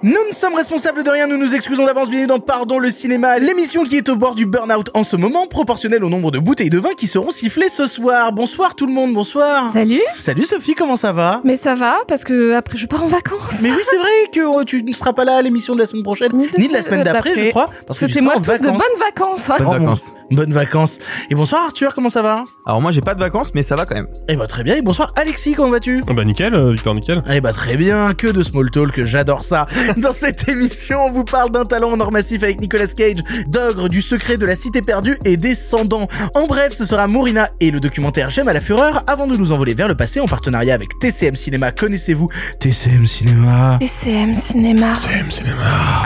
Nous ne sommes responsables de rien, nous nous excusons d'avance, bienvenue dans Pardon le cinéma, l'émission qui est au bord du burn-out en ce moment, proportionnelle au nombre de bouteilles de vin qui seront sifflées ce soir. Bonsoir tout le monde, bonsoir. Salut Salut Sophie, comment ça va? Mais ça va, parce que après je pars en vacances. Mais oui, c'est vrai que euh, tu ne seras pas là à l'émission de la semaine prochaine, Ni de ni de la semaine d'après, je crois, parce que tu moi en tous de vacances. bonnes vacances. Oh, mon- vacances. Bonnes vacances. Et bonsoir Arthur, comment ça va? Alors moi j'ai pas de vacances mais ça va quand même. Eh bah très bien, et bonsoir Alexis, comment vas-tu? Ah bah nickel, euh, Victor nickel. Eh bah très bien, que de small talk, j'adore ça. Dans cette émission, on vous parle d'un talent en or massif avec Nicolas Cage, d'ogre, du secret de la cité perdue et descendants. En bref, ce sera Mourina et le documentaire J'aime à la fureur avant de nous envoler vers le passé en partenariat avec TCM Cinéma. Connaissez-vous TCM Cinéma? TCM Cinéma.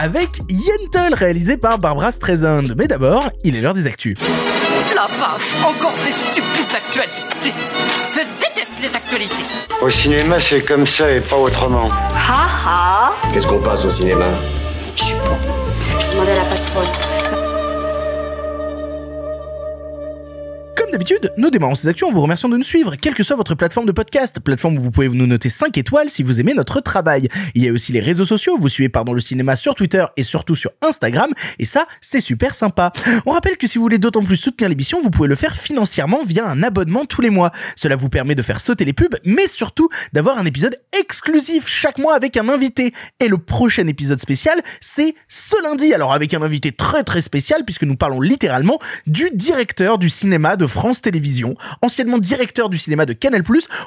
avec Yentl réalisé par Barbara Streisand. Mais d'abord, il est l'heure des actus. La vache, encore ces stupides actualités. Les actualités. Au cinéma, c'est comme ça et pas autrement. Ha ha Qu'est-ce qu'on passe au cinéma? Je suis bon. Je demandais à la patronne. D'habitude, nous démarrons ces actions en vous remerciant de nous suivre, quelle que soit votre plateforme de podcast, plateforme où vous pouvez nous noter 5 étoiles si vous aimez notre travail. Il y a aussi les réseaux sociaux, vous suivez Pardon le cinéma sur Twitter et surtout sur Instagram, et ça, c'est super sympa. On rappelle que si vous voulez d'autant plus soutenir l'émission, vous pouvez le faire financièrement via un abonnement tous les mois. Cela vous permet de faire sauter les pubs, mais surtout d'avoir un épisode exclusif chaque mois avec un invité. Et le prochain épisode spécial, c'est ce lundi, alors avec un invité très très spécial, puisque nous parlons littéralement du directeur du cinéma de France Télévisions, anciennement directeur du cinéma de Canal+,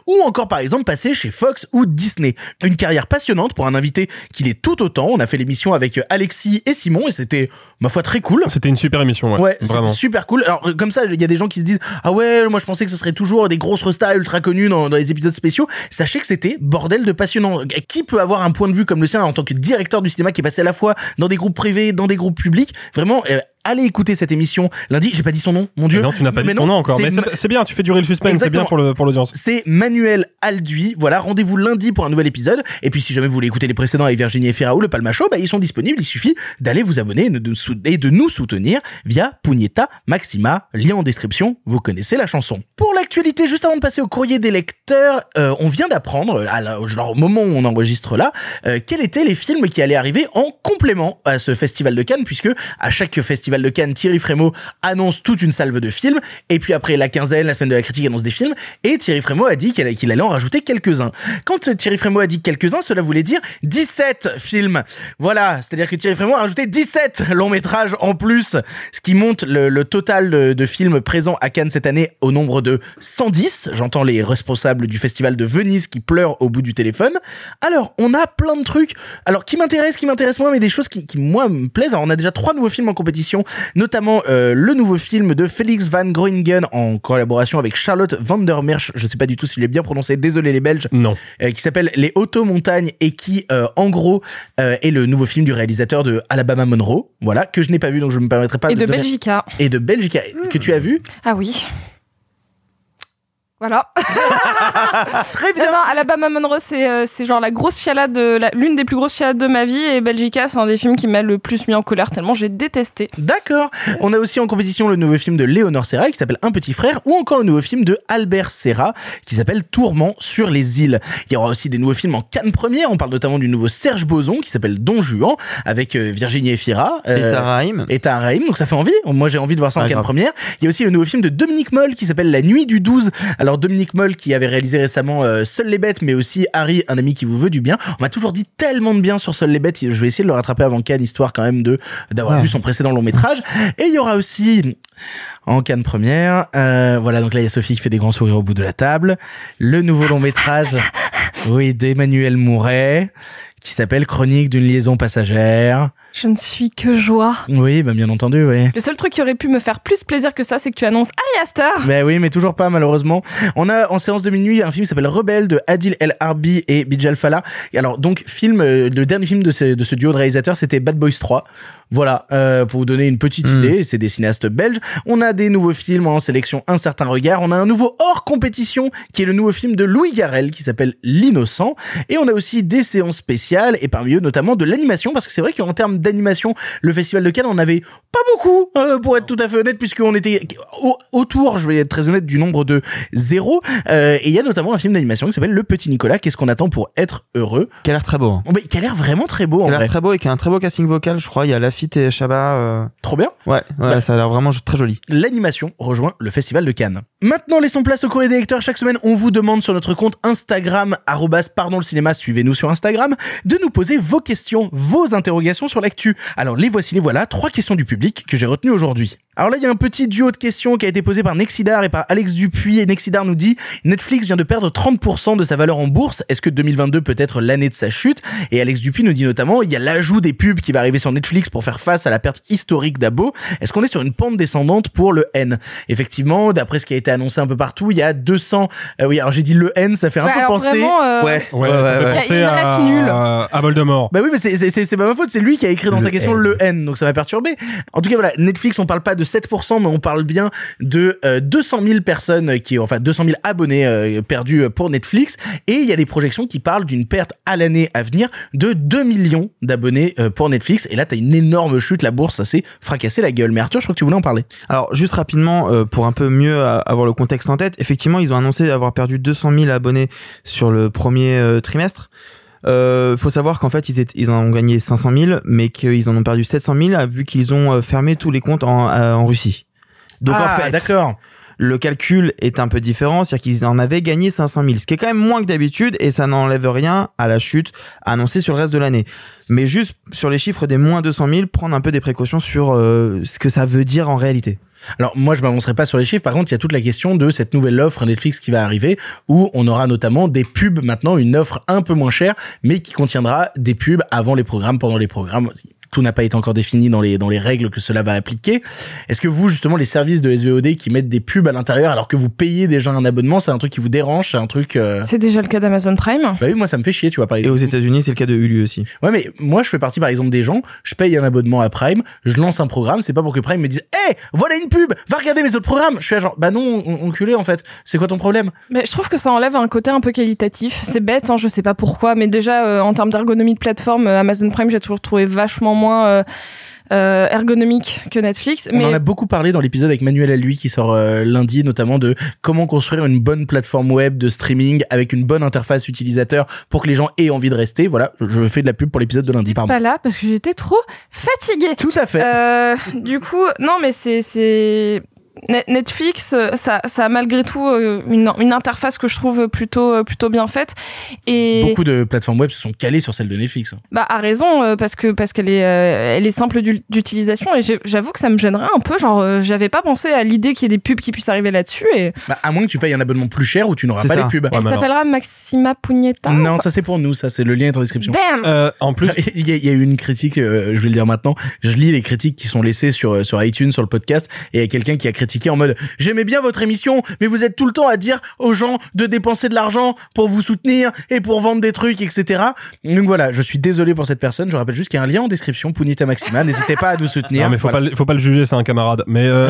ou encore par exemple passé chez Fox ou Disney. Une carrière passionnante pour un invité qu'il est tout autant. On a fait l'émission avec Alexis et Simon et c'était, ma foi, très cool. C'était une super émission, ouais. Ouais, vraiment. super cool. Alors euh, comme ça, il y a des gens qui se disent ah ouais, moi je pensais que ce serait toujours des grosses stars ultra connues dans, dans les épisodes spéciaux. Sachez que c'était bordel de passionnant. Qui peut avoir un point de vue comme le sien en tant que directeur du cinéma qui est passé à la fois dans des groupes privés, dans des groupes publics? Vraiment. Allez écouter cette émission lundi. J'ai pas dit son nom, mon dieu. Non, tu n'as pas Mais dit son nom encore, c'est mais bien, tu fais durer le suspense, c'est bien pour le pour l'audience. c'est Manuel Alduy. Voilà, rendez-vous lundi pour un nouvel épisode. Et puis, si jamais vous voulez écouter les précédents avec Virginie Efira ou le Palma Show, bah, ils sont disponibles. Il suffit d'aller vous abonner et de, et nous soutenir via Pugnetta Maxima. Lien en description. Vous connaissez la chanson. Pour l'actualité, juste avant de passer au courrier des lecteurs, euh, on vient d'apprendre, genre, au moment où on enregistre là, euh, quels étaient les films qui allaient arriver en complément à ce festival de Cannes, puisque à chaque festival de Cannes, Thierry Frémaux annonce toute une salve de films, et puis après la quinzaine, la semaine de la critique annonce des films, et Thierry Frémaux a dit qu'il allait- en rajouter quelques-uns. Quand Thierry Frémaux a dit quelques-uns, cela voulait dire 17 films. Voilà, c'est-à-dire que Thierry Frémaux a rajouté 17 longs métrages en plus, ce qui monte le, total de, de films présents à Cannes cette année au nombre de 110. J'entends les responsables du festival de Venise qui pleurent au bout du téléphone. Alors, on a plein de trucs. Alors, qui m'intéresse, qui m'intéresse moins, mais des choses qui, qui moi me plaisent. Alors, on a déjà trois nouveaux films en compétition, notamment euh, le nouveau film de Félix Van Groningen en collaboration avec Charlotte Van der Merch. Je sais pas du tout s'il est bien prononcé. Désolé les Belges. Non. Euh, qui s'appelle Les Automontagnes et qui, euh, en gros, euh, est le nouveau film du réalisateur de Alabama Monroe. Voilà, que je n'ai pas vu, donc je me permettrai pas Et de donner- Belgica. Et de Belgica, que tu as vu? Ah oui. Voilà. Très Non, non, Alabama Monroe, c'est euh, c'est genre la grosse chialade, de- la- l'une des plus grosses chialades de ma vie. Et Belgica, c'est un des films qui m'a le plus mis en colère tellement j'ai détesté. D'accord. On a aussi en compétition le nouveau film de Léonore Serra qui s'appelle Un petit frère ou encore le nouveau film de Albert Serra qui s'appelle Tourment sur les îles. Il y aura aussi des nouveaux films en Cannes première. On parle notamment du nouveau Serge Boson qui s'appelle Don Juan avec euh, Virginie Efira. Et Rahim. Et Tahar Rahim. Donc ça fait envie. Moi j'ai envie de voir ça en Ah, Cannes grave. première. Il y a aussi le nouveau film de Dominique Moll qui s'appelle La nuit du 12. Alors Dominique Moll qui avait réalisé récemment euh, Seuls les bêtes mais aussi Harry, un ami qui vous veut du bien. On m'a toujours dit tellement de bien sur Seuls les bêtes. Je vais essayer de le rattraper avant Cannes histoire quand même de d'avoir Ouais. vu son précédent long métrage. Et il y aura aussi en Cannes première, euh, voilà donc là il y a Sophie qui fait des grands sourires au bout de la table. Le nouveau long métrage, oui, d'Emmanuel Mouret, qui s'appelle Chronique d'une liaison passagère. Je ne suis que joie. Oui, bah bien entendu, oui. Le seul truc qui aurait pu me faire plus plaisir que ça, c'est que tu annonces Ari Aster. Ben oui, mais toujours pas malheureusement. On a en séance de minuit un film qui s'appelle Rebelle de Adil El Arbi et Bijal Fallah. Et alors donc film, euh, le dernier film de ce, de ce duo de réalisateurs, c'était Bad Boys 3. Voilà, euh, pour vous donner une petite Mm. idée, c'est des cinéastes belges. On a des nouveaux films en sélection Un certain regard. On a un nouveau hors compétition qui est le nouveau film de Louis Garrel qui s'appelle L'innocent. Et on a aussi des séances spéciales et parmi eux notamment de l'animation parce que c'est vrai qu'en termes d'animation, le festival de Cannes en avait pas beaucoup euh, pour être tout à fait honnête puisqu'on était au- autour, je vais être très honnête, du nombre de zéro. Euh, et il y a notamment un film d'animation qui s'appelle Le Petit Nicolas. Qu'est-ce qu'on attend pour être heureux Qui a l'air très beau. hein. Qui a l'air vraiment très beau Qui a l'air très beau et qui a un très beau casting vocal, je crois. Il y a Lafitte et Chabat. euh, Trop bien. Ouais, ouais, Bah. ça a l'air vraiment très joli. l'animation rejoint le festival de Cannes. Maintenant, laissons place au courrier des lecteurs. Chaque semaine, on vous demande sur notre compte Instagram, arrobas pardon le cinéma, suivez-nous sur Instagram, de nous poser vos questions, vos interrogations sur Alors, les voici, les voilà, trois questions du public que j'ai retenues aujourd'hui. Alors là, il y a un petit duo de questions qui a été posé par Nexidar et par Alex Dupuis. Et Nexidar nous dit, Netflix vient de perdre 30% de sa valeur en bourse. Est-ce que 2022 peut être l'année de sa chute? Et Alex Dupuis nous dit notamment, il y a l'ajout des pubs qui va arriver sur Netflix pour faire face à la perte historique d'Abo. Est-ce qu'on est sur une pente descendante pour le N? Effectivement, d'après ce qui a été annoncé un peu partout, il y a 200, euh, oui, alors j'ai dit le N, ça fait un Ouais, peu alors penser. vraiment, euh, Ouais, Ouais, ça fait ouais. penser à, à Voldemort. Bah oui, mais c'est- c'est c'est- c'est pas ma faute, c'est lui qui a écrit dans Le sa question N. le N, donc ça m'a perturbé. En tout cas, voilà, Netflix, on parle pas de 7%, mais on parle bien de euh, 200 000 personnes qui, enfin 200 000 abonnés euh, perdus euh, pour Netflix, et il y a des projections qui parlent d'une perte à l'année à venir de 2 millions d'abonnés euh, pour Netflix, et là t'as une énorme chute, la bourse, ça s'est fracassé la gueule. Mais Arthur, je crois que tu voulais en parler. Alors juste rapidement euh, pour un peu mieux euh, avoir le contexte en tête, effectivement ils ont annoncé avoir perdu 200 000 abonnés sur le premier euh, trimestre. Euh, faut savoir qu'en fait ils, étaient, ils en ont gagné 500 000, mais qu'ils en ont perdu 700 000 vu qu'ils ont euh, fermé tous les comptes en, euh, en Russie. Donc ah, en fait, d'accord. le calcul est un peu différent, c'est-à-dire qu'ils en avaient gagné 500 000, ce qui est quand même moins que d'habitude et ça n'enlève rien à la chute annoncée sur le reste de l'année. Mais juste sur les chiffres des moins 200 000, prendre un peu des précautions sur euh, ce que ça veut dire en réalité. Alors moi je m'avancerai pas sur les chiffres. Par contre, il y a toute la question de cette nouvelle offre Netflix qui va arriver, où on aura notamment des pubs maintenant, une offre un peu moins chère, mais qui contiendra des pubs avant les programmes, pendant les programmes. Tout n'a pas été encore défini dans les dans les règles que cela va appliquer. Est-ce que vous justement les services de SVOD qui mettent des pubs à l'intérieur alors que vous payez déjà un abonnement, c'est un truc qui vous dérange, c'est un truc. euh, C'est déjà le cas d'Amazon Prime. Bah oui, moi ça me fait chier, tu vois par Et exemple. aux États-Unis, c'est le cas de Hulu aussi. Ouais, mais moi, je fais partie, par exemple, des gens, je paye un abonnement à Prime, je lance un programme, c'est pas pour que Prime me dise, hé, voilà une pub, va regarder mes autres programmes. Je suis là genre, bah non, on- enculé, en fait. C'est quoi ton problème? Mais je trouve que ça enlève un côté un peu qualitatif. C'est bête, hein, je sais pas pourquoi, mais déjà euh, en termes d'ergonomie de plateforme, euh, Amazon Prime, j'ai toujours trouvé vachement moins euh, euh, ergonomique que Netflix. On en a beaucoup parlé dans l'épisode avec Manuel à lui qui sort euh, lundi, notamment de comment construire une bonne plateforme web de streaming avec une bonne interface utilisateur pour que les gens aient envie de rester. Voilà, je fais de la pub pour l'épisode de lundi, pardon. pas là parce que j'étais trop fatiguée. Tout à fait. Euh, du coup, non, mais c'est c'est Netflix, euh, ça, ça a malgré tout euh, une, une interface que je trouve plutôt euh, plutôt bien faite et Beaucoup de plateformes web se sont calées sur celle de Netflix. hein. bah a raison parce que parce qu'elle est elle est simple d'u- d'utilisation et j'avoue que ça me gênerait un peu genre j'avais pas pensé à l'idée qu'il y ait des pubs qui puissent arriver là-dessus et Bah, à moins que tu payes un abonnement plus cher où tu n'auras pas ça. les pubs. Ouais, elle s'appellera Maxima Pugnetta. Non, ça c'est pour nous, ça c'est le lien est en description. Damn. Euh, en plus, Il y, a, il y a eu une critique, euh, je vais le dire maintenant. Je lis les critiques qui sont laissées sur sur iTunes, sur le podcast, et il y a quelqu'un qui a critiqué en mode j'aimais bien votre émission, mais vous êtes tout le temps à dire aux gens de dépenser de l'argent pour vous soutenir et pour vendre des trucs, etc. Donc voilà, je suis désolé pour cette personne. Je rappelle juste qu'il y a un lien en description, Punita Maxima. N'hésitez pas à nous soutenir. non mais faut Voilà. pas le- faut pas le juger, c'est un camarade. Mais euh,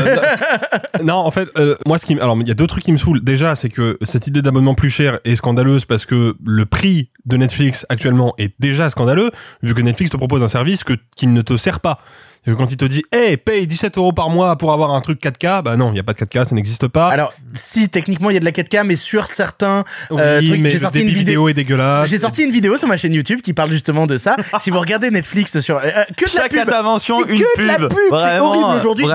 non, en fait, euh, moi ce qui, alors il y a deux trucs qui me saoulent. Déjà, c'est que cette idée d'abonnement plus cher est scandaleuse parce que le prix de Netflix actuellement est déjà scandaleux vu que Netflix te propose un service que qui ne te sert pas. Quand il te dit, hey, paye 17 euros par mois pour avoir un truc 4K, bah non, il y a pas de 4K, ça n'existe pas. Alors, si techniquement il y a de la 4K, mais sur certains oui, euh, trucs, j'ai sorti une vidéo. est dégueulasse. J'ai sorti une vidéo sur ma chaîne YouTube qui parle justement de ça. si vous regardez Netflix sur euh, que de la pub, intervention, une que de la pub. pub, c'est horrible aujourd'hui.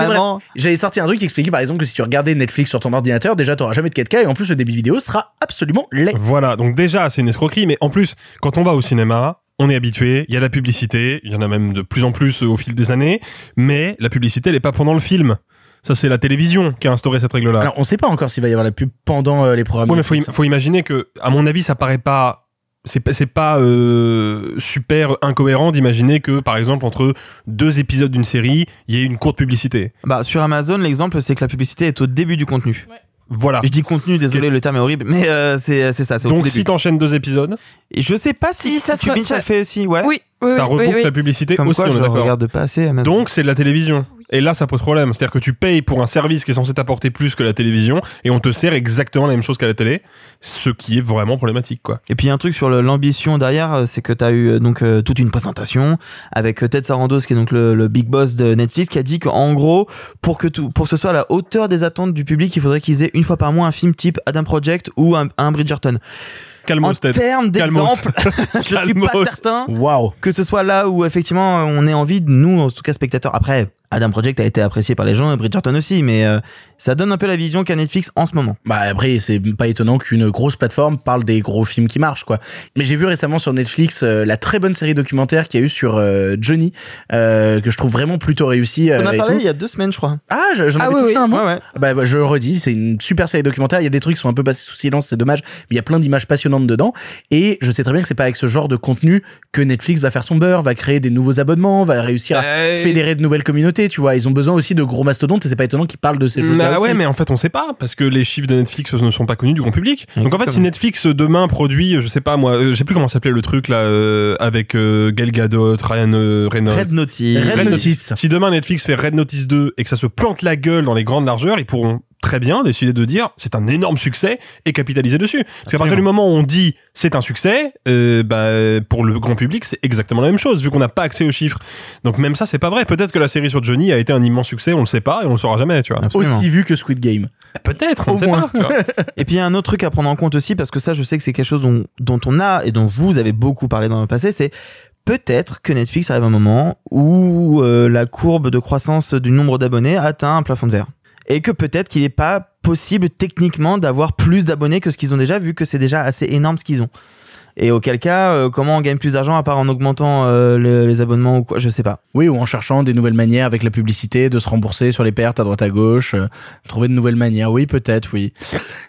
J'avais sorti un truc qui expliquait par exemple que si tu regardais Netflix sur ton ordinateur, déjà t'auras jamais de 4K et en plus le débit vidéo sera absolument laid. Voilà, donc déjà c'est une escroquerie, mais en plus, quand on va au cinéma, on est habitué, il y a la publicité, il y en a même de plus en plus au fil des années, mais la publicité elle est pas pendant le film. Ça c'est la télévision qui a instauré cette règle-là. Alors on sait pas encore s'il va y avoir la pub pendant euh, les programmes. Ouais, mais faut, im- faut imaginer que, à mon avis, ça paraît pas c'est pas, c'est pas euh, super incohérent d'imaginer que, par exemple, entre deux épisodes d'une série, il y ait une courte publicité. Bah, sur Amazon, l'exemple, c'est que la publicité est au début du contenu. Voilà. Je dis contenu, désolé, le terme est horrible, mais euh, c'est c'est ça, c'est au Donc tout si début. t'enchaînes deux épisodes, Et je sais pas si, Si, ça tu ça- fait aussi, ouais. Oui, oui, ça oui, regroupe oui, oui. la publicité Comme aussi, quoi, on est je d'accord. regarde pas assez Amazon. Donc c'est de la télévision. Et là, ça pose problème. C'est-à-dire que tu payes pour un service qui est censé t'apporter plus que la télévision, et on te sert exactement la même chose qu'à la télé, ce qui est vraiment problématique, quoi. Et puis il y a un truc sur le- l'ambition derrière, euh, c'est que tu as eu euh, donc euh, toute une présentation avec Ted Sarandos qui est donc le, le big boss de Netflix qui a dit qu'en gros pour que tout pour que ce soit à la hauteur des attentes du public, il faudrait qu'ils aient une fois par mois un film type Adam Project ou un, un Bridgerton. En Calmos, Ted. termes d'exemple, je suis pas certain Waouh. que ce soit là où effectivement on ait envie de nous en tout cas spectateurs. Après Adam Project a été apprécié par les gens et Bridgerton aussi, mais euh, ça donne un peu la vision qu'a Netflix en ce moment. Bah après, c'est pas étonnant qu'une grosse plateforme parle des gros films qui marchent, quoi. Mais j'ai vu récemment sur Netflix euh, la très bonne série documentaire qu'il y a eu sur euh, Johnny, euh, que je trouve vraiment plutôt réussie. On a parlé tout. il y a deux semaines, je crois. Ah, je- j'en Ah avais oui, touché oui. un mot. Ouais, ouais. Bah, bah, je le redis, c'est une super série documentaire. Il y a des trucs qui sont un peu passés sous silence, c'est dommage, mais il y a plein d'images passionnantes dedans. Et je sais très bien que c'est pas avec ce genre de contenu que Netflix va faire son beurre, va créer des nouveaux abonnements, va réussir à Euh, fédérer de nouvelles communautés. Tu vois, ils ont besoin aussi de gros mastodontes et c'est pas étonnant qu'ils parlent de ces choses-là. Bah aussi. ouais, mais en fait, on sait pas parce que les chiffres de Netflix ne sont pas connus du grand public. Donc en fait, si Netflix euh, demain produit, euh, je sais pas moi, euh, je sais plus comment s'appelait le truc là euh, avec euh, Gal Gadot, Ryan euh, Reynolds. Red Notice. Red Red Notice. Si demain Netflix fait Red Notice 2 et que ça se plante la gueule dans les grandes largeurs, ils pourront très bien décider de dire c'est un énorme succès et capitaliser dessus. Parce qu'à partir du moment où on dit c'est un succès, euh, bah, pour le grand public c'est exactement la même chose vu qu'on n'a pas accès aux chiffres. Donc même ça c'est pas vrai. Peut-être que la série sur Johnny a été un immense succès, on le sait pas et on le saura jamais, tu vois. Absolument. Aussi vu que Squid Game. Peut-être, on Au sait moins. pas. tu vois. Et puis il y a un autre truc à prendre en compte aussi, parce que ça je sais que c'est quelque chose dont, dont on a et dont vous avez beaucoup parlé dans le passé, c'est peut-être que Netflix arrive à un moment où euh, la courbe de croissance du nombre d'abonnés atteint un plafond de verre. Et que peut-être qu'il n'est pas possible techniquement d'avoir plus d'abonnés que ce qu'ils ont déjà, vu que c'est déjà assez énorme ce qu'ils ont. Et auquel cas, euh, comment on gagne plus d'argent à part en augmentant euh, le- les abonnements ou quoi, je sais pas. Oui, ou en cherchant des nouvelles manières avec la publicité de se rembourser sur les pertes à droite à gauche, euh, trouver de nouvelles manières. Oui, peut-être, oui.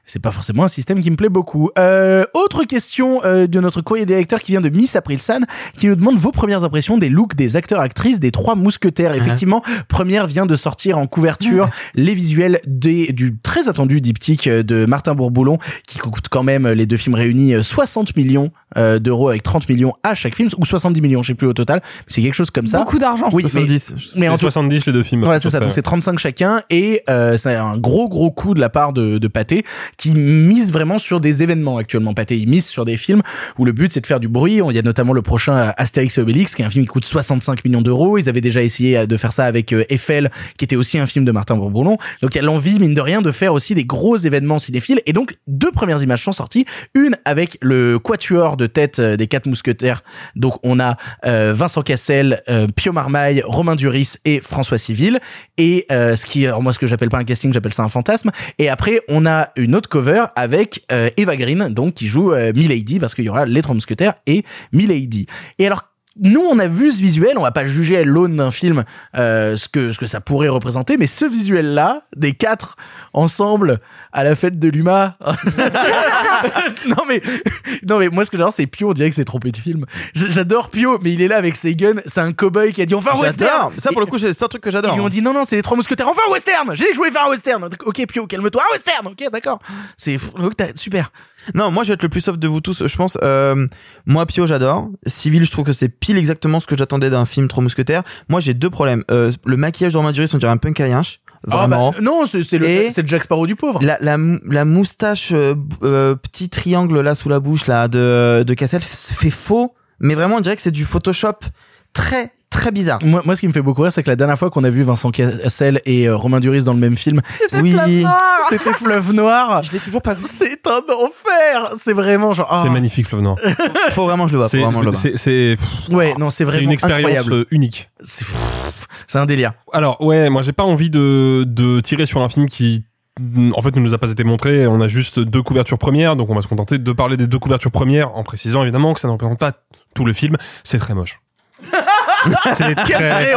C'est pas forcément un système qui me plaît beaucoup. Euh, autre question euh, de notre courrier des lecteurs qui vient de Miss Aprilsan, qui nous demande vos premières impressions des looks des acteurs actrices des trois mousquetaires. Effectivement, première vient de sortir en couverture les visuels des, du très attendu diptyque de Martin Bourboulon, qui coûte quand même les deux films réunis euh, 60 millions euh, d'euros avec 30 millions à chaque film, ou 70 millions, je sais plus au total. mais C'est quelque chose comme ça. Beaucoup d'argent. Oui, mais- 70. mais en Les tout 70 les deux films. Ouais, c'est ça. Donc c'est 35 chacun et euh, c'est un gros gros coup de la part de, de Pathé qui mise vraiment sur des événements actuellement. Pathé il mise sur des films où le but c'est de faire du bruit. Il y a notamment le prochain euh, Astérix et Obélix qui est un film qui coûte 65 millions d'euros. Ils avaient déjà essayé euh, de faire ça avec Eiffel qui était aussi un film de Martin Bourboulon. Donc il y a l'envie mine de rien de faire aussi des gros événements cinéphiles et donc deux premières images sont sorties. Une avec le quatuor de tête euh, des quatre mousquetaires. Donc on a euh, Vincent Cassel, euh, Pio Marmaille, Romain Duris et François Civil. Et ce qui, moi ce que j'appelle pas un casting, j'appelle ça un fantasme. Et après on a une autre cover avec Eva Green, donc qui joue Milady parce qu'il y aura les trois mousquetaires et Milady. Et alors nous, on a vu ce visuel, on va pas juger à l'aune d'un film euh, ce que ce que ça pourrait représenter, mais ce visuel-là, des quatre ensemble à la fête de l'UMA. non mais non mais moi ce que j'adore c'est Pio, on dirait que c'est trompé de film. J'adore Pio, mais il est là avec ses guns, c'est un cowboy qui a dit on fait un western. Ça pour le coup, c'est un truc que Ils j'adore. lui ont dit non non c'est les trois mousquetaires on fait un western j'ai dit je voulais faire un western ok Pio calme-toi un western ok d'accord c'est super Non, moi je vais être le plus soft de vous tous, je pense. Euh, moi, Pio, j'adore. Civil, je trouve que c'est pile exactement ce que j'attendais d'un film Trois Mousquetaires. Moi, j'ai deux problèmes. Euh, le maquillage de Romain Duris, on dirait un punk à yinche. Ah, bah, Vraiment. non c'est le Jack Sparrow du pauvre La, la, la moustache, euh, euh, petit triangle là sous la bouche là de, de Cassel fait faux, mais vraiment on dirait que c'est du Photoshop très très bizarre. moi, moi, ce qui me fait beaucoup rire, c'est que la dernière fois qu'on a vu Vincent Cassel et euh, Romain Duris dans le même film, Oui, c'était Fleuve Noir. je l'ai toujours pas vu. C'est un enfer. C'est vraiment genre. ah. C'est magnifique, Fleuve Noir. Faut vraiment que je le vois. Faut C'est vraiment que je le vois. c'est- Ouais, non, c'est c'est vraiment une expérience incroyable. euh, unique. C'est un délire. Alors ouais, moi j'ai pas envie de, de tirer sur un film qui en fait ne nous a pas été montré. On a juste deux couvertures premières, donc on va se contenter de parler des deux couvertures premières en précisant évidemment que ça ne représente pas tout le film. C'est très moche. C'est très,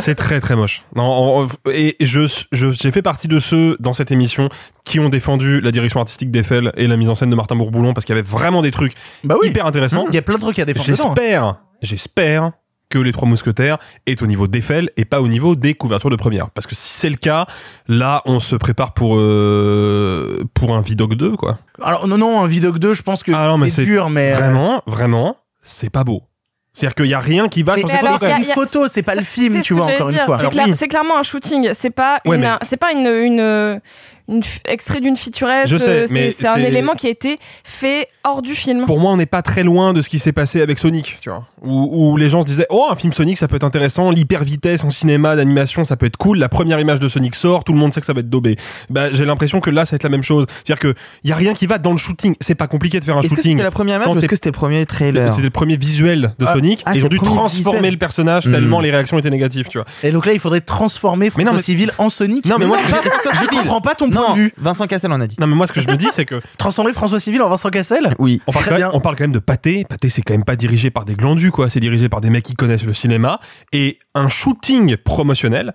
c'est très très moche. Non, et je, j'ai fait partie de ceux dans cette émission qui ont défendu la direction artistique d'Eiffel et la mise en scène de Martin Bourboulon parce qu'il y avait vraiment des trucs Bah oui, hyper intéressants. il y a plein de trucs à défendre hein. J'espère, j'espère que les trois mousquetaires est au niveau d'Eiffel et pas au niveau des couvertures de première. Parce que si c'est le cas, là, on se prépare pour euh, pour un Vidoc 2, quoi. Alors non, non, un Vidoc 2, je pense que Ah non, mais c'est c'est dur, mais... euh, Vraiment, vraiment, c'est pas beau. C'est-à-dire qu'il y a rien qui va Mais sur Mais cette alors, photo, quand y a- même. une photo, c'est pas le film, C'est tu ce vois, encore une dire. fois. C'est Alors, clair- oui. c'est clairement un shooting. C'est pas Ouais, une, mais- c'est pas une, une, extrait d'une featurette. Je sais, euh, mais c'est c'est un c'est- élément qui a été fait hors du film. Pour moi, on n'est pas très loin de ce qui s'est passé avec Sonic, tu vois. Où, où les gens se disaient, oh, un film Sonic, ça peut être intéressant, l'hyper vitesse en cinéma, d'animation, ça peut être cool. La première image de Sonic sort, tout le monde sait que ça va être daubé. Bah, j'ai l'impression que là, ça va être la même chose. C'est-à-dire que y a rien qui va dans le shooting. C'est pas compliqué de faire un Est-ce que shooting. c'était la première image ou est-ce que c'était le premier trailer C'était le premier visuel de Ah, Sonic. ah, et ils ont dû transformer visuel. le personnage Hmm. tellement les réactions étaient négatives, tu vois. Et donc là, il faudrait transformer Mais non, François mais- Civil en Sonic. Non, mais moi, François je Civil. comprends pas ton point Non, de vue. Vincent Cassel en a dit. Non, mais moi, ce que je me dis, c'est que Transformer François Civil en Vincent Cassel Oui. On parle, Très quand bien. même, on parle quand même de Pâté. Pâté, c'est quand même pas dirigé par des glandus, quoi. C'est dirigé par des mecs qui connaissent le cinéma. Et un shooting promotionnel,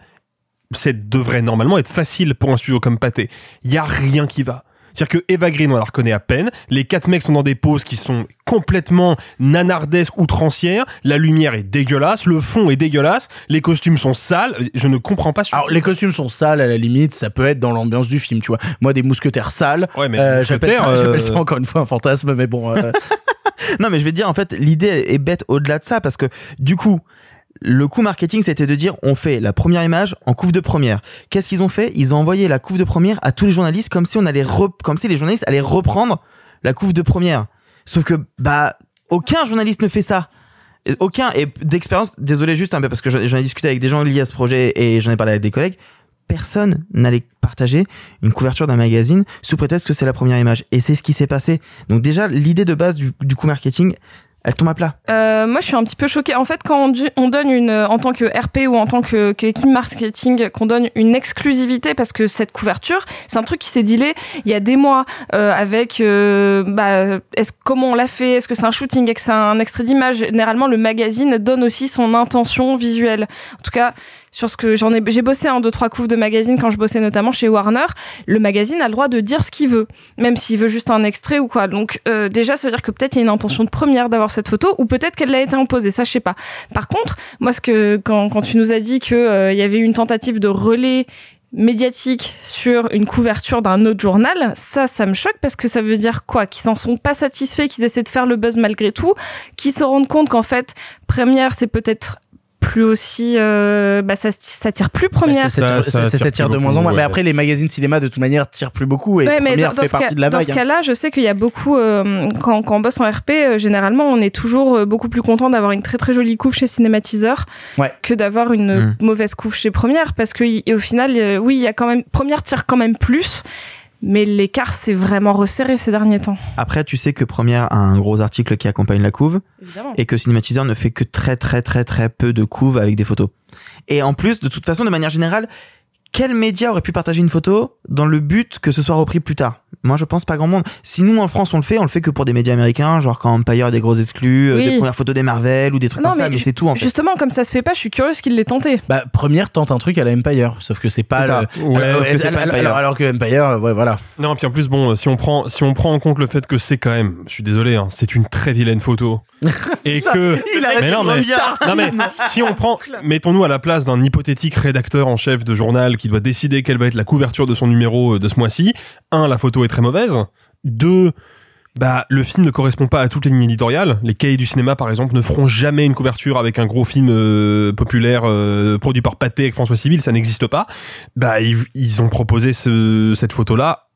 c'est devrait normalement être facile pour un studio comme Pâté. Il y a rien qui va. C'est-à-dire que Eva Green, on la reconnaît à peine. Les quatre mecs sont dans des poses qui sont complètement nanardesques, outrancières. La lumière est dégueulasse. Le fond est dégueulasse. Les costumes sont sales. Je ne comprends pas ce Alors les costumes sont sales à la limite, ça peut être dans l'ambiance du film, tu vois. Moi des mousquetaires sales, Ouais, mais euh, j'appelle ça, mousquetaires, j'appelle euh, ça encore une fois un fantasme, mais bon. euh, Non, mais je vais te dire, en fait, l'idée est bête au-delà de ça parce que, du coup, le coup marketing, c'était de dire, on fait la première image en couve de première. Qu'est-ce qu'ils ont fait? Ils ont envoyé la couve de première à tous les journalistes comme si on allait comme si les journalistes allaient reprendre la couve de première. Sauf que, bah, aucun journaliste ne fait ça. Aucun, et d'expérience, désolé juste un peu parce que j'en ai discuté avec des gens liés à ce projet et j'en ai parlé avec des collègues, personne n'allait partager une couverture d'un magazine sous prétexte que c'est la première image. Et c'est ce qui s'est passé. Donc déjà, l'idée de base du, du coup marketing, elle tombe à plat. Euh, moi, je suis un petit peu choquée. En fait, quand on, on donne une, en tant que RP ou en tant que qu'équipe marketing, qu'on donne une exclusivité parce que cette couverture, c'est un truc qui s'est dealé il y a des mois euh, avec, euh, bah, est-ce comment on l'a fait, est-ce que c'est un shooting, est-ce que c'est un extrait d'image? Généralement, le magazine donne aussi son intention visuelle. En tout cas, sur ce que j'en ai, j'ai bossé un, deux, trois couves de magazine quand je bossais notamment chez Warner. Le magazine a le droit de dire ce qu'il veut, même s'il veut juste un extrait ou quoi. Donc euh, déjà, ça veut dire que peut-être il y a une intention de première d'avoir cette photo, ou peut-être qu'elle l'a été imposée. Ça, je sais pas. Par contre, moi, ce que quand quand tu nous as dit que euh, il y avait une tentative de relais médiatique sur une couverture d'un autre journal, ça, ça me choque parce que ça veut dire quoi? Qu'ils en sont pas satisfaits, qu'ils essaient de faire le buzz malgré tout, qu'ils se rendent compte qu'en fait, première, c'est peut-être plus aussi, euh, bah ça, ça tire plus bah, première. ça, ça, Ça- ça- ça ça tire de moins en moins. Mais après, les magazines cinéma, de toute manière, tirent plus beaucoup et Ouais, mais première dans, dans fait ce partie cas, de la dans vague. ce hein. cas-là, je sais qu'il y a beaucoup, euh, quand, quand on bosse en RP, euh, généralement, on est toujours euh, beaucoup plus content d'avoir une très très jolie couve chez Cinématiseur Ouais. que d'avoir une Mm. mauvaise couve chez Première, parce que y- et au final, euh, oui, il y a quand même Première tire quand même plus, mais l'écart s'est vraiment resserré ces derniers temps. Après, tu sais que Première a un gros article qui accompagne la couve Évidemment. et que Cinématiseur ne fait que très très très très peu de couves avec des photos. Et en plus, de toute façon, de manière générale, quel média aurait pu partager une photo dans le but que ce soit repris plus tard? Moi, je pense pas grand monde. Si nous, en France, on le fait, on le fait que pour des médias américains, genre quand Empire a des gros exclus, euh, Oui. des premières photos des Marvel ou des trucs Non, comme ça, mais c'est tout en fait. Justement, comme ça se fait pas, je suis curieuse qu'il l'ait tenté. Bah, première tente un truc à la Empire, sauf que c'est pas le- Ouais, alors, sauf que alors- pas Empire. alors- alors que Empire, euh, ouais, voilà. Non, puis en plus, bon, si on prend, si on prend en compte le fait que c'est quand même, je suis désolé, hein, c'est une très vilaine photo. Et que, Il a mais non, mais, non, mais si on prend, mettons-nous à la place d'un hypothétique rédacteur en chef de journal qui doit décider quelle va être la couverture de son numéro euh, de ce mois-ci. Un, la photo est très mauvaise. Deux, bah, le film ne correspond pas à toutes les lignes éditoriales. Les cahiers du cinéma, par exemple, ne feront jamais une couverture avec un gros film euh, populaire euh, produit par Pathé avec François Civil, ça n'existe pas. Bah, ils, ont proposé ce, cette photo-là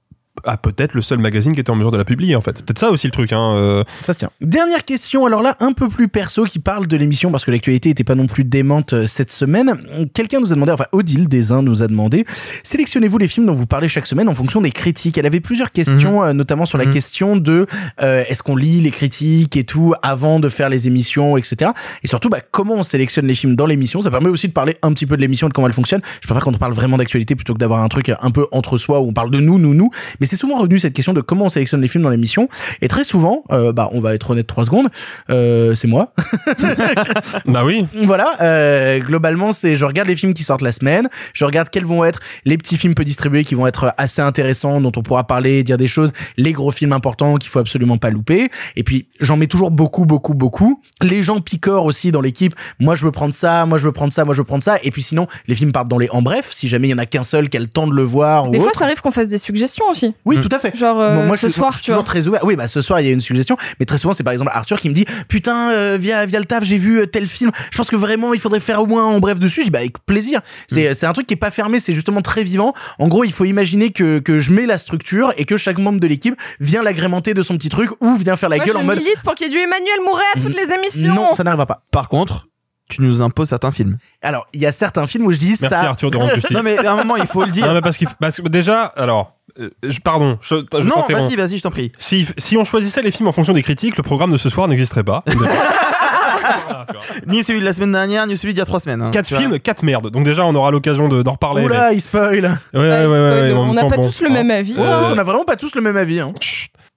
à peut-être le seul magazine qui était en mesure de la publier, en fait. C'est peut-être ça aussi le truc, hein. euh. Ça se tient. Dernière question, alors là, un peu plus perso, qui parle de l'émission, parce que l'actualité était pas non plus démente euh, cette semaine. Quelqu'un nous a demandé, enfin, Odile Desin nous a demandé, sélectionnez-vous les films dont vous parlez chaque semaine en fonction des critiques? Elle avait plusieurs questions, euh, notamment sur la Mhm. question de, euh, est-ce qu'on lit les critiques et tout avant de faire les émissions, etc. Et surtout, bah, comment on sélectionne les films dans l'émission. Ça permet aussi de parler un petit peu de l'émission et de comment elle fonctionne. Je préfère quand on parle vraiment d'actualité plutôt que d'avoir un truc un peu entre soi où on parle de nous, nous, nous. Mais c'est souvent revenu cette question de comment on sélectionne les films dans l'émission. Et très souvent, euh, bah, on va être honnête trois secondes, euh, c'est moi. Bah oui. Voilà, euh, globalement, c'est je regarde les films qui sortent la semaine, je regarde quels vont être les petits films peu distribués qui vont être assez intéressants, dont on pourra parler, dire des choses, les gros films importants qu'il faut absolument pas louper. Et puis j'en mets toujours beaucoup, beaucoup, beaucoup. Les gens picorent aussi dans l'équipe. Moi, je veux prendre ça, moi, je veux prendre ça, moi, je veux prendre ça. Et puis sinon, les films partent dans les en bref. Si jamais il y en a qu'un seul qui a le temps de le voir Des ou fois, autre. ça arrive qu'on fasse des suggestions aussi. Oui, tout à fait. Genre, euh, Bon, moi, ce je, suis- soir, je suis tu vois. toujours très ouvert. Oui, bah ce soir il y a une suggestion, mais très souvent c'est par exemple Arthur qui me dit putain euh, via via le taf j'ai vu euh, tel film. Je pense que vraiment il faudrait faire au moins en bref dessus. Je dis bah avec plaisir. C'est c'est un truc qui est pas fermé, c'est justement très vivant. En gros il faut imaginer que que je mets la structure et que chaque membre de l'équipe vient l'agrémenter de son petit truc ou vient faire la Moi, gueule je en mode milite pour qu'il y ait du Emmanuel Mouret à toutes les émissions. non ça n'arrivera pas. Par contre, tu nous imposes certains films. Alors il y a certains films où je dis Merci ça. Arthur de rendre justice. Non mais à un moment il faut le Non, dire. mais parce qu'il, parce que déjà, alors, je, pardon, je, je Non, vas-y, vas-y, je t'en prie. Si, si on choisissait les films en fonction des critiques, le programme de ce soir n'existerait pas. Ni celui de la semaine dernière, ni celui d'il y a trois semaines. hein. quatre films, quatre merdes. Donc déjà, on aura l'occasion de, d'en reparler. Oula il spoil. mais- Ouais, ouais, ouais, ouais, ouais, en on n'a pas bon, tous le hein. même avis. Ouais, Euh, on a vraiment pas tous le même avis. Hein.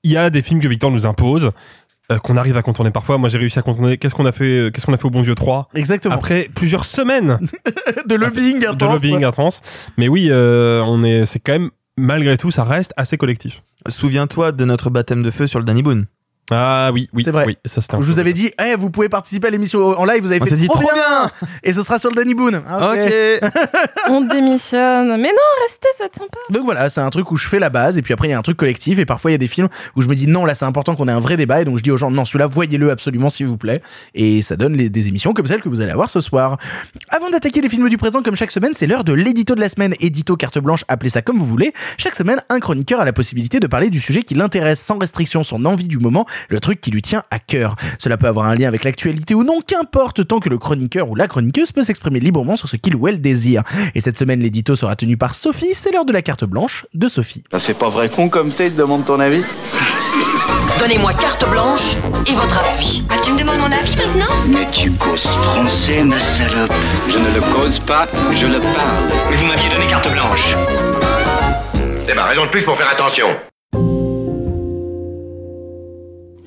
Il y a des films que Victor nous impose, euh, qu'on arrive à contourner parfois. Moi, j'ai réussi à contourner. Qu'est-ce qu'on a fait, euh, qu'est-ce qu'on a fait au Bon Dieu 3 Exactement. Après plusieurs semaines de lobbying de intense. lobbying intense. Mais oui, euh, on est, c'est quand même, malgré tout, ça reste assez collectif. Souviens-toi de notre baptême de feu sur le Danny Boone. Ah oui, oui, C'est vrai. oui, ça Je vous avais dit, eh, vous pouvez participer à l'émission en live, vous avez On fait dit trop, trop bien. Et ce sera sur le Danny Boone. Ah, ok. Ok. On démissionne. Mais non, restez, ça va être sympa. Donc voilà, c'est un truc où je fais la base et puis après il y a un truc collectif et parfois il y a des films où je me dis non là c'est important qu'on ait un vrai débat et donc je dis aux gens non celui-là voyez-le absolument s'il vous plaît et ça donne les- des émissions comme celle que vous allez avoir ce soir. Avant d'attaquer les films du présent comme chaque semaine c'est l'heure de l'édito de la semaine, édito carte blanche, appelez ça comme vous voulez. Chaque semaine un chroniqueur a la possibilité de parler du sujet qui l'intéresse sans restriction, son envie du moment, le truc qui lui tient à cœur. Cela peut avoir un lien avec l'actualité ou non, qu'importe tant que le chroniqueur ou la chroniqueuse peut s'exprimer librement sur ce qu'il ou elle désire. Et cette semaine l'édito sera tenu par Sophie, c'est l'heure de la carte blanche de Sophie. Ça fait pas vrai con comme t'es, demande ton avis. Donnez-moi carte blanche et votre appui. Ah, tu me demandes mon avis maintenant? Mais tu causes français, ma salope. Je ne le cause pas, je le parle. Mais vous m'aviez donné carte blanche. C'est ma raison de plus pour faire attention.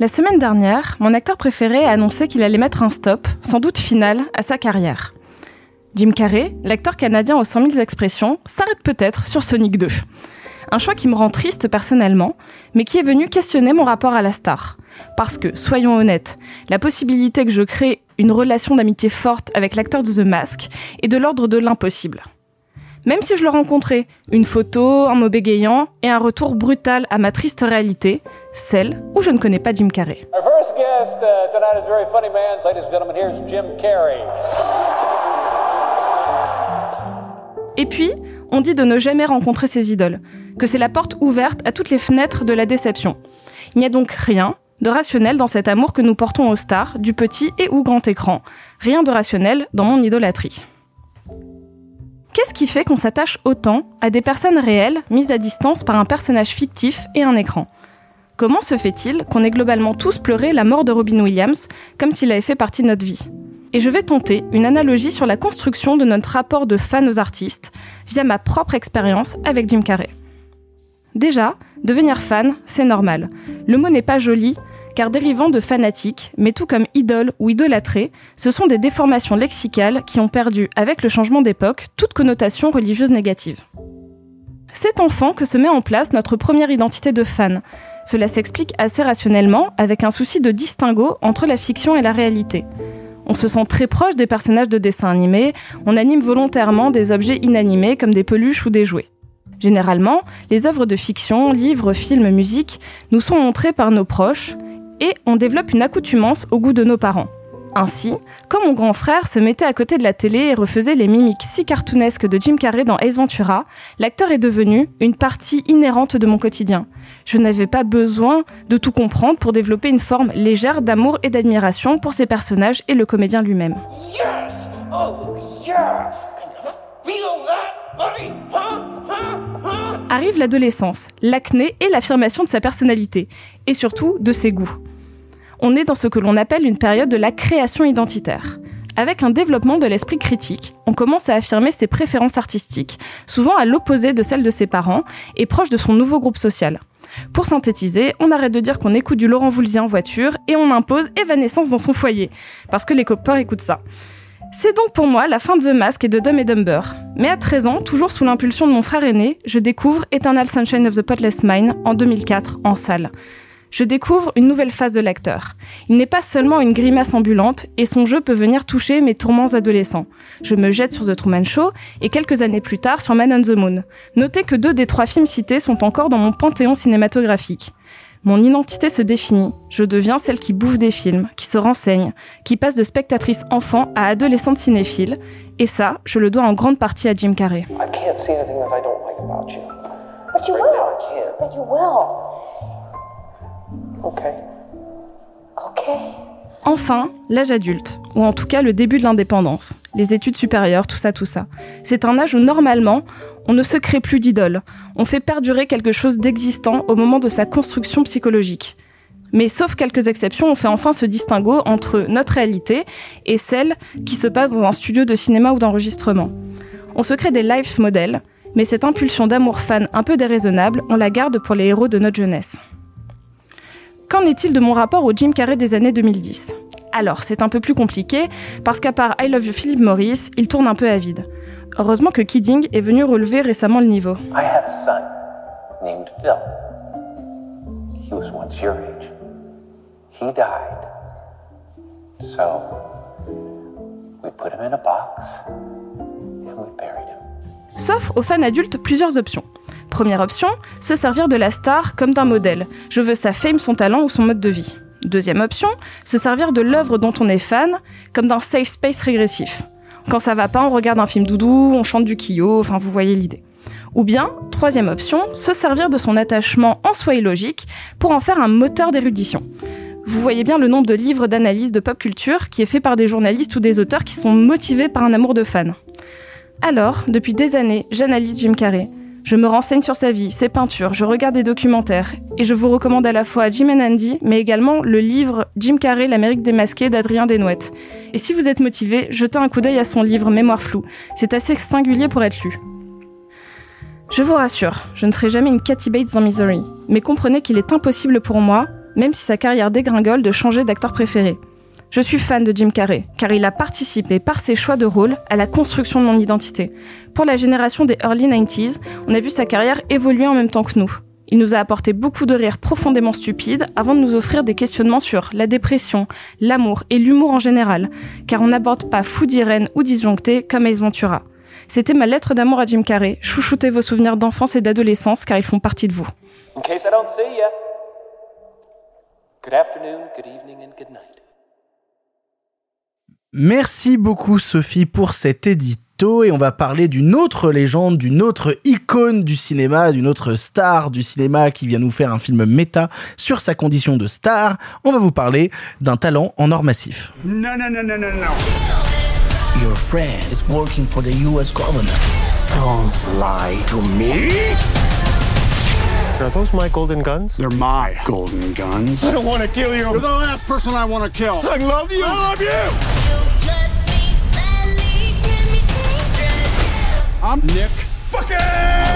La semaine dernière, mon acteur préféré a annoncé qu'il allait mettre un stop, sans doute final, à sa carrière. Jim Carrey, l'acteur canadien aux 100 000 expressions, s'arrête peut-être sur Sonic 2. Un choix qui me rend triste personnellement, mais qui est venu questionner mon rapport à la star. Parce que, soyons honnêtes, la possibilité que je crée une relation d'amitié forte avec l'acteur de The Mask est de l'ordre de l'impossible. Même si je le rencontrais, une photo, un mot bégayant et un retour brutal à ma triste réalité, celle où je ne connais pas Jim Carrey. Et puis, on dit de ne jamais rencontrer ses idoles, que c'est la porte ouverte à toutes les fenêtres de la déception. Il n'y a donc rien de rationnel dans cet amour que nous portons aux stars, du petit et ou grand écran. Rien de rationnel dans mon idolâtrie. Qu'est-ce qui fait qu'on s'attache autant à des personnes réelles mises à distance par un personnage fictif et un écran? Comment se fait-il qu'on ait globalement tous pleuré la mort de Robin Williams comme s'il avait fait partie de notre vie? Et je vais tenter une analogie sur la construction de notre rapport de fan aux artistes via ma propre expérience avec Jim Carrey. Déjà, devenir fan, c'est normal. Le mot n'est pas joli, car dérivant de fanatique, mais tout comme idole ou idolâtré, ce sont des déformations lexicales qui ont perdu, avec le changement d'époque, toute connotation religieuse négative. C'est enfant que se met en place notre première identité de fan. Cela s'explique assez rationnellement avec un souci de distinguo entre la fiction et la réalité. On se sent très proche des personnages de dessins animés, on anime volontairement des objets inanimés comme des peluches ou des jouets. Généralement, les œuvres de fiction, livres, films, musique, nous sont montrées par nos proches et on développe une accoutumance au goût de nos parents. Ainsi, quand mon grand frère se mettait à côté de la télé et refaisait les mimiques si cartoonesques de Jim Carrey dans Ace Ventura, l'acteur est devenu une partie inhérente de mon quotidien. Je n'avais pas besoin de tout comprendre pour développer une forme légère d'amour et d'admiration pour ces personnages et le comédien lui-même. Yes! Oh, yes! Arrive l'adolescence, l'acné et l'affirmation de sa personnalité, et surtout de ses goûts. On est dans ce que l'on appelle une période de la création identitaire. Avec un développement de l'esprit critique, on commence à affirmer ses préférences artistiques, souvent à l'opposé de celles de ses parents et proche de son nouveau groupe social. Pour synthétiser, on arrête de dire qu'on écoute du Laurent Voulzy en voiture et on impose Evanescence dans son foyer, parce que les copains écoutent ça. C'est donc pour moi la fin de The Mask et de Dumb et Dumber. Mais à 13 ans, toujours sous l'impulsion de mon frère aîné, je découvre Eternal Sunshine of the Potless Mind en 2004 en salle. Je découvre une nouvelle phase de l'acteur. Il n'est pas seulement une grimace ambulante et son jeu peut venir toucher mes tourments adolescents. Je me jette sur The Truman Show et quelques années plus tard sur Man on the Moon. Notez que deux des trois films cités sont encore dans mon panthéon cinématographique. Mon identité se définit. Je deviens celle qui bouffe des films, qui se renseigne, qui passe de spectatrice enfant à adolescente cinéphile. Et ça, je le dois en grande partie à Jim Carrey. I can't see anything that I don't like about you. But you Right will. now, I can't. But you will. Enfin, l'âge adulte, ou en tout cas le début de l'indépendance, les études supérieures, tout ça, tout ça. C'est un âge où normalement, on ne se crée plus d'idole, on fait perdurer quelque chose d'existant au moment de sa construction psychologique. Mais sauf quelques exceptions, on fait enfin ce distinguo entre notre réalité et celle qui se passe dans un studio de cinéma ou d'enregistrement. On se crée des life models, mais cette impulsion d'amour fan un peu déraisonnable, on la garde pour les héros de notre jeunesse. Qu'en est-il de mon rapport au Jim Carrey des années 2010 Alors, c'est un peu plus compliqué, parce qu'à part I Love You Philip Morris, il tourne un peu à vide. Heureusement que Kidding est venu relever récemment le niveau. I had a son named Phil. He was once your age. He died. So, we put him in a box and we buried him. Sauf aux fans adultes plusieurs options. Première option, se servir de la star comme d'un modèle. Je veux sa fame, son talent ou son mode de vie. Deuxième option, se servir de l'œuvre dont on est fan comme d'un safe space régressif. Quand ça va pas, on regarde un film doudou, on chante du Kyo, enfin vous voyez l'idée. Ou bien, troisième option, se servir de son attachement en soi illogique pour en faire un moteur d'érudition. Vous voyez bien le nombre de livres d'analyse de pop culture qui est fait par des journalistes ou des auteurs qui sont motivés par un amour de fan. Alors, depuis des années, j'analyse Jim Carrey. Je me renseigne sur sa vie, ses peintures, je regarde des documentaires. Et je vous recommande à la fois Jim and Andy, mais également le livre Jim Carrey, l'Amérique démasquée d'Adrien Desnouettes. Et si vous êtes motivé, jetez un coup d'œil à son livre Mémoire floue. C'est assez singulier pour être lu. Je vous rassure, je ne serai jamais une Kathy Bates dans Misery, mais comprenez qu'il est impossible pour moi, même si sa carrière dégringole, de changer d'acteur préféré. Je suis fan de Jim Carrey, car il a participé par ses choix de rôle à la construction de mon identité. Pour la génération des early 90s, on a vu sa carrière évoluer en même temps que nous. Il nous a apporté beaucoup de rires profondément stupides avant de nous offrir des questionnements sur la dépression, l'amour et l'humour en général, car on n'aborde pas fou d'Irène ou disjoncté comme Ace Ventura. C'était ma lettre d'amour à Jim Carrey. Chouchoutez vos souvenirs d'enfance et d'adolescence car ils font partie de vous. In case I don't see ya. Good afternoon, good evening, and good night. Merci beaucoup Sophie pour cet et on va parler d'une autre légende, d'une autre icône du cinéma, d'une autre star du cinéma qui vient nous faire un film méta sur sa condition de star. On va vous parler d'un talent en or massif. No, no, no, no, no, no. Your friend is working for the US government. Don't lie to me. Are those my golden guns? They're my golden guns. I don't want to kill you. You're the last person I want to kill. I love you. I love you. I'm Nick fucking.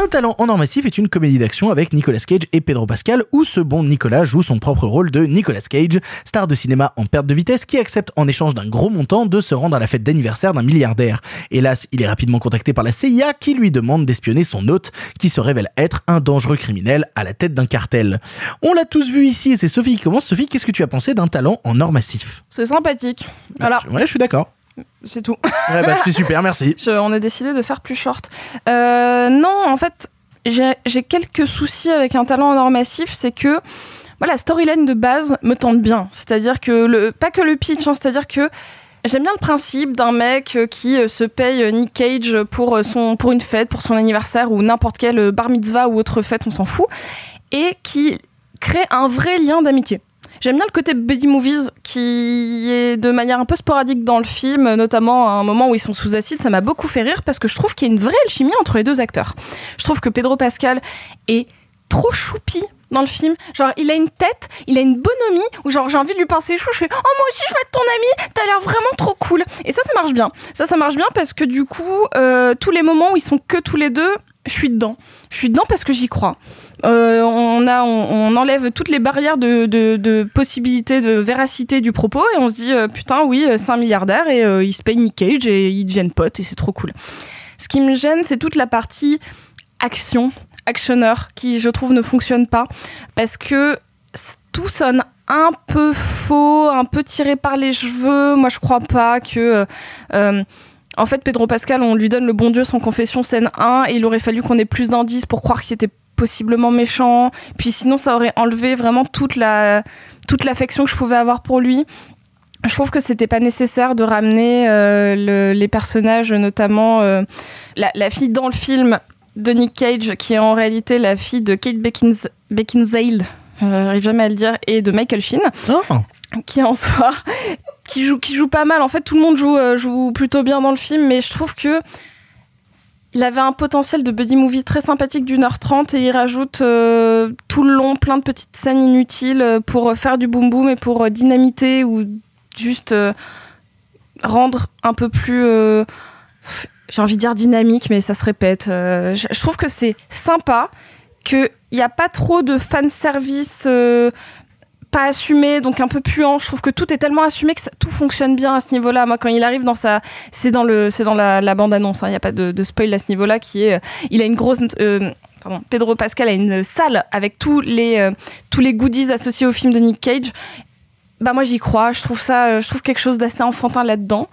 Un talent en or massif est une comédie d'action avec Nicolas Cage et Pedro Pascal où ce bon Nicolas joue son propre rôle de Nicolas Cage, star de cinéma en perte de vitesse qui accepte en échange d'un gros montant de se rendre à la fête d'anniversaire d'un milliardaire. Hélas, il est rapidement contacté par la CIA qui lui demande d'espionner son hôte qui se révèle être un dangereux criminel à la tête d'un cartel. On l'a tous vu ici et c'est Sophie qui commence. Sophie, qu'est-ce que tu as pensé d'un talent en or massif? C'est sympathique. Ouais, je suis d'accord. C'est tout. Ouais, bah, c'est super, merci. Je- on a décidé de faire plus short. Euh, non, en fait, j'ai quelques soucis avec un talent en or massif, c'est que voilà, la storyline de base me tente bien. C'est-à-dire que le, pas que le pitch, hein, c'est-à-dire que J'aime bien le principe d'un mec euh, qui euh, se paye Nick Cage pour son pour une fête, pour son anniversaire ou n'importe quelle bar mitzvah ou autre fête, on s'en fout, et qui crée un vrai lien d'amitié. J'aime bien le côté buddy movies qui est de manière un peu sporadique dans le film, notamment à un moment où ils sont sous acide. Ça m'a beaucoup fait rire parce que je trouve qu'il y a une vraie alchimie entre les deux acteurs. Je trouve que Pedro Pascal est trop choupi dans le film. Genre, il a une tête, il a une bonhomie, où genre, j'ai envie de lui pincer les cheveux, je fais, oh, moi aussi, je veux être ton ami, t'as l'air vraiment trop cool. Et ça, ça marche bien. Ça, ça marche bien parce que du coup, euh, tous les moments où ils sont que tous les deux, je suis dedans. Je suis dedans parce que j'y crois. Euh, on a, on, enlève toutes les barrières de, de, possibilité, de véracité du propos et on se dit, euh, putain, oui, c'est un milliardaire et euh, il se paye Nick Cage et il deviennent potes et c'est trop cool. Ce qui me gêne, c'est toute la partie action actionneur qui, je trouve, ne fonctionne pas parce que tout sonne un peu faux, un peu tiré par les cheveux. Moi, je crois pas que. En fait, Pedro Pascal, on lui donne le bon Dieu sans confession scène 1 et il aurait fallu qu'on ait plus d'indices pour croire qu'il était possiblement méchant. Puis sinon, ça aurait enlevé vraiment toute la toute l'affection que je pouvais avoir pour lui. Je trouve que c'était pas nécessaire de ramener euh, le, les personnages, notamment euh, la, la, fille dans le film de Nick Cage, qui est en réalité la fille de Kate Beckins, Beckinsale, euh, j'arrive jamais à le dire, et de Michael Sheen. Oh. Qui en soi, qui joue, qui joue pas mal. En fait, tout le monde joue, euh, joue plutôt bien dans le film, mais je trouve que il avait un potentiel de buddy movie très sympathique d'une heure trente et il rajoute euh, tout le long plein de petites scènes inutiles pour faire du boom boom et pour dynamiter ou juste euh, rendre un peu plus euh, j'ai envie de dire dynamique, mais ça se répète. Euh, je, trouve que c'est sympa, qu'il n'y a pas trop de fan service euh, pas assumé, donc un peu puant. Je trouve que tout est tellement assumé que ça, tout fonctionne bien à ce niveau-là. Moi, quand il arrive dans sa, c'est dans le, c'est dans la, la bande annonce. Il hein, n'y a pas de, de, spoil à ce niveau-là. Qui est, il a une grosse. Euh, pardon, Pedro Pascal a une salle avec tous les euh, tous les goodies associés au film de Nick Cage. Bah moi j'y crois. Je trouve ça, je trouve quelque chose d'assez enfantin là-dedans.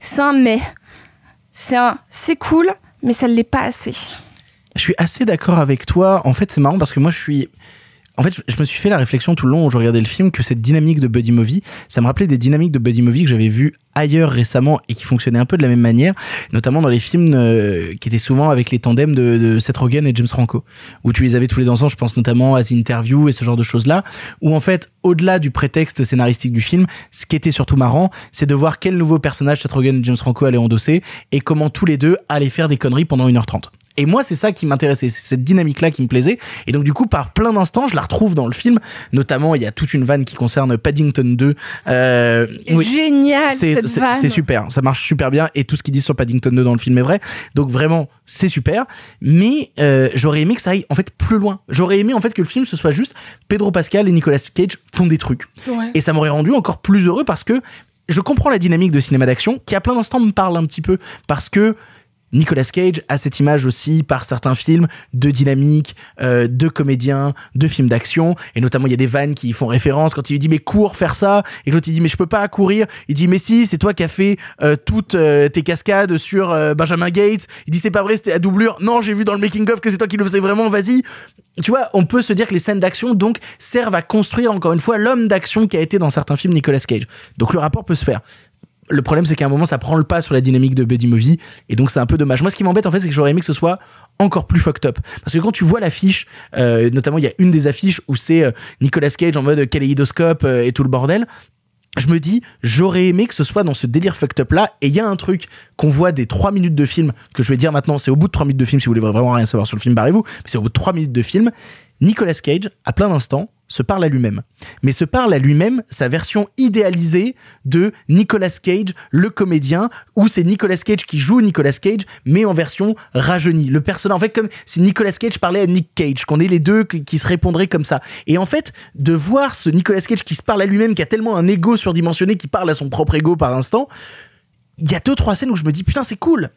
C'est un mais c'est un, c'est cool, mais ça ne l'est pas assez. Je suis assez d'accord avec toi. En fait, c'est marrant parce que moi, je suis, en fait, je me suis fait la réflexion tout le long où je regardais le film que cette dynamique de buddy movie, ça me rappelait des dynamiques de buddy movie que j'avais vues ailleurs récemment et qui fonctionnaient un peu de la même manière, notamment dans les films euh, qui étaient souvent avec les tandems de, de, Seth Rogen et James Franco, où tu les avais tous les ensemble. Je pense notamment à The Interview et ce genre de choses-là, où en fait, au-delà du prétexte scénaristique du film, ce qui était surtout marrant, c'est de voir quel nouveau personnage Seth Rogen et James Franco allaient endosser et comment tous les deux allaient faire des conneries pendant 1h30. Et moi, c'est ça qui m'intéressait, c'est cette dynamique-là qui me plaisait. Et donc, du coup, par plein d'instants, je la retrouve dans le film. Notamment, il y a toute une vanne qui concerne Paddington 2. Euh, oui, Génial, c'est, super, ça marche super bien. Et tout ce qu'ils disent sur Paddington 2 dans le film est vrai. Donc, vraiment, c'est super. Mais euh, j'aurais aimé que ça aille en fait plus loin. J'aurais aimé en fait que le film ce soit juste Pedro Pascal et Nicolas Cage font des trucs. Ouais. Et ça m'aurait rendu encore plus heureux parce que je comprends la dynamique de cinéma d'action qui à plein d'instants me parle un petit peu parce que Nicolas Cage a cette image aussi par certains films de dynamique, euh, de comédiens, de films d'action, et notamment il y a des vannes qui font référence quand il lui dit mais cours faire ça, et l'autre il dit mais je peux pas courir, il dit mais si c'est toi qui as fait euh, toutes euh, tes cascades sur Benjamin Gates, il dit c'est pas vrai c'était à doublure, non j'ai vu dans le making of que c'est toi qui le faisais vraiment, vas-y, tu vois, on peut se dire que les scènes d'action donc servent à construire encore une fois l'homme d'action qui a été dans certains films Nicolas Cage. Donc le rapport peut se faire le problème c'est qu'à un moment ça prend le pas sur la dynamique de buddy movie et donc c'est un peu dommage. Moi ce qui m'embête en fait c'est que j'aurais aimé que ce soit encore plus fucked up. Parce que quand tu vois l'affiche euh, notamment il y a une des affiches où c'est euh, Nicolas Cage en mode kaléidoscope euh, et tout le bordel je me dis, j'aurais aimé que ce soit dans ce délire fucked up là, et il y a un truc qu'on voit des 3 minutes de film, que je vais dire maintenant, c'est au bout de 3 minutes de film, si vous voulez vraiment rien savoir sur le film, barrez-vous, mais c'est au bout de 3 minutes de film, Nicolas Cage, à plein d'instants, se parle à lui-même. Mais se parle à lui-même sa version idéalisée de Nicolas Cage, le comédien, où c'est Nicolas Cage qui joue Nicolas Cage, mais en version rajeunie. Le personnage, en fait, comme si Nicolas Cage parlait à Nick Cage, qu'on est les deux qui se répondraient comme ça. Et en fait, de voir ce Nicolas Cage qui se parle à lui-même, qui a tellement un ego surdimensionné, qui parle à son propre ego par instant, il y a deux, trois scènes où je me dis, putain, c'est cool.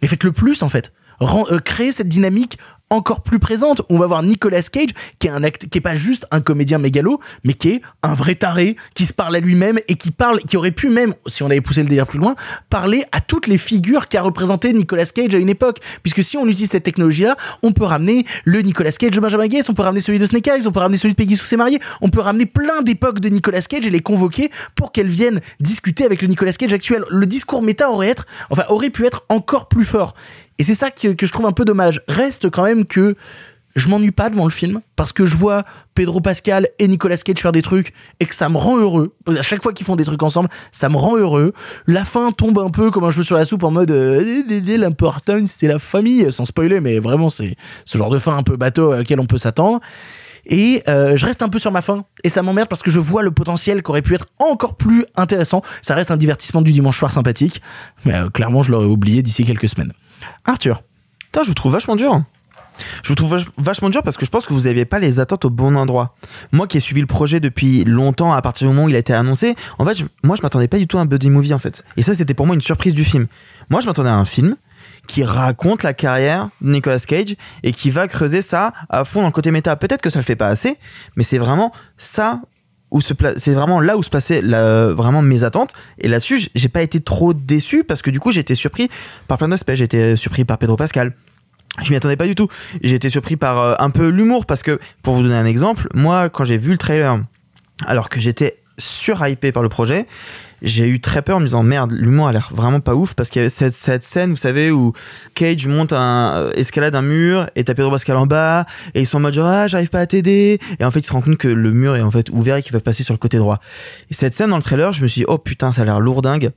Mais faites-le plus, en fait. Rend, euh, créer cette dynamique encore plus présente. On va voir Nicolas Cage, qui est un acte, qui est pas juste un comédien mégalo, mais qui est un vrai taré, qui se parle à lui-même et qui parle, qui aurait pu même, si on avait poussé le délire plus loin, parler à toutes les figures qu'a représenté Nicolas Cage à une époque. Puisque si on utilise cette technologie-là, on peut ramener le Nicolas Cage de Benjamin Gates, on peut ramener celui de Snake Eyes, on peut ramener celui de Peggy sous ses mariés, on peut ramener plein d'époques de Nicolas Cage et les convoquer pour qu'elles viennent discuter avec le Nicolas Cage actuel. Le discours méta aurait être, enfin, aurait pu être encore plus fort. Et c'est ça que, je trouve un peu dommage. Reste quand même que je m'ennuie pas devant le film parce que je vois Pedro Pascal et Nicolas Cage faire des trucs et que ça me rend heureux. À chaque fois qu'ils font des trucs ensemble, ça me rend heureux. La fin tombe un peu comme un cheveu sur la soupe en mode euh, l'important c'est la famille, sans spoiler, mais vraiment c'est ce genre de fin un peu bateau auquel on peut s'attendre. Et euh, je reste un peu sur ma fin et ça m'emmerde parce que je vois le potentiel qui aurait pu être encore plus intéressant. Ça reste un divertissement du dimanche soir sympathique, mais euh, clairement je l'aurais oublié d'ici quelques semaines. Arthur, Putain, je vous trouve vachement dur. Je vous trouve vach- vachement dur parce que je pense que vous n'aviez pas les attentes au bon endroit. Moi qui ai suivi le projet depuis longtemps, à partir du moment où il a été annoncé, en fait, moi je m'attendais pas du tout à un buddy movie en fait. Et ça, c'était pour moi une surprise du film. Moi, je m'attendais à un film qui raconte la carrière de Nicolas Cage et qui va creuser ça à fond dans le côté méta. Peut-être que ça le fait pas assez, mais c'est vraiment ça c'est vraiment là où se plaçaient la- vraiment mes attentes. Et là-dessus j'ai pas été trop déçu parce que du coup j'ai été surpris par plein d'aspects. J'ai été surpris par Pedro Pascal. Je m'y attendais pas du tout. J'ai été surpris par euh, un peu l'humour parce que pour vous donner un exemple moi quand j'ai vu le trailer alors que j'étais surhypé par le projet j'ai eu très peur en me disant merde l'humour a l'air vraiment pas ouf parce qu'il y avait cette, cette scène vous savez où Cage monte un euh, escalade un mur et t'as Pedro Pascal en bas et ils sont en mode genre ah j'arrive pas à t'aider et en fait ils se rendent compte que le mur est en fait ouvert et qu'ils peuvent passer sur le côté droit et cette scène dans le trailer je me suis dit oh putain ça a l'air lourdingue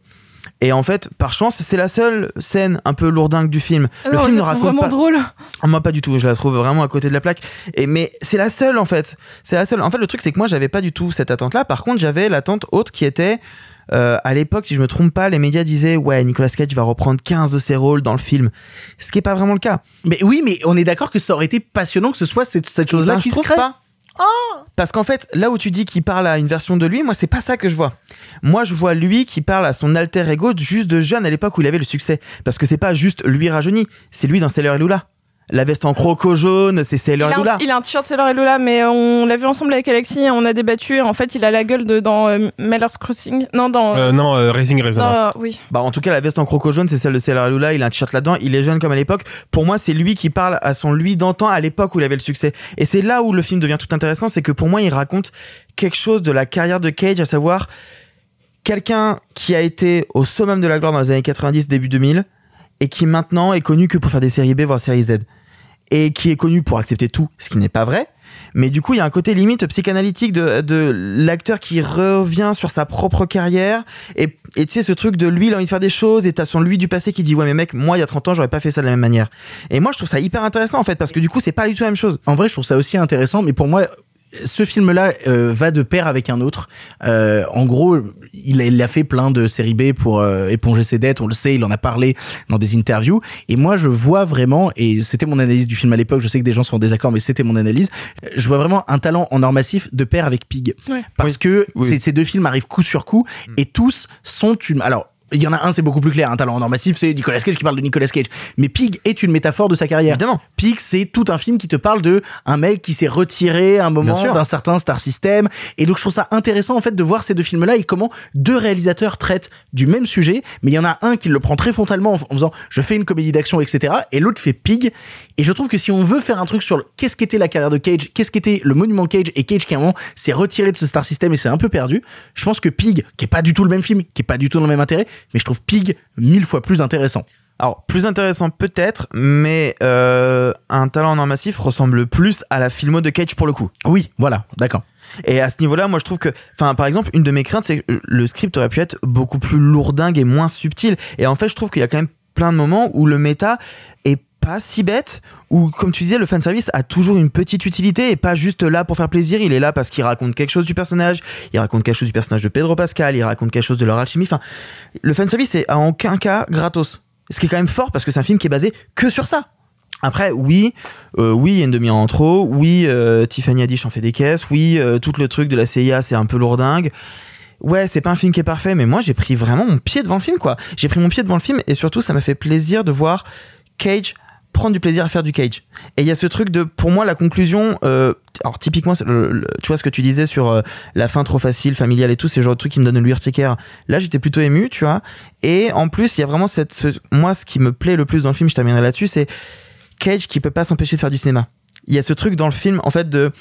et en fait, par chance, c'est la seule scène un peu lourdingue du film. Ah le non, film ne raconte vraiment pas. drôle. Moi, pas du tout. Je la trouve vraiment à côté de la plaque. Et mais c'est la seule en fait. C'est la seule. En fait, le truc c'est que moi, j'avais pas du tout cette attente-là. Par contre, j'avais l'attente haute qui était. Euh, à l'époque, si je me trompe pas, les médias disaient ouais, Nicolas Cage va reprendre 15 de ses rôles dans le film. Ce qui est pas vraiment le cas. Mais oui, mais on est d'accord que ça aurait été passionnant que ce soit cette, cette chose-là Ben, qui se crée. pas. Parce qu'en fait, là où tu dis qu'il parle à une version de lui, moi, c'est pas ça que je vois. Moi, je vois lui qui parle à son alter ego juste de jeune à l'époque où il avait le succès. Parce que c'est pas juste lui rajeuni, c'est lui dans Sailor et Lula. La veste en croco jaune, c'est Il Sailor a, Lula. il a un t-shirt Sailor et Lola, mais on l'a vu ensemble avec Alexis, on a débattu. En fait, il a la gueule de dans euh, Miller's Crossing. Non, dans. Euh, non, euh, Racing Arizona. dans- oui. Bah, en tout cas, la veste en croco jaune, c'est celle de Sailor et Lula. Il a un t-shirt là-dedans. Il est jeune comme à l'époque. Pour moi, c'est lui qui parle à son lui d'antan à l'époque où il avait le succès. Et c'est là où le film devient tout intéressant. C'est que pour moi, il raconte quelque chose de la carrière de Cage, à savoir quelqu'un qui a été au summum de la gloire dans les années 90, début 2000, et qui maintenant est connu que pour faire des séries B, voire séries Z. Et qui est connu pour accepter tout, ce qui n'est pas vrai. Mais du coup, il y a un côté limite psychanalytique de, de l'acteur qui revient sur sa propre carrière. Et tu sais, ce truc de lui, il a envie de faire des choses, et t'as son lui du passé qui dit, ouais, mais mec, moi, il y a 30 ans, j'aurais pas fait ça de la même manière. Et moi, je trouve ça hyper intéressant, en fait, parce que du coup, c'est pas du tout la même chose. En vrai, je trouve ça aussi intéressant, mais pour moi, ce film-là euh, va de pair avec un autre. Euh, en gros, il a, il a fait plein de séries B pour euh, éponger ses dettes. On le sait, il en a parlé dans des interviews. Et moi, je vois vraiment, et c'était mon analyse du film à l'époque. Je sais que des gens sont en désaccord, mais c'était mon analyse. Je vois vraiment un talent en or massif de pair avec Pig, Ouais. parce que Oui. ces- ces deux films arrivent coup sur coup, et tous sont une. Alors. Il y en a un, c'est beaucoup plus clair. Un talent en or massif, c'est Nicolas Cage qui parle de Nicolas Cage. Mais Pig est une métaphore de sa carrière. Évidemment. Pig, c'est tout un film qui te parle de un mec qui s'est retiré à un moment d'un certain star system. Et donc, je trouve ça intéressant, en fait, de voir ces deux films-là et comment deux réalisateurs traitent du même sujet. Mais il y en a un qui le prend très frontalement en en faisant, je fais une comédie d'action, etc. Et l'autre fait Pig. Et je trouve que si on veut faire un truc sur le- qu'est-ce qu'était la carrière de Cage, qu'est-ce qu'était le monument Cage et Cage qui à un moment s'est retiré de ce star system et s'est un peu perdu, je pense que Pig, qui est pas du tout le même film, qui est pas du tout dans le même intérêt, mais je trouve Pig mille fois plus intéressant. Alors, plus intéressant peut-être, mais euh, un talent en or massif ressemble plus à la filmo de Cage pour le coup. Oui, voilà, d'accord. Et à ce niveau-là, moi je trouve que, enfin, par exemple, une de mes craintes, c'est que le script aurait pu être beaucoup plus lourdingue et moins subtil. Et en fait, je trouve qu'il y a quand même plein de moments où le méta est pas si bête, où, comme tu disais, le fanservice a toujours une petite utilité et pas juste là pour faire plaisir. Il est là parce qu'il raconte quelque chose du personnage, il raconte quelque chose du personnage de Pedro Pascal, il raconte quelque chose de leur alchimie. Enfin, le fanservice est en aucun cas gratos. Ce qui est quand même fort parce que c'est un film qui est basé que sur ça. Après, oui, euh, oui, il y a une demi-heure en trop. Oui, euh, Tiffany Haddish en fait des caisses. Oui, euh, tout le truc de la CIA, c'est un peu lourdingue. Ouais, c'est pas un film qui est parfait, mais moi, j'ai pris vraiment mon pied devant le film, quoi. J'ai pris mon pied devant le film, et surtout, ça m'a fait plaisir de voir Cage prendre du plaisir à faire du Cage. Et il y a ce truc de, pour moi, la conclusion, euh, alors typiquement, tu vois ce que tu disais sur euh, la fin trop facile, familiale et tout, c'est le genre de truc qui me donne le l'urticaire. Là, j'étais plutôt ému, tu vois. Et en plus, il y a vraiment cette, ce- moi, ce qui me plaît le plus dans le film, je terminerai là-dessus, c'est Cage qui peut pas s'empêcher de faire du cinéma. Il y a ce truc dans le film, en fait, de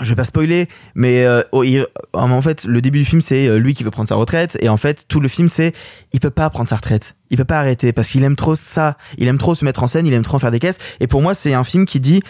je vais pas spoiler, mais euh, oh, en fait, le début du film, c'est euh, lui qui veut prendre sa retraite, et en fait, tout le film, c'est il peut pas prendre sa retraite, il peut pas arrêter parce qu'il aime trop ça, il aime trop se mettre en scène, il aime trop faire des caisses. Et pour moi, c'est un film qui dit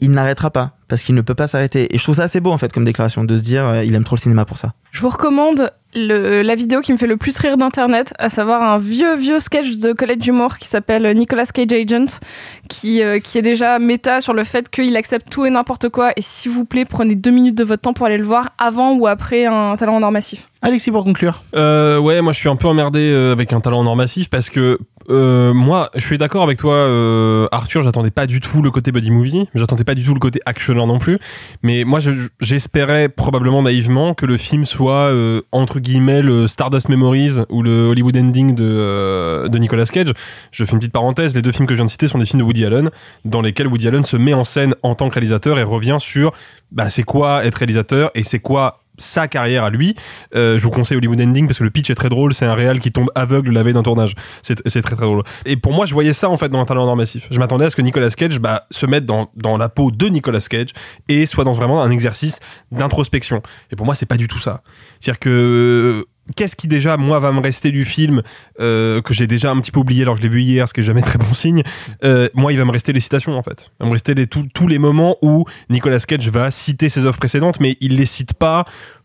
il n'arrêtera pas parce qu'il ne peut pas s'arrêter. Et je trouve ça assez beau en fait comme déclaration de se dire euh, il aime trop le cinéma pour ça. Je vous recommande le, la vidéo qui me fait le plus rire d'internet, à savoir un vieux vieux sketch de Colette d'humour qui s'appelle Nicolas Cage Agent, qui euh, qui est déjà méta sur le fait qu'il accepte tout et n'importe quoi. Et s'il vous plaît, prenez deux minutes de votre temps pour aller le voir avant ou après un talent en or massif. Alexis pour conclure. Euh, ouais, moi je suis un peu emmerdé euh, avec un talent en or massif parce que euh, moi, je suis d'accord avec toi, euh, Arthur. J'attendais pas du tout le côté buddy movie, j'attendais pas du tout le côté actionneur non plus. Mais moi, je- j'espérais probablement naïvement que le film soit euh, entre guillemets le Stardust Memories ou le Hollywood Ending de, euh, de Nicolas Cage. Je fais une petite parenthèse. Les deux films que je viens de citer sont des films de Woody Allen, dans lesquels Woody Allen se met en scène en tant que réalisateur et revient sur bah, c'est quoi être réalisateur et c'est quoi sa carrière à lui. Euh, je vous conseille Hollywood Ending parce que le pitch est très drôle. C'est un réal qui tombe aveugle la veille d'un tournage. C'est très très drôle. Et pour moi, je voyais ça en fait dans un talent en or massif. Je m'attendais à ce que Nicolas Cage bah, se mette dans, dans la peau de Nicolas Cage et soit dans vraiment un exercice d'introspection. Et pour moi, c'est pas du tout ça. C'est-à-dire que Qu'est-ce qui déjà moi va me rester du film euh, que j'ai déjà un petit peu oublié alors que je l'ai vu hier, ce qui est jamais très bon signe. Euh, moi, il va me rester les citations en fait. Il va me rester les, tous- tous les moments où Nicolas Cage va citer ses œuvres précédentes, mais il les cite pas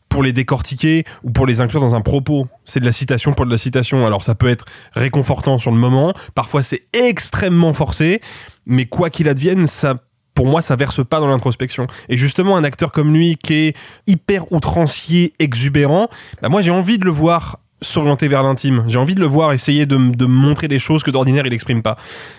pour les décortiquer ou pour les inclure dans un propos. C'est de la citation pour de la citation. Alors ça peut être réconfortant sur le moment, parfois c'est extrêmement forcé, mais quoi qu'il advienne, ça pour moi, ça verse pas dans l'introspection. Et justement, un acteur comme lui, qui est hyper outrancier, exubérant, bah moi, j'ai envie de le voir s'orienter vers l'intime. J'ai envie de le voir essayer de, de montrer des choses que d'ordinaire il exprime pas.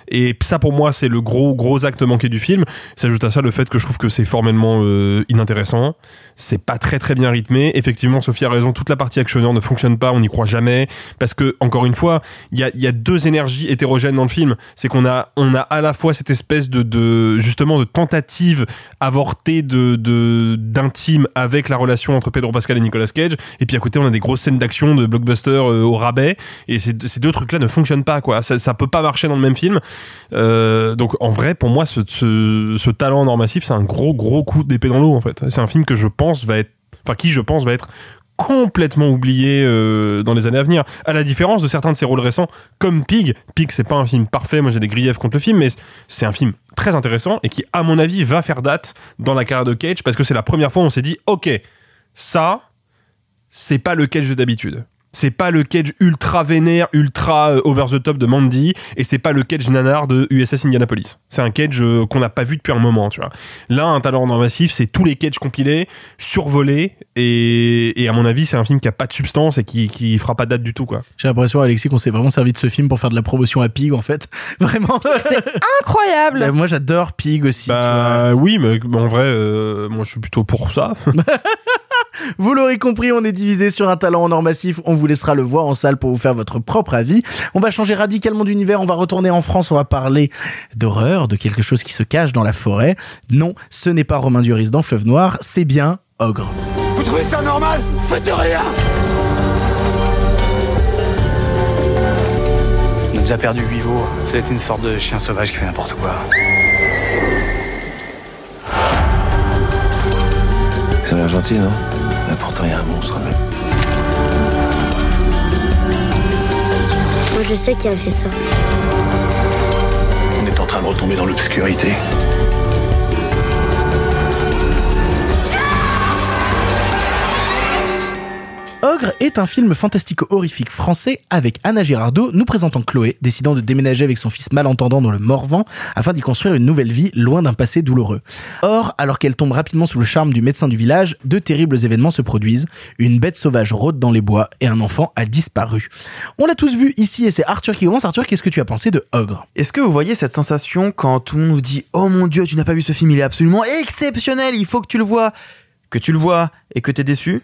Et ça pour moi c'est le gros gros acte manqué du film. S'ajoute à ça le fait que je trouve que c'est formellement euh, inintéressant. C'est pas très très bien rythmé. Effectivement Sophie a raison, toute la partie actionneur ne fonctionne pas, on n'y croit jamais parce que encore une fois il y a, y a deux énergies hétérogènes dans le film. C'est qu'on a on a à la fois cette espèce de, de justement de tentative avortée de- d'intime avec la relation entre Pedro Pascal et Nicolas Cage et puis à côté on a des grosses scènes d'action de blockbuster euh, au rabais. Et ces, deux trucs là ne fonctionnent pas quoi. Ça, peut pas marcher dans le même film. Euh, donc en vrai pour moi ce, talent en massif c'est un gros gros coup d'épée dans l'eau en fait. C'est un film que je pense va être enfin qui je pense va être complètement oublié euh, dans les années à venir. À la différence de certains de ses rôles récents comme Pig. Pig c'est pas un film parfait. Moi j'ai des griefs contre le film mais c'est un film très intéressant et qui à mon avis va faire date dans la carrière de Cage parce que c'est la première fois où on s'est dit ok ça c'est pas le Cage de d'habitude. C'est pas le Cage ultra vénère, ultra euh, over the top de Mandy, et c'est pas le Cage nanar de USS Indianapolis. C'est un Cage euh, qu'on n'a pas vu depuis un moment, tu vois. Là, un talent en massif, c'est tous les Cage compilés, survolés, et, et à mon avis, c'est un film qui a pas de substance et qui, qui fera pas date du tout, quoi. J'ai l'impression, Alexis, qu'on s'est vraiment servi de ce film pour faire de la promotion à Pig, en fait. Vraiment. C'est incroyable. Bah, moi, j'adore Pig aussi. Bah oui, mais en vrai, euh, moi je suis plutôt pour ça. Vous l'aurez compris, on est divisé sur un talent en or massif. On vous laissera le voir en salle pour vous faire votre propre avis. On va changer radicalement d'univers. On va retourner en France. On va parler d'horreur, de quelque chose qui se cache dans la forêt. Non, ce n'est pas Romain Duris dans Fleuve Noir. C'est bien Ogre. Vous trouvez ça normal? Faites rien On a déjà perdu huit veaux. Ça une sorte de chien sauvage qui fait n'importe quoi. Ça a l'air gentil, non? Mais pourtant, il y a un monstre, même. Moi, je sais qui a fait ça. On est en train de retomber dans l'obscurité. Ogre est un film fantastique horrifique français avec Anna Girardot nous présentant Chloé, décidant de déménager avec son fils malentendant dans le Morvan afin d'y construire une nouvelle vie loin d'un passé douloureux. Or, alors qu'elle tombe rapidement sous le charme du médecin du village, de terribles événements se produisent. Une bête sauvage rôde dans les bois et un enfant a disparu. On l'a tous vu ici et c'est Arthur qui commence. Arthur, qu'est-ce que tu as pensé de Ogre? Est-ce que vous voyez cette sensation quand tout le monde vous dit Oh mon dieu, tu n'as pas vu ce film, il est absolument exceptionnel, il faut que tu le vois Que tu le vois et que t'es déçu?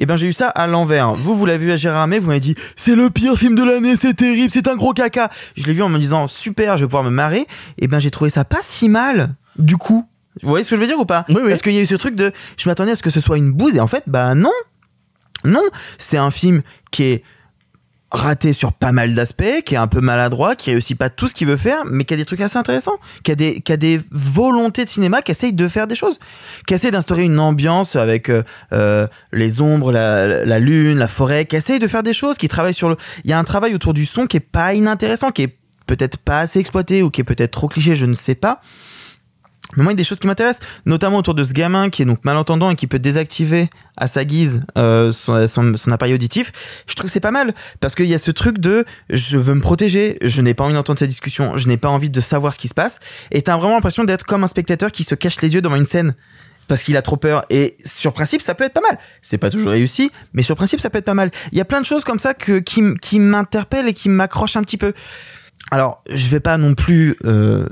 Eh ben j'ai eu ça à l'envers. Vous, vous l'avez vu à Gérard May, vous m'avez dit c'est le pire film de l'année, c'est terrible, c'est un gros caca. Je l'ai vu en me disant super, je vais pouvoir me marrer. Eh ben j'ai trouvé ça pas si mal. Du coup, vous voyez ce que je veux dire ou pas Oui, oui. Parce qu'il y a eu ce truc de je m'attendais à ce que ce soit une bouse et en fait bah non, non, c'est un film qui est raté sur pas mal d'aspects, qui est un peu maladroit, qui réussit pas tout ce qu'il veut faire, mais qui a des trucs assez intéressants, qui a des, qui a des volontés de cinéma, qui essaye de faire des choses, qui essaye d'instaurer une ambiance avec euh, euh, les ombres, la, la lune, la forêt, qui essaye de faire des choses, qui travaille sur le... Il y a un travail autour du son qui est pas inintéressant, qui est peut-être pas assez exploité ou qui est peut-être trop cliché, je ne sais pas. Mais moi, il y a des choses qui m'intéressent, notamment autour de ce gamin qui est donc malentendant et qui peut désactiver à sa guise euh, son, appareil auditif. Je trouve que c'est pas mal parce qu'il y a ce truc de je veux me protéger, je n'ai pas envie d'entendre ces discussions, je n'ai pas envie de savoir ce qui se passe. Et t'as vraiment l'impression d'être comme un spectateur qui se cache les yeux devant une scène parce qu'il a trop peur. Et sur principe, ça peut être pas mal. C'est pas toujours réussi, mais sur principe, ça peut être pas mal. Il y a plein de choses comme ça que, qui, qui m'interpellent et qui m'accrochent un petit peu. Alors, je vais pas non plus euh,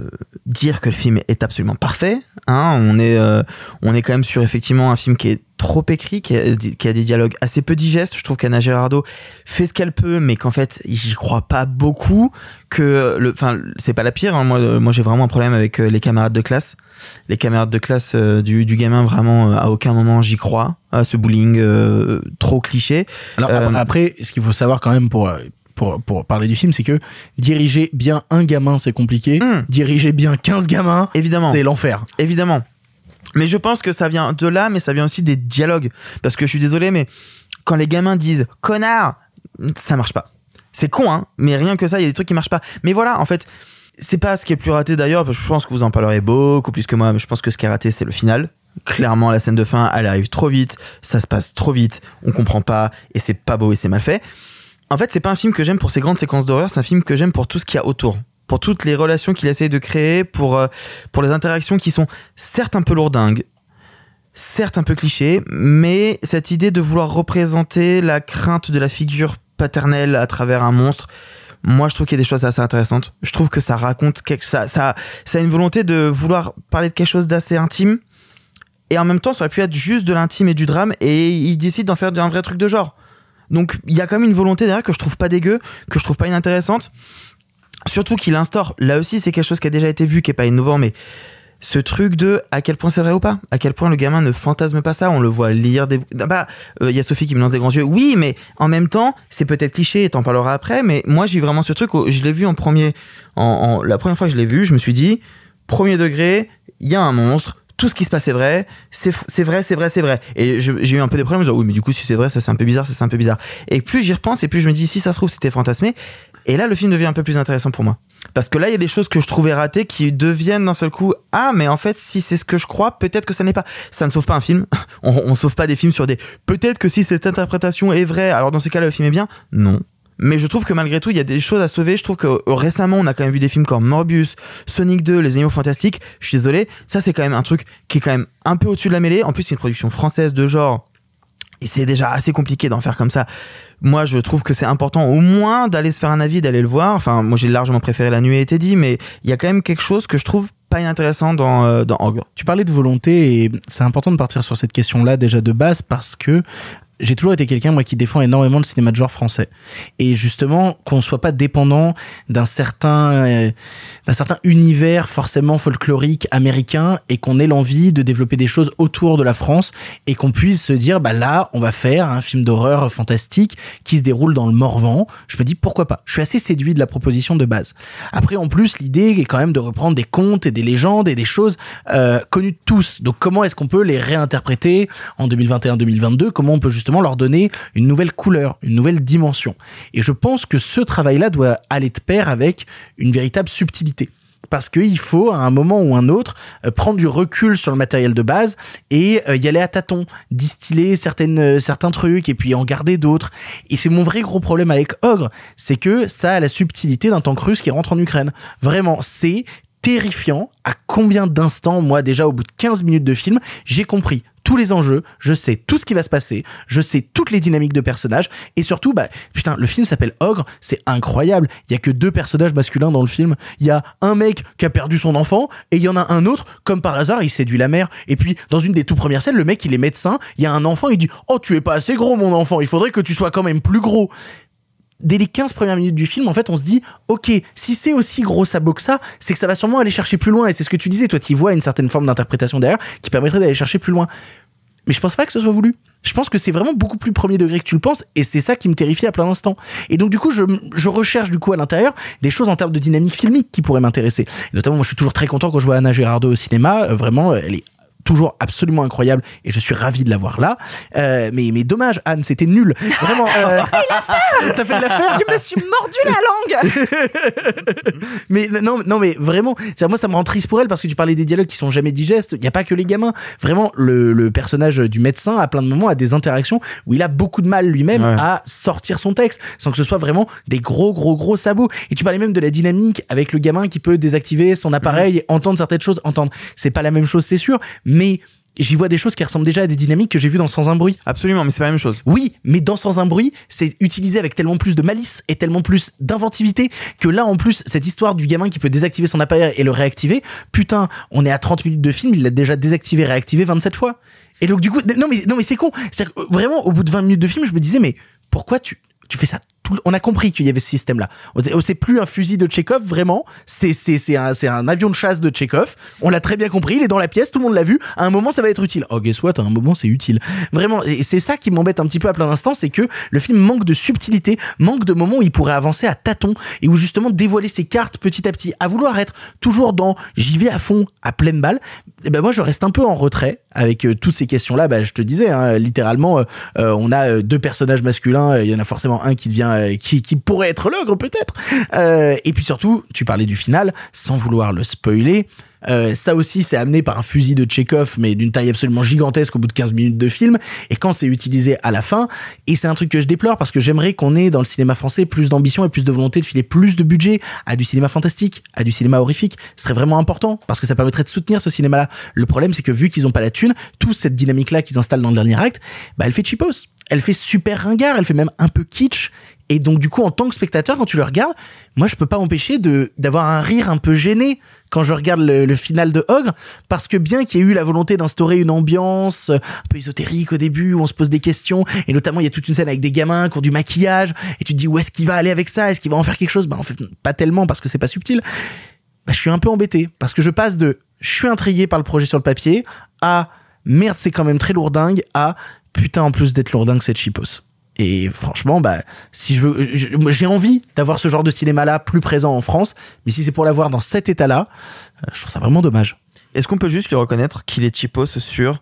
dire que le film est absolument parfait. Hein, on est, euh, on est quand même sur effectivement un film qui est trop écrit, qui a, qui a des dialogues assez peu digestes. Je trouve qu'Anna Girardot fait ce qu'elle peut, mais qu'en fait, j'y crois pas beaucoup. Que le, enfin, c'est pas la pire. hein. Moi, euh, moi, j'ai vraiment un problème avec euh, les camarades de classe. Les camarades de classe euh, du, du gamin, vraiment, à aucun moment j'y crois. À ce bullying euh, trop cliché. Alors après, ce qu'il faut savoir quand même pour euh, pour, pour parler du film, c'est que diriger bien un gamin, c'est compliqué. Diriger bien 15 gamins, Hmm. évidemment, c'est l'enfer. Évidemment. Mais je pense que ça vient de là, mais ça vient aussi des dialogues. Parce que je suis désolé, mais quand les gamins disent connard, ça marche pas. C'est con, hein, mais rien que ça, il y a des trucs qui marchent pas. Mais voilà, en fait, c'est pas ce qui est plus raté d'ailleurs, parce que je pense que vous en parlerez beaucoup plus que moi, mais je pense que ce qui est raté, c'est le final. Clairement, la scène de fin, elle arrive trop vite, ça se passe trop vite, on comprend pas, et c'est pas beau et c'est mal fait. En fait, c'est pas un film que j'aime pour ses grandes séquences d'horreur, c'est un film que j'aime pour tout ce qu'il y a autour. Pour toutes les relations qu'il essaye de créer, pour, euh, pour les interactions qui sont certes un peu lourdingues, certes un peu clichés, mais cette idée de vouloir représenter la crainte de la figure paternelle à travers un monstre, moi je trouve qu'il y a des choses assez intéressantes. Je trouve que ça raconte quelque ça ça ça a une volonté de vouloir parler de quelque chose d'assez intime et en même temps ça aurait pu être juste de l'intime et du drame et il décide d'en faire un vrai truc de genre. Donc il y a quand même une volonté derrière que je trouve pas dégueu, que je trouve pas inintéressante. Surtout qu'il instaure, là aussi c'est quelque chose qui a déjà été vu, qui est pas innovant, mais ce truc de à quel point c'est vrai ou pas, à quel point le gamin ne fantasme pas ça, on le voit lire des... Bah, il y a Sophie qui me lance des grands yeux, oui, mais en même temps, c'est peut-être cliché, et t'en parleras après, mais moi j'ai vraiment ce truc, où je l'ai vu en premier, en- la première fois que je l'ai vu, je me suis dit, premier degré, il y a un monstre, tout ce qui se passe est vrai, c'est vrai, c'est vrai, c'est vrai. Et j'ai eu un peu des problèmes, disais, oui, mais du coup, si c'est vrai, ça c'est un peu bizarre, ça c'est un peu bizarre. Et plus j'y repense, et plus je me dis, si ça se trouve, c'était fantasmé. Et là, le film devient un peu plus intéressant pour moi. Parce que là, il y a des choses que je trouvais ratées qui deviennent d'un seul coup, ah, mais en fait, si c'est ce que je crois, peut-être que ça n'est pas. Ça ne sauve pas un film. On, on sauve pas des films sur des, peut-être que si cette interprétation est vraie, alors dans ce cas-là, le film est bien. Non. Mais je trouve que malgré tout, il y a des choses à sauver. Je trouve que euh, récemment, on a quand même vu des films comme Morbius, Sonic 2, Les Animaux Fantastiques. Je suis désolé, ça c'est quand même un truc qui est quand même un peu au-dessus de la mêlée. En plus, c'est une production française de genre. Et c'est déjà assez compliqué d'en faire comme ça. Moi, je trouve que c'est important au moins d'aller se faire un avis, d'aller le voir. Enfin, moi, j'ai largement préféré La Nuit été dit, mais il y a quand même quelque chose que je trouve pas inintéressant dans, euh. Tu parlais de volonté et c'est important de partir sur cette question-là déjà de base parce que j'ai toujours été quelqu'un moi qui défend énormément le cinéma de genre français. Et justement qu'on soit pas dépendant d'un certain euh, d'un certain univers forcément folklorique américain et qu'on ait l'envie de développer des choses autour de la France et qu'on puisse se dire bah là on va faire un film d'horreur fantastique qui se déroule dans le Morvan je me dis pourquoi pas? Je suis assez séduit de la proposition de base. Après en plus l'idée est quand même de reprendre des contes et des légendes et des choses euh, connues de tous. Donc comment est-ce qu'on peut les réinterpréter en 2021-2022 comment on peut justement leur donner une nouvelle couleur une nouvelle dimension et je pense que ce travail-là doit aller de pair avec une véritable subtilité parce qu'il faut à un moment ou un autre euh, prendre du recul sur le matériel de base et euh, y aller à tâtons, distiller certaines euh, certains trucs et puis en garder d'autres. Et c'est mon vrai gros problème avec Ogre, c'est que ça a la subtilité d'un tank russe qui rentre en Ukraine. Vraiment, c'est terrifiant à combien d'instants, moi déjà au bout de 15 minutes de film, j'ai compris tous les enjeux, je sais tout ce qui va se passer, je sais toutes les dynamiques de personnages, et surtout, bah, putain, le film s'appelle Ogre, c'est incroyable, il y a que deux personnages masculins dans le film, il y a un mec qui a perdu son enfant, et il y en a un autre, comme par hasard, il séduit la mère, et puis, dans une des tout premières scènes, le mec, il est médecin, il y a un enfant, il dit, oh, tu es pas assez gros, mon enfant, il faudrait que tu sois quand même plus gros dès les 15 premières minutes du film, en fait, on se dit, ok, si c'est aussi gros sabot que ça, c'est que ça va sûrement aller chercher plus loin. Et c'est ce que tu disais, toi, tu vois une certaine forme d'interprétation derrière qui permettrait d'aller chercher plus loin. Mais je pense pas que ce soit voulu. Je pense que c'est vraiment beaucoup plus premier degré que tu le penses, et c'est ça qui me terrifie à plein d'instants. Et donc, du coup, je, recherche, du coup, à l'intérieur, des choses en termes de dynamique filmique qui pourraient m'intéresser. Notamment, moi, je suis toujours très content quand je vois Anna Girardot au cinéma. Euh, vraiment, elle est toujours absolument incroyable et je suis ravi de l'avoir là. Euh, mais, mais dommage, Anne, c'était nul. Vraiment. Euh... T'as fait de l'affaire Je me suis mordu la langue Mais non, non, mais vraiment, c'est moi ça me rend triste pour elle parce que tu parlais des dialogues qui sont jamais digestes. Il y a pas que les gamins. Vraiment, le, le personnage du médecin à plein de moments a des interactions où il a beaucoup de mal lui-même Ouais. à sortir son texte sans que ce soit vraiment des gros, gros, gros sabots. Et tu parlais même de la dynamique avec le gamin qui peut désactiver son appareil et entendre certaines choses. Entendre, c'est pas la même chose, c'est sûr, mais j'y vois des choses qui ressemblent déjà à des dynamiques que j'ai vues dans Sans un bruit. Absolument, mais c'est pas la même chose. Oui, mais dans Sans un bruit, c'est utilisé avec tellement plus de malice et tellement plus d'inventivité que là, en plus, cette histoire du gamin qui peut désactiver son appareil et le réactiver, putain, on est à 30 minutes de film, il l'a déjà désactivé, réactivé 27 fois. Et donc, du coup, non, mais, non, mais c'est con. Vraiment, au bout de 20 minutes de film, je me disais, mais pourquoi tu, tu fais ça On a compris qu'il y avait ce système-là. On- C'est plus un fusil de Tchekhov, vraiment. C'est, un, avion de chasse de Tchekhov. On l'a très bien compris. Il est dans la pièce, tout le monde l'a vu. À un moment, ça va être utile. Oh, guess what? À un moment, c'est utile. Vraiment. Et c'est ça qui m'embête un petit peu à plein d'instants, c'est que le film manque de subtilité, manque de moments où il pourrait avancer à tâtons et où justement dévoiler ses cartes petit à petit. À vouloir être toujours dans j'y vais à fond, à pleine balle. Et ben moi, je reste un peu en retrait avec euh, toutes ces questions-là. Bah, je te disais, hein, littéralement, euh, euh, on a deux personnages masculins. Il y en a forcément un qui devient, euh, qui, pourrait être l'ogre peut-être. Euh, et puis surtout, tu parlais du final, sans vouloir le spoiler. Euh, ça aussi, c'est amené par un fusil de Tchekhov, mais d'une taille absolument gigantesque au bout de 15 minutes de film. Et quand c'est utilisé à la fin, et c'est un truc que je déplore parce que j'aimerais qu'on ait dans le cinéma français plus d'ambition et plus de volonté de filer plus de budget à du cinéma fantastique, à du cinéma horrifique. Ce serait vraiment important parce que ça permettrait de soutenir ce cinéma-là. Le problème, c'est que vu qu'ils ont pas la thune, toute cette dynamique-là qu'ils installent dans le dernier acte, bah, elle fait cheapos. Elle fait super ringard, elle fait même un peu kitsch. Et donc, du coup, en tant que spectateur, quand tu le regardes, moi, je peux pas empêcher de, d'avoir un rire un peu gêné quand je regarde le, le final de Ogre, parce que bien qu'il y ait eu la volonté d'instaurer une ambiance euh, un peu ésotérique au début, où on se pose des questions, et notamment, il y a toute une scène avec des gamins qui ont du maquillage, et tu te dis, où est-ce qu'il va aller avec ça? Est-ce qu'il va en faire quelque chose? Bah, en fait, pas tellement, parce que c'est pas subtil. Bah, je suis un peu embêté, parce que je passe de, je suis intrigué par le projet sur le papier, à, merde, c'est quand même très lourdingue, à, putain, en plus d'être lourdingue, c'est cheapos. Et franchement, bah, si je veux, j'ai envie d'avoir ce genre de cinéma-là plus présent en France, mais si c'est pour l'avoir dans cet état-là, euh, je trouve ça vraiment dommage. Est-ce qu'on peut juste lui reconnaître qu'il est cheapos sur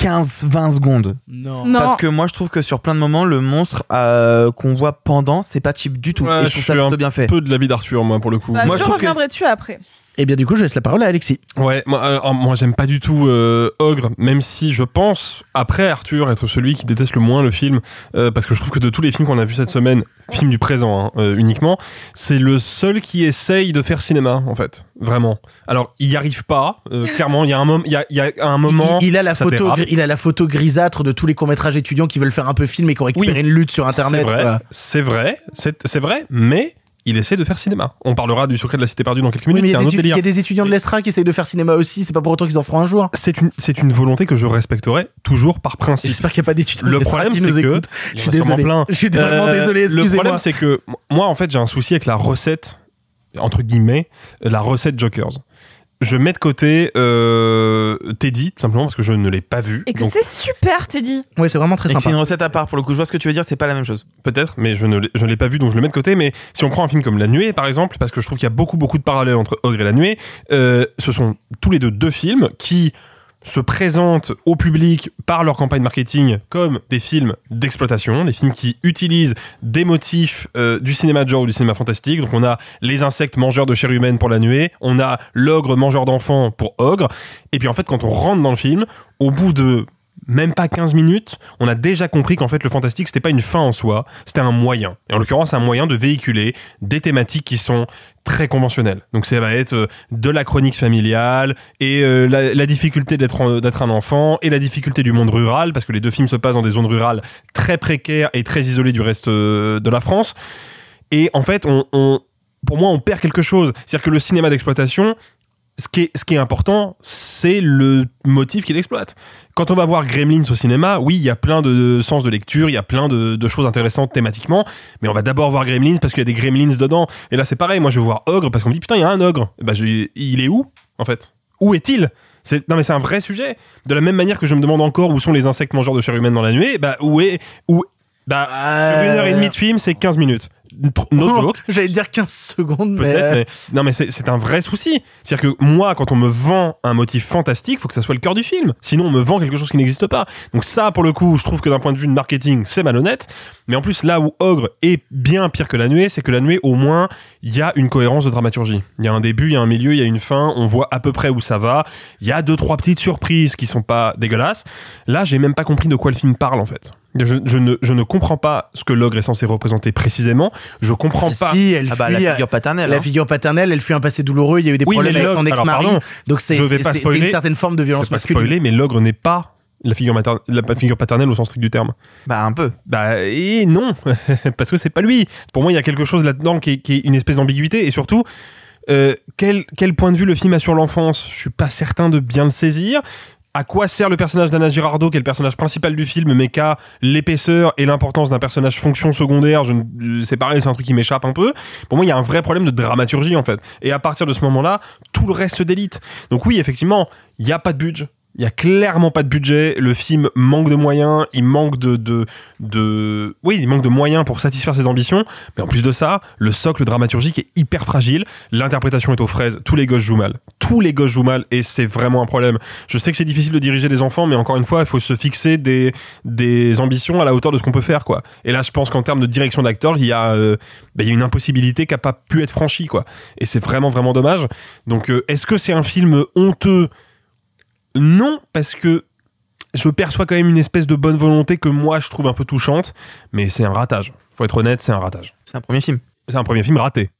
15-20 secondes? Non. Non. Parce que moi je trouve que sur plein de moments le monstre euh, qu'on voit pendant c'est pas cheap du tout Ouais, et je trouve ça plutôt un bien fait. peu de l'avis d'Arthur, moi, pour le coup. Bah, Moi, je je trouve que reviendrai dessus après. Et bien, du coup, je laisse la parole à Alexis. Ouais, moi, alors, moi j'aime pas du tout euh, Ogre, même si je pense, après Arthur, être celui qui déteste le moins le film, euh, parce que je trouve que de tous les films qu'on a vus cette semaine, film du présent hein, euh, uniquement, c'est le seul qui essaye de faire cinéma, en fait, vraiment. Alors, il y arrive pas, euh, clairement, il y a un moment, il y a, il y a un moment, il, il a la photo, dérape. il a la photo grisâtre de tous les courts-métrages étudiants qui veulent faire un peu film et qui ont récupéré Oui. une lutte sur Internet. C'est vrai, c'est vrai, mais il essaie de faire cinéma. On parlera du secret de la cité perdue dans quelques minutes, mais il y, c'est a un des, autre il y délire. a des étudiants de l'ESRA qui essayent de faire cinéma aussi, c'est pas pour autant qu'ils en feront un jour. C'est une, c'est une volonté que je respecterai toujours par principe. J'espère qu'il n'y a pas d'étudiants de Le problème, qui c'est nous que écoutent. Je suis désolé. plein. Je suis vraiment Euh, désolé, Le problème, c'est que moi, en fait, j'ai un souci avec la recette, entre guillemets, la recette Jokers. Je mets de côté euh, Teddy, tout simplement parce que je ne l'ai pas vu. Et que donc c'est super, Teddy. Ouais, c'est vraiment très Et que c'est sympa. une recette à part pour le coup je vois ce que tu veux dire c'est pas la même chose. peut-être, mais je ne l'ai- je ne l'ai pas vu, donc je le mets de côté. Mais si on prend un film comme La Nuée, par exemple, parce que je trouve qu'il y a beaucoup, beaucoup de parallèles entre Ogre et La Nuée, euh, ce sont tous les deux deux films qui se présentent au public par leur campagne marketing comme des films d'exploitation, des films qui utilisent des motifs euh, du cinéma de genre ou du cinéma fantastique. Donc on a les insectes mangeurs de chair humaine pour la nuée, on a l'ogre mangeur d'enfants pour ogre. Et puis en fait quand on rentre dans le film, au bout de même pas 15 minutes, on a déjà compris qu'en fait le fantastique c'était pas une fin en soi, c'était un moyen. Et en l'occurrence un moyen de véhiculer des thématiques qui sont très conventionnelles. Donc ça va être euh, de la chronique familiale et euh, la, difficulté d'être d'être un enfant et la difficulté du monde rural parce que les deux films se passent dans des zones rurales très précaires et très isolées du reste euh, de la France. Et en fait, on- pour moi, on perd quelque chose. C'est-à-dire que le cinéma d'exploitation, ce qui est, ce qui est important, c'est le motif qu'il exploite. Quand on va voir Gremlins au cinéma, oui, il y a plein de sens de lecture, il y a plein de, de choses intéressantes thématiquement, mais on va d'abord voir Gremlins parce qu'il y a des Gremlins dedans. Et là, c'est pareil, moi je vais voir Ogre parce qu'on me dit putain, il y a un Ogre. Bah, je- il est où, en fait? Où est-il? C'est, non mais c'est un vrai sujet. De la même manière que je me demande encore où sont les insectes mangeurs de chair humaine dans la nuée, bah où est où bah sur une heure et demie de film c'est 15 minutes. No Oh, joke. J'allais dire 15 secondes, mais. Euh, mais non, mais c'est c'est un vrai souci. C'est-à-dire que moi, quand on me vend un motif fantastique, faut que ça soit le cœur du film. Sinon, on me vend quelque chose qui n'existe pas. Donc ça, pour le coup, je trouve que d'un point de vue de marketing, c'est malhonnête. Mais en plus, là où Ogre est bien pire que la nuée, c'est que la nuée, au moins, il y a une cohérence de dramaturgie. Il y a un début, il y a un milieu, il y a une fin. On voit à peu près où ça va. Il y a deux, trois petites surprises qui sont pas dégueulasses. Là, j'ai même pas compris de quoi le film parle, en fait. Je, je ne, je ne comprends pas ce que l'ogre est censé représenter précisément. Je comprends pas. Si, elle Ah bah, fuit, la figure paternelle, La hein. figure paternelle, elle fuit un passé douloureux. Il y a eu des Oui, problèmes avec son ex-mari. Donc c'est je pas une certaine forme de Je violence vais pas masculine. spoiler, mais l'ogre n'est pas la figure la figure paternelle au sens strict du terme. Bah, un peu. Bah, et non, parce que c'est pas lui. Pour moi, il y a quelque chose là-dedans qui est, qui est une espèce d'ambiguïté et surtout. euh, quel, quel point de vue le film a sur l'enfance? Je suis pas certain de bien le saisir. À quoi sert le personnage d'Anna Girardot, qui est le personnage principal du film, mais qu'a l'épaisseur et l'importance d'un personnage fonction secondaire je ne- C'est pareil, c'est un truc qui m'échappe un peu. Pour moi, il y a un vrai problème de dramaturgie, en fait. Et à partir de ce moment-là, tout le reste se délite. Donc oui, effectivement, il n'y a pas de budget. Il y a clairement pas de budget. Le film manque de moyens. Il manque de, de, de, oui, il manque de moyens pour satisfaire ses ambitions. Mais en plus de ça, le socle dramaturgique est hyper fragile. L'interprétation est aux fraises. Tous les gosses jouent mal. Tous les gosses jouent mal et c'est vraiment un problème. Je sais que c'est difficile de diriger des enfants, mais encore une fois, il faut se fixer des, des ambitions à la hauteur de ce qu'on peut faire, quoi. Et là, je pense qu'en termes de direction d'acteur, il y a, euh, bah, il y a une impossibilité qui a pas pu être franchie, quoi. Et c'est vraiment, vraiment dommage. Donc, euh, est-ce que c'est un film honteux? Non, parce que je perçois quand même une espèce de bonne volonté que moi je trouve un peu touchante, mais c'est un ratage. Faut être honnête, c'est un ratage. C'est un premier film. C'est un premier film raté.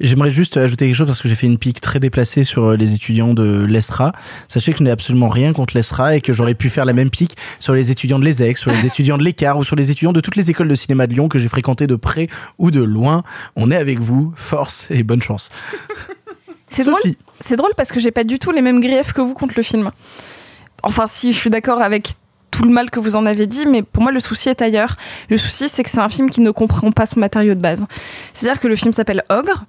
J'aimerais juste ajouter quelque chose parce que j'ai fait une pique très déplacée sur euh, les étudiants de l'ESRA. Sachez que je n'ai absolument rien contre l'ESRA et que j'aurais pu faire la même pique sur les étudiants de l'ESEC, sur les étudiants de l'ECAR ou sur les étudiants de toutes les écoles de cinéma de Lyon que j'ai fréquentées de près ou de loin. On est avec vous, force et bonne chance. C'est drôle, Sophie. C'est drôle parce que j'ai pas du tout les mêmes griefs que vous contre le film. Enfin, si je suis d'accord avec tout le mal que vous en avez dit, mais pour moi le souci est ailleurs. Le souci c'est que c'est un film qui ne comprend pas son matériau de base. C'est-à-dire que le film s'appelle Ogre.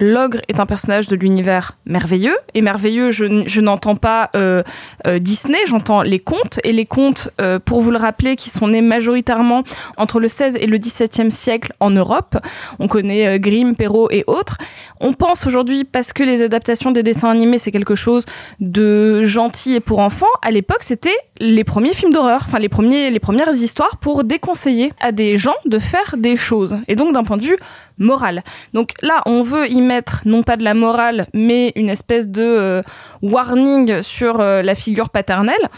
L'ogre est un personnage de l'univers merveilleux. Et merveilleux, je, n'entends pas euh, euh, Disney, j'entends les contes. Et les contes, euh, pour vous le rappeler, qui sont nés majoritairement entre le 16 et le 17e siècle en Europe. On connaît Grimm, Perrault et autres. On pense aujourd'hui, parce que les adaptations des dessins animés, c'est quelque chose de gentil et pour enfants, à l'époque, c'était les premiers films d'horreur, enfin les, premiers, les premières histoires pour déconseiller à des gens de faire des choses. Et donc d'un point de vue moral. Donc là, on veut y mettre non pas de la morale, mais une espèce de euh, warning sur euh, la figure paternelle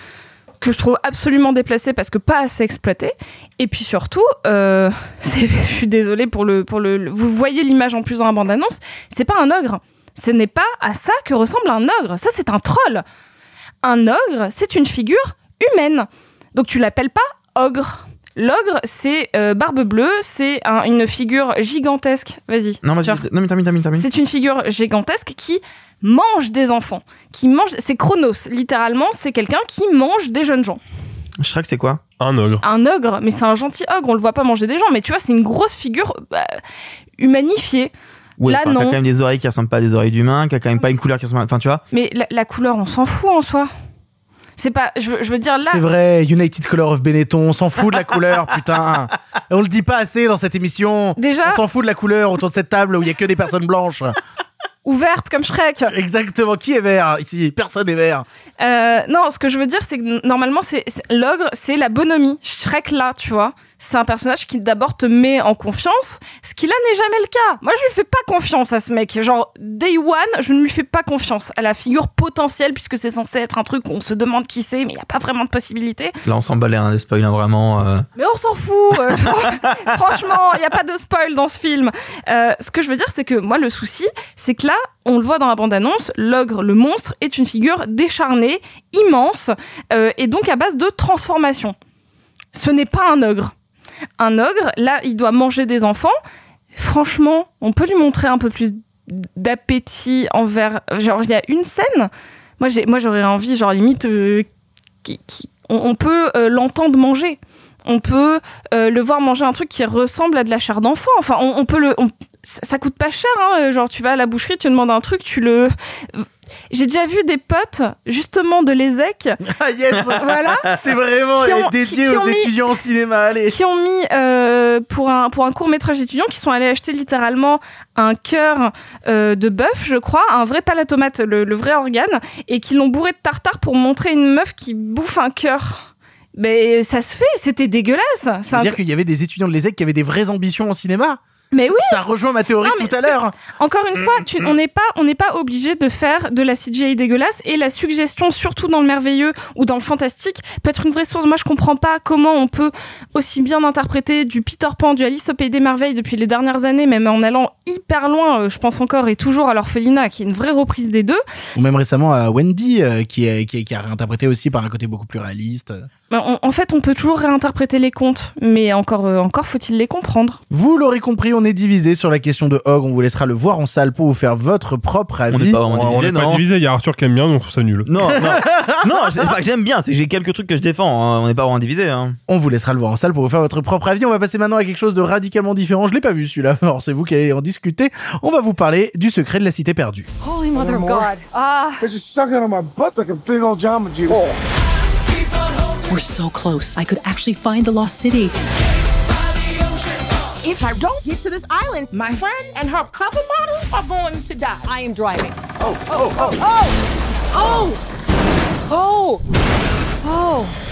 que je trouve absolument déplacée parce que pas assez exploitée. Et puis surtout, euh, je suis désolée pour le, pour le- vous voyez l'image en plus dans la bande-annonce, c'est pas un ogre. Ce n'est pas à ça que ressemble un ogre. Ça, c'est un troll. Un ogre, c'est une figure humaine. Donc tu l'appelles pas ogre. L'ogre, c'est euh, barbe bleue, c'est un- une figure gigantesque. Vas-y. Non, vas-y, non, mais termine, termine, termine. C'est une figure gigantesque qui mange des enfants, qui mange. C'est Chronos, littéralement, c'est quelqu'un qui mange des jeunes gens. Shrek, c'est quoi? Un ogre. Un ogre, mais c'est un gentil ogre, on le voit pas manger des gens, mais tu vois, c'est une grosse figure bah, humanifiée. Ouais, Là, enfin, qui a non. quand même des oreilles qui ressemblent pas à des oreilles d'humain, qui a quand même pas une couleur qui ressemble à... Enfin, tu vois Mais la, la couleur, on s'en fout en soi. C'est pas. Je veux, je veux dire là. C'est vrai, United Color of Benetton, on s'en fout de la couleur, putain. On le dit pas assez dans cette émission. Déjà On s'en fout de la couleur autour de cette table où il y a que des personnes blanches. Ouverte comme Shrek. Exactement. Qui est vert ici? Personne n'est vert. Euh, non, ce que je veux dire, c'est que normalement, c'est- l'ogre, c'est la bonhomie. Shrek là, tu vois. C'est un personnage qui d'abord te met en confiance, ce qui là n'est jamais le cas. Moi, je lui fais pas confiance à ce mec. Genre, day one, je ne lui fais pas confiance à la figure potentielle, puisque c'est censé être un truc où on se demande qui c'est, mais il n'y a pas vraiment de possibilité. Là, on s'en balait un des spoils, hein, vraiment. euh. Mais on s'en fout. euh, franchement, il n'y a pas de spoil dans ce film. Euh, ce que je veux dire, c'est que moi, le souci, c'est que là, on le voit dans la bande-annonce, l'ogre, le monstre, est une figure décharnée, immense, et donc à base de transformation. Ce n'est pas un ogre. Un ogre, là, il doit manger des enfants. Franchement, on peut lui montrer un peu plus d'appétit envers. Genre, il y a une scène. Moi, j'ai, moi, j'aurais envie, genre limite, euh, qui- on, peut euh, l'entendre manger. On peut euh, le voir manger un truc qui ressemble à de la chair d'enfant. Enfin, on, peut le. ça coûte pas cher, hein. Genre, tu vas à la boucherie, tu demandes un truc, tu le. J'ai déjà vu des potes, justement, de l'ESEC. Ah yes Voilà. C'est vraiment ont- dédié qui- qui aux mis- étudiants en cinéma, allez. qui ont mis euh, pour un pour un court métrage étudiant qui sont allés acheter littéralement un cœur euh, de bœuf, je crois, un vrai palatomate, le, le vrai organe, et qui l'ont bourré de tartare pour montrer une meuf qui bouffe un cœur. Mais ça se fait, c'était dégueulasse. C'est Ça veut un- dire qu'il y avait des étudiants de l'ESSEC qui avaient des vraies ambitions en cinéma? Mais Ça- oui. Ça rejoint ma théorie Non, de mais tout à l'heure. Encore une fois, tu- on n'est pas, on n'est pas obligé de faire de la CGI dégueulasse et la suggestion, surtout dans le merveilleux ou dans le fantastique, peut être une vraie source. Moi, je comprends pas comment on peut aussi bien interpréter du Peter Pan, du Alice au pays des merveilles depuis les dernières années, même en allant hyper loin. euh, Je pense encore et toujours à l'orphelinat, qui est une vraie reprise des deux. Ou même récemment à Wendy, euh, qui, est, qui, est- qui a réinterprété aussi par un côté beaucoup plus réaliste. On- en fait, on peut toujours réinterpréter les contes, mais encore, euh, encore faut-il les comprendre. Vous l'aurez compris, on est divisé sur la question de Hog. On vous laissera le voir en salle pour vous faire votre propre avis. On n'est pas vraiment On divisé, n'est pas non divisé, il y a Arthur qui aime bien, donc on trouve ça nul. Non, non, non, c'est pas que j'aime bien, c'est que j'ai quelques trucs que je défends. hein. On n'est pas vraiment divisé. Hein. On vous laissera le voir en salle pour vous faire votre propre avis. On va passer maintenant à quelque chose de radicalement différent. Je l'ai pas vu celui-là. Alors c'est vous qui allez en discuter. On va vous parler du secret de la cité perdue. Holy Mother of God. Ah. It's We're so close. I could actually find the lost city. If I don't get to this island, my friend and her cover model are going to die. I am driving. Oh, oh, oh, oh! Oh! Oh! Oh!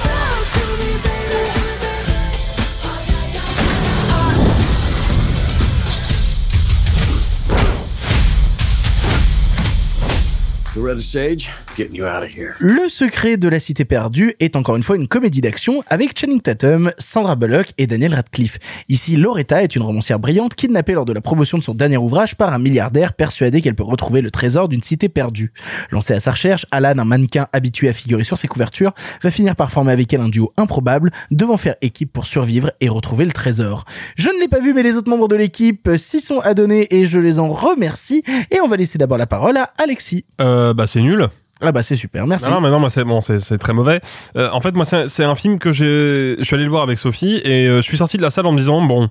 The red sage, getting you out of here. Le secret de la cité perdue est encore une fois une comédie d'action avec Channing Tatum, Sandra Bullock et Daniel Radcliffe. Ici, Loretta est une romancière brillante kidnappée lors de la promotion de son dernier ouvrage par un milliardaire persuadé qu'elle peut retrouver le trésor d'une cité perdue. Lancé à sa recherche, Alan, un mannequin habitué à figurer sur ses couvertures, va finir par former avec elle un duo improbable, devant faire équipe pour survivre et retrouver le trésor. Je ne l'ai pas vu, mais les autres membres de l'équipe s'y sont adonnés et je les en remercie. Et on va laisser d'abord la parole à Alexis. Euh, bah c'est nul. Ah bah c'est super, merci. Non, mais non, c'est bon, c'est très mauvais. Euh, en fait, moi, c'est un film que je suis allé le voir avec Sophie et euh, je suis sorti de la salle en me disant bon,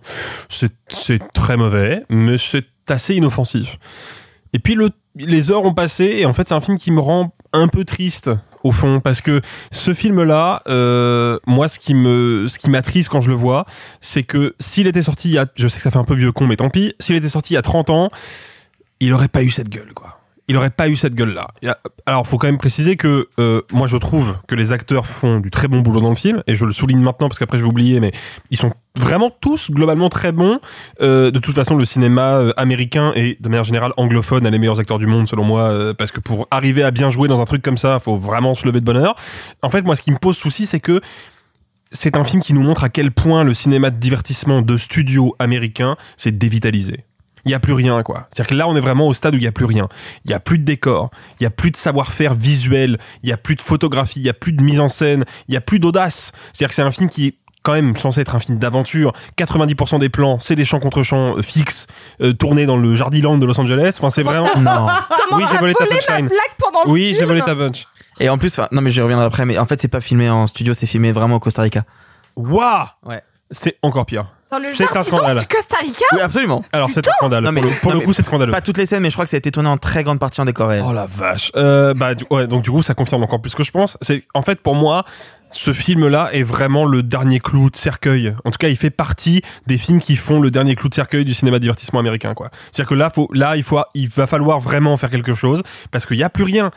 c'est très mauvais, mais c'est assez inoffensif. Et puis le, les heures ont passé et en fait, c'est un film qui me rend un peu triste au fond parce que ce film-là, euh, moi, ce qui me, ce qui m'attriste quand je le vois, c'est que s'il était sorti il y a, je sais que ça fait un peu vieux con, mais tant pis, s'il était sorti il y a 30 ans, il aurait pas eu cette gueule, quoi. Il aurait pas eu cette gueule-là. Alors, faut quand même préciser que euh, moi, je trouve que les acteurs font du très bon boulot dans le film, et je le souligne maintenant parce qu'après je vais oublier, mais ils sont vraiment tous globalement très bons. Euh, de toute façon, le cinéma euh, américain et de manière générale anglophone a les meilleurs acteurs du monde, selon moi, parce que pour arriver à bien jouer dans un truc comme ça, faut vraiment se lever de bonheur. En fait, moi, ce qui me pose souci, c'est que c'est un film qui nous montre à quel point le cinéma de divertissement de studio américain s'est dévitalisé. Il n'y a plus rien, quoi. C'est-à-dire que là, on est vraiment au stade où il n'y a plus rien. Il n'y a plus de décor, il n'y a plus de savoir-faire visuel, il n'y a plus de photographie, il n'y a plus de mise en scène, il n'y a plus d'audace. C'est-à-dire que c'est un film qui est quand même censé être un film d'aventure. 90% des plans, c'est des champs contre champs euh, fixes, euh, tournés dans le Jardiland de Los Angeles. Enfin, c'est vraiment... Non. Oui, j'ai volé ta punchline. Oui, j'ai volé ta punch. Et en plus, non mais j'y reviendrai après, mais en fait c'est pas filmé en studio, c'est filmé vraiment au Costa Rica. Waouh Ouais. C'est encore pire. Dans le C'est un jardin scandale. du Costa Rica Oui, absolument. Alors, c'est un scandale. Non, mais- pour le, pour non, le mais- coup, c'est scandaleux. Pas toutes les scènes, mais je crois que ça a été tourné en très grande partie en décor réel. Oh la vache. Euh, bah, du- ouais, donc du coup, ça confirme encore plus ce que je pense. C'est en fait pour moi, ce film-là est vraiment le dernier clou de cercueil. En tout cas, il fait partie des films qui font le dernier clou de cercueil du cinéma de divertissement américain, quoi. C'est-à-dire que là, faut, là, il faut, il va falloir vraiment faire quelque chose parce qu'il y a plus rien.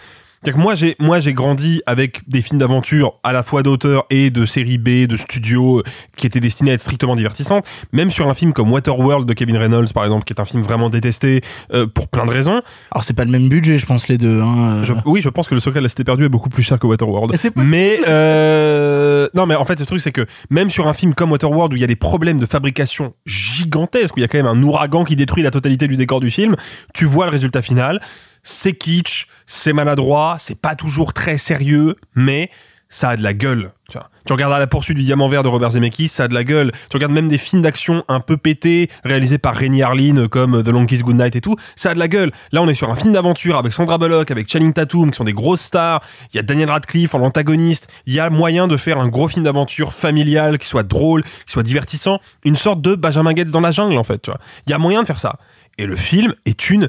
C'est-à-dire que moi, j'ai, moi, j'ai grandi avec des films d'aventure à la fois d'auteur et de série B, de studio, euh, qui étaient destinés à être strictement divertissantes. Même sur un film comme Waterworld de Kevin Reynolds, par exemple, qui est un film vraiment détesté euh, pour plein de raisons. Alors c'est pas le même budget, je pense les deux. Hein. euh. Je- oui, je pense que le secret de la cité perdue est beaucoup plus cher que Waterworld. Mais euh, non, mais en fait, le truc c'est que même sur un film comme Waterworld où il y a des problèmes de fabrication gigantesques, où il y a quand même un ouragan qui détruit la totalité du décor du film, tu vois le résultat final. C'est kitsch, c'est maladroit, c'est pas toujours très sérieux, mais ça a de la gueule. Tu, vois. regardes à la poursuite du diamant vert de Robert Zemeckis, ça a de la gueule. Tu regardes même des films d'action un peu pétés, réalisés par Rennie Harlin, comme The Long Kiss Goodnight et tout, ça a de la gueule. Là, on est sur un film d'aventure avec Sandra Bullock, avec Channing Tatum, qui sont des grosses stars. Il y a Daniel Radcliffe en antagoniste. Il y a moyen de faire un gros film d'aventure familial, qui soit drôle, qui soit divertissant. Une sorte de Benjamin Gates dans la jungle, en fait. Il y a moyen de faire ça. Et le film est une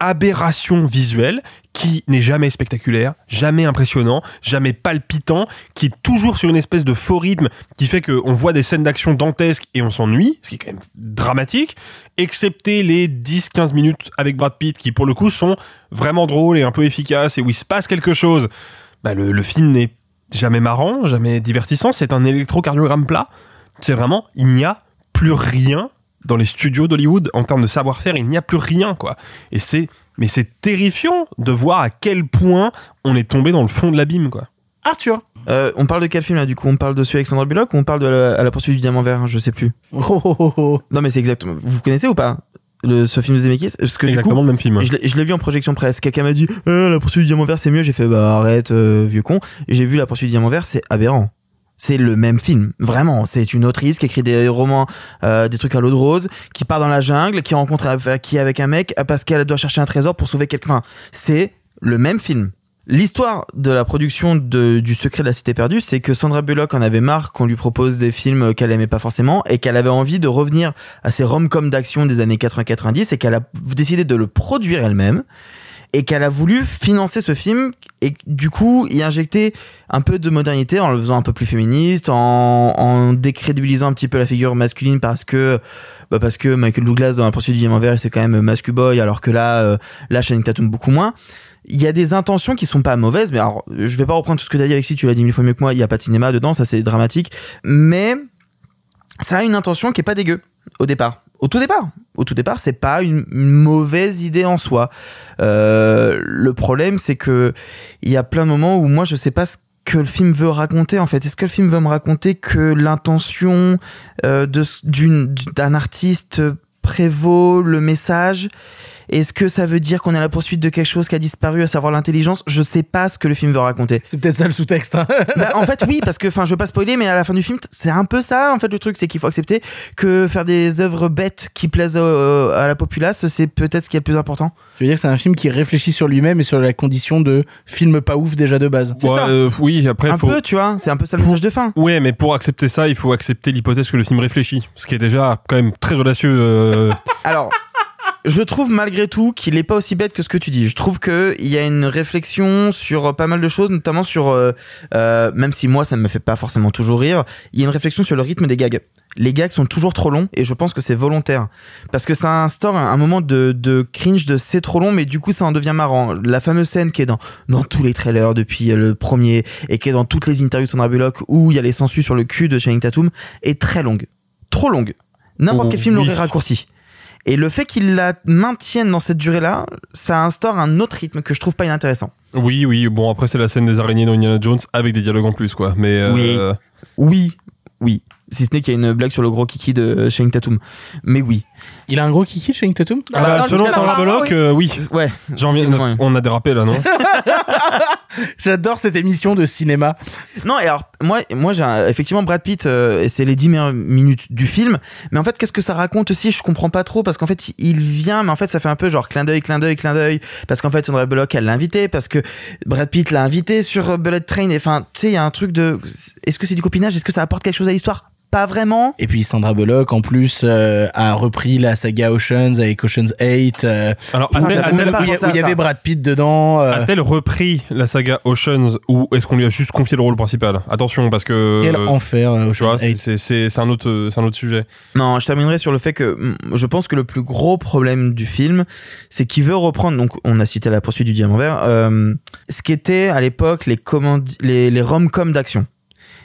aberration visuelle qui n'est jamais spectaculaire, jamais impressionnant, jamais palpitant, qui est toujours sur une espèce de faux rythme qui fait qu'on voit des scènes d'action dantesques et on s'ennuie, ce qui est quand même dramatique, excepté les 10-15 minutes avec Brad Pitt qui pour le coup sont vraiment drôles et un peu efficaces et où il se passe quelque chose. Bah, le, le film n'est jamais marrant, jamais divertissant, c'est un électrocardiogramme plat. C'est vraiment, il n'y a plus rien dans les studios d'Hollywood en termes de savoir-faire, il n'y a plus rien quoi. Et c'est mais c'est terrifiant de voir à quel point on est tombé dans le fond de l'abîme quoi. Arthur. Euh, on parle de quel film là du coup? On parle de celui avec Sandra Bullock ou on parle de la, à la poursuite du diamant vert Je sais plus. Oh, oh, oh, oh. Non mais c'est exactement. Vous connaissez ou pas le, ce film de Zemeckis? Parce que Exactement du coup, le même film. Je l'ai- je l'ai vu en projection presse. Quelqu'un m'a dit euh, la poursuite du diamant vert c'est mieux. J'ai fait bah arrête euh, vieux con. Et j'ai vu la poursuite du diamant vert c'est aberrant. C'est le même film, vraiment. C'est une autrice qui écrit des romans, euh, des trucs à l'eau de rose, qui part dans la jungle, qui rencontre qui est avec un mec parce qu'elle doit chercher un trésor pour sauver quelqu'un. C'est le même film. L'histoire de la production de, du Secret de la Cité perdue, c'est que Sandra Bullock en avait marre qu'on lui propose des films qu'elle aimait pas forcément et qu'elle avait envie de revenir à ses rom-coms d'action des années 80-90 et qu'elle a décidé de le produire elle-même et qu'elle a voulu financer ce film et du coup y injecter un peu de modernité en le faisant un peu plus féministe, en, en décrédibilisant un petit peu la figure masculine parce que bah parce que Michael Douglas dans la poursuite du diamant vert c'est quand même mascu boy alors que là euh, là Channing Tatum beaucoup moins. Il y a des intentions qui sont pas mauvaises, mais alors je vais pas reprendre tout ce que t'as dit Alexis, tu l'as dit mille fois mieux que moi. Il y a pas de cinéma dedans, ça c'est dramatique, mais ça a une intention qui est pas dégueu au départ. Au tout départ, au tout départ, c'est pas une, mauvaise idée en soi. Euh, le problème, c'est que il y a plein de moments où moi je sais pas ce que le film veut raconter en fait. Est-ce que le film veut me raconter que l'intention euh, d'un artiste prévaut le message? Est-ce que ça veut dire qu'on est à la poursuite de quelque chose qui a disparu, à savoir l'intelligence? Je sais pas ce que le film veut raconter. C'est peut-être ça le sous-texte. hein. Bah, en fait, oui, parce que, enfin, je veux pas spoiler, mais à la fin du film, c'est un peu ça, en fait, le truc, c'est qu'il faut accepter que faire des œuvres bêtes qui plaisent euh, à la populace, c'est peut-être ce qui est le plus important. Je veux dire que c'est un film qui réfléchit sur lui-même et sur la condition de film pas ouf déjà de base. Ouais, euh, oui, après Un faut. peu, tu vois, c'est un peu ça le message de fin. Ouais, mais pour accepter ça, il faut accepter l'hypothèse que le film réfléchit, ce qui est déjà quand même très audacieux. euh, Alors, je trouve malgré tout qu'il est pas aussi bête que ce que tu dis. Je trouve que il y a une réflexion sur pas mal de choses, notamment sur, euh, euh, même si moi ça ne me fait pas forcément toujours rire, il y a une réflexion sur le rythme des gags. Les gags sont toujours trop longs et je pense que c'est volontaire parce que ça instaure un, un moment de, de cringe de c'est trop long, mais du coup ça en devient marrant. La fameuse scène qui est dans dans tous les trailers depuis le premier et qui est dans toutes les interviews de Sandra Bullock où il y a les sangsues sur le cul de Channing Tatum est très longue, trop longue. N'importe Oh, quel film oui. l'aurait raccourci. Et le fait qu'il la maintienne dans cette durée-là, ça instaure un autre rythme que je trouve pas inintéressant. Oui, oui. Bon, après c'est la scène des araignées dans Indiana Jones avec des dialogues en plus, quoi. Mais euh, Oui. Oui, oui. Si ce n'est qu'il y a une blague sur le gros kiki de Channing Tatum. Mais oui. Il a un gros kiki Channing Tatum Ah bah, selon Sandra Bullock, euh, oui. Ouais. J'en viens- Effectivement, on a dérapé là, non J'adore cette émission de cinéma. Non, et alors, moi, moi j'ai un- effectivement Brad Pitt, euh, et c'est les 10 meilleures minutes du film. Mais en fait, qu'est-ce que ça raconte aussi? Je comprends pas trop, parce qu'en fait, il vient, mais en fait, ça fait un peu genre clin d'œil, clin d'œil, clin d'œil. Parce qu'en fait, Sandra Bullock, elle l'a invité, parce que Brad Pitt l'a invité sur euh, Bullet Train. Et enfin, tu sais, il y a un truc de. Est-ce que c'est du copinage? Est-ce que ça apporte quelque chose à l'histoire? Pas vraiment. Et puis Sandra Bullock, en plus, euh, a repris la saga Oceans avec Oceans 8. euh, Alors, où, a-t-elle- où- a-t-elle où il y où il avait Brad Pitt dedans. euh, A-t-elle repris la saga Oceans ou est-ce qu'on lui a juste confié le rôle principal? Attention, parce que. Quel euh, enfer, euh, Tu vois, Ocean's c'est- 8. c'est c'est- c'est un autre, c'est un autre sujet. Non, je terminerai sur le fait que mm, je pense que le plus gros problème du film, c'est qu'il veut reprendre. Donc, on a cité la poursuite du diamant vert. euh, ce qu'étaient à l'époque les commandi- les, les rom-coms d'action.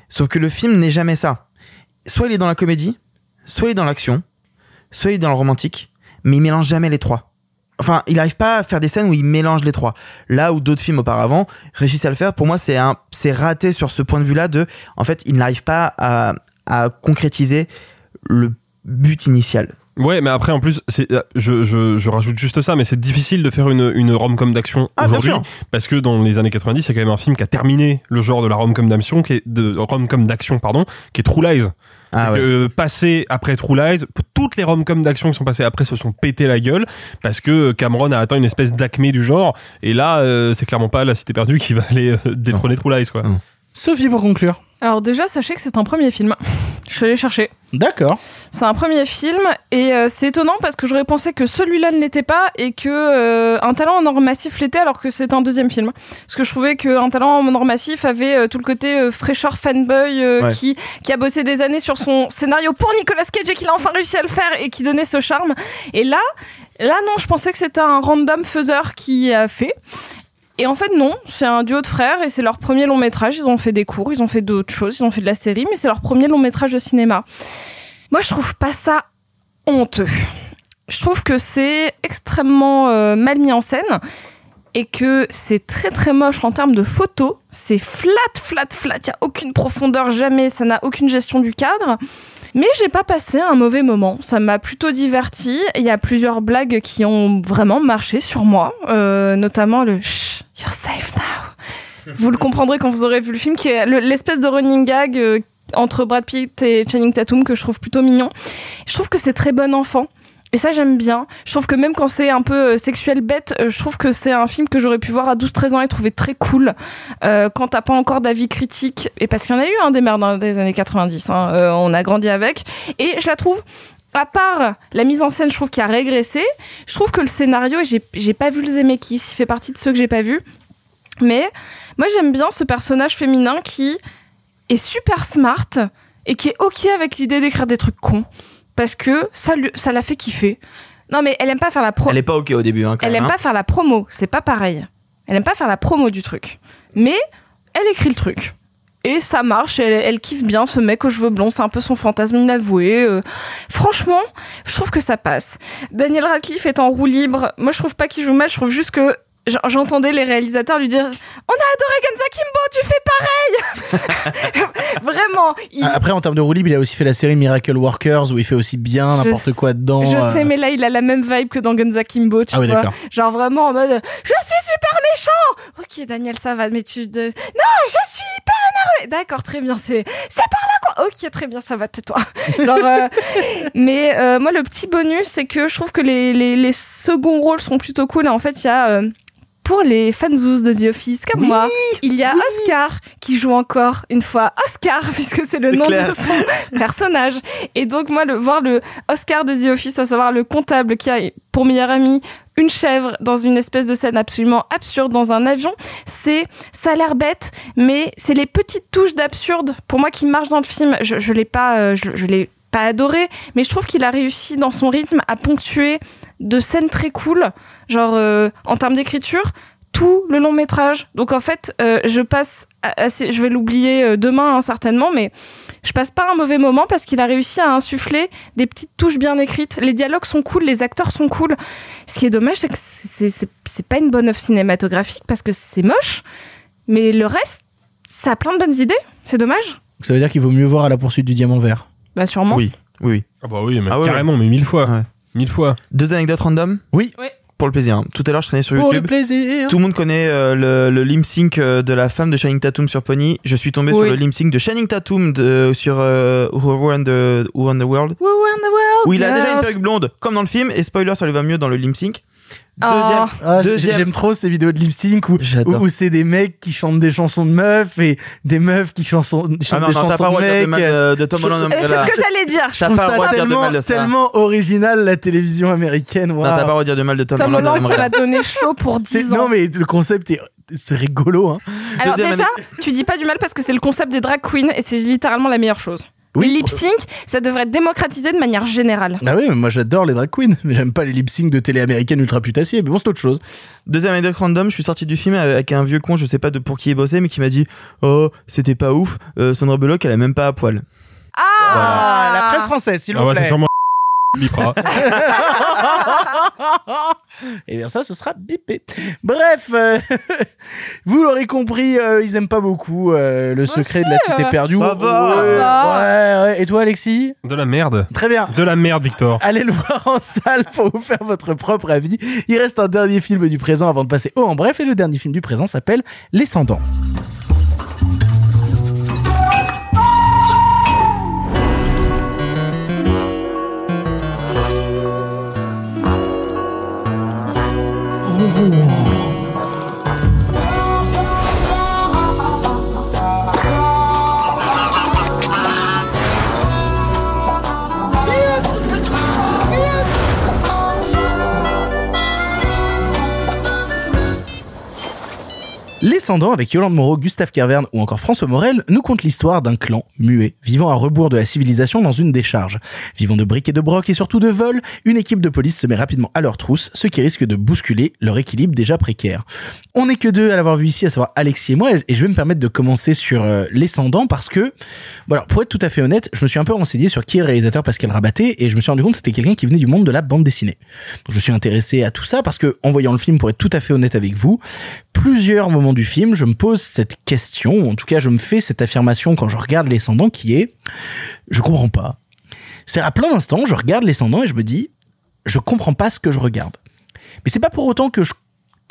Sauf que le film n'est jamais ça. Soit il est dans la comédie, soit il est dans l'action, soit il est dans le romantique, mais il mélange jamais les trois. Enfin, il n'arrive pas à faire des scènes où il mélange les trois. Là où d'autres films auparavant réussissent à le faire, pour moi, c'est un, c'est raté sur ce point de vue-là de, en fait, il n'arrive pas à, à concrétiser le but initial. Ouais, mais après, en plus, c'est, euh, je, je, je rajoute juste ça, mais c'est difficile de faire une, une rom-com d'action Ah, aujourd'hui. Parce que dans les années 90, il y a quand même un film qui a terminé le genre de la rom-com d'action, qui est, de, rom-com d'action, pardon, qui est True Lies. Ah ouais. euh, passé après True Lies, toutes les rom-com d'action qui sont passées après se sont pété la gueule parce que Cameron a atteint une espèce d'acmé du genre. Et là, euh, c'est clairement pas la cité perdue qui va aller euh, détrôner True Lies, quoi. Sophie, pour conclure. Alors déjà, sachez que c'est un premier film. Je suis allée chercher. D'accord. C'est un premier film et euh, c'est étonnant parce que j'aurais pensé que celui-là ne l'était pas et que euh, un talent en or massif l'était alors que c'est un deuxième film. Parce que je trouvais que un talent en or massif avait euh, tout le côté fraîcheur fanboy Ouais. qui qui a bossé des années sur son scénario pour Nicolas Cage et qu'il a enfin réussi à le faire et qui donnait ce charme. Et là, là non, je pensais que c'était un random faiseur qui a fait. Et en fait, non, c'est un duo de frères et c'est leur premier long métrage. Ils ont fait des cours, ils ont fait d'autres choses, ils ont fait de la série, mais c'est leur premier long métrage de cinéma. Moi, je trouve pas ça honteux. Je trouve que c'est extrêmement euh, mal mis en scène et que c'est très très moche en termes de photos. C'est flat, flat, flat. Il y a aucune profondeur jamais. Ça n'a aucune gestion du cadre. Mais j'ai pas passé un mauvais moment. Ça m'a plutôt diverti. Il y a plusieurs blagues qui ont vraiment marché sur moi, euh, notamment le you're safe now. Vous le comprendrez quand vous aurez vu le film, qui est le- l'espèce de running gag euh, entre Brad Pitt et Channing Tatum que je trouve plutôt mignon. Je trouve que c'est très bon enfant. Et ça, j'aime bien. Je trouve que même quand c'est un peu euh, sexuel bête, euh, je trouve que c'est un film que j'aurais pu voir à 12-13 ans et trouver très cool. Euh, quand t'as pas encore d'avis critique, et parce qu'il y en a eu un des merdes les années 90, hein, euh, on a grandi avec. Et je la trouve, à part la mise en scène, je trouve qu'il a régressé. Je trouve que le scénario, j'ai pas vu le Zemeckis, il fait partie de ceux que j'ai pas vus. Mais moi, j'aime bien ce personnage féminin qui est super smart et qui est ok avec l'idée d'écrire des trucs cons parce que ça lui- ça l'a fait kiffer. Non mais elle aime pas faire la pro. Elle est pas ok au début, hein, quand Elle même. aime hein. pas faire la promo, c'est pas pareil. Elle aime pas faire la promo du truc. Mais elle écrit le truc. Et ça marche, elle, elle kiffe bien ce mec aux cheveux blonds, c'est un peu son fantasme inavoué. euh. franchement, je trouve que ça passe. Daniel Radcliffe est en roue libre. Moi, je trouve pas qu'il joue mal, je trouve juste que j'entendais les réalisateurs lui dire On a adoré Gonza Kimbo, tu fais pareil Vraiment. il- Après, en termes de roue libre, il a aussi fait la série Miracle Workers où il fait aussi bien n'importe quoi dedans. Je euh. sais, mais là, il a la même vibe que dans Gonza Kimbo, tu Ah oui, vois. d'accord. Genre vraiment en mode Je suis super méchant Ok, Daniel, ça va, mais tu. de- Non, je suis hyper énervé D'accord, très bien, c'est c'est par là quoi Ok, très bien, ça va, tais-toi. Genre, euh, mais euh, moi, le petit bonus, c'est que je trouve que les, les, les seconds rôles sont plutôt cool. Et en fait, il y a. pour les fanzous de The Office comme moi, il y a Oscar qui joue encore une fois Oscar puisque c'est le nom clair. de son personnage. Et donc moi, le, voir le Oscar de The Office, à savoir le comptable qui a pour meilleur ami une chèvre dans une espèce de scène absolument absurde dans un avion, c'est ça a l'air bête, mais c'est les petites touches d'absurde pour moi qui marchent dans le film. Je, je l'ai pas, euh, je, je l'ai pas adoré, mais je trouve qu'il a réussi dans son rythme à ponctuer de scènes très cool, genre euh, en termes d'écriture, tout le long métrage. Donc en fait, euh, je passe assez, je vais l'oublier euh, demain hein, certainement, mais je passe pas un mauvais moment parce qu'il a réussi à insuffler des petites touches bien écrites. Les dialogues sont cool, les acteurs sont cool. Ce qui est dommage, c'est que c'est- c'est c'est pas une bonne œuvre cinématographique parce que c'est moche, mais le reste, ça a plein de bonnes idées. C'est dommage. Ça veut dire qu'il vaut mieux voir à la poursuite du diamant vert. Bah sûrement. Oui, oui, oui. Ah bah oui, mais Ah ouais, carrément, mais mille fois. Mille fois. Deux anecdotes random Oui. Oui. Pour le plaisir. hein. Tout à l'heure, je traînais sur Pour le YouTube. plaisir. Tout le monde connaît euh, le, le lip sync euh, de la femme de Channing Tatum sur Pony. Je suis tombé Oui. sur le lip sync de Channing Tatum de, sur euh, Who Run the, Who the World. Who run the world? Où il a déjà une perruque blonde, comme dans le film, et spoiler, ça lui va mieux dans le lip sync. Oh. Deuxième, j'ai- deuxième, J'aime trop ces vidéos de lip sync où, J'adore. où, où c'est des mecs qui chantent des chansons de meufs et des meufs qui chanson- chantent Ah non, des non, chansons de de dire de mecs. mal euh, de Tom Holland. C'est ce que j'allais dire. Je T'as trouve ça droit de dire de tellement, de tellement original la télévision américaine. Non, waouh. t'as pas de dire de mal de Tom, Tom Holland. Emmerich. m'a donné chaud pour 10 C'est- ans. Non mais le concept est c'est rigolo hein. Alors Deuxième déjà, tu dis pas du mal parce que c'est le concept des drag queens et c'est littéralement la meilleure chose. Oui. Les lip sync, ça devrait être démocratisé de manière générale. Ah oui, mais moi j'adore les drag queens, mais j'aime pas les lip sync de télé américaine ultra putassiers, mais bon c'est autre chose. Deuxième anecdote random, je suis sorti du film avec un vieux con, je sais pas de pour qui il bossait, mais qui m'a dit Oh, c'était pas ouf, euh, Sandra Bullock, elle a même pas à poil. Ah, la presse française s'il Ah vous ouais, plaît. Bipera. Et bien ça, ce sera bipé. Bref, euh, vous l'aurez compris, euh, ils aiment pas beaucoup euh, le secret de la cité euh, perdue. ça va. Ouais, Ça ouais, ouais. Et toi, Alexis? De la merde. Très bien. De la merde, Victor. Allez le voir en salle pour vous faire votre propre avis. Il reste un dernier film du présent avant de passer au en bref. Et le dernier film du présent s'appelle Les Cendants. war. Les Cendants, avec Yolande Moreau, Gustave Kervern ou encore François Morel, nous conte l'histoire d'un clan muet, vivant à rebours de la civilisation dans une décharge. Vivant de briques et de brocs et surtout de vols, une équipe de police se met rapidement à leur trousse, ce qui risque de bousculer leur équilibre déjà précaire. On n'est que deux à l'avoir vu ici, à savoir Alexis et moi, et je vais me permettre de commencer sur euh, Les parce que, voilà, pour être tout à fait honnête, je me suis un peu renseigné sur qui est le réalisateur Pascal Rabaté et je me suis rendu compte que c'était quelqu'un qui venait du monde de la bande dessinée. Je suis intéressé à tout ça parce que, en voyant le film, pour être tout à fait honnête avec vous, plusieurs moments du film, je me pose cette question, ou en tout cas je me fais cette affirmation quand je regarde Les Cendants qui est, je comprends pas. C'est à plein d'instants, je regarde Les Cendants et je me dis, je comprends pas ce que je regarde. Mais c'est pas pour autant que je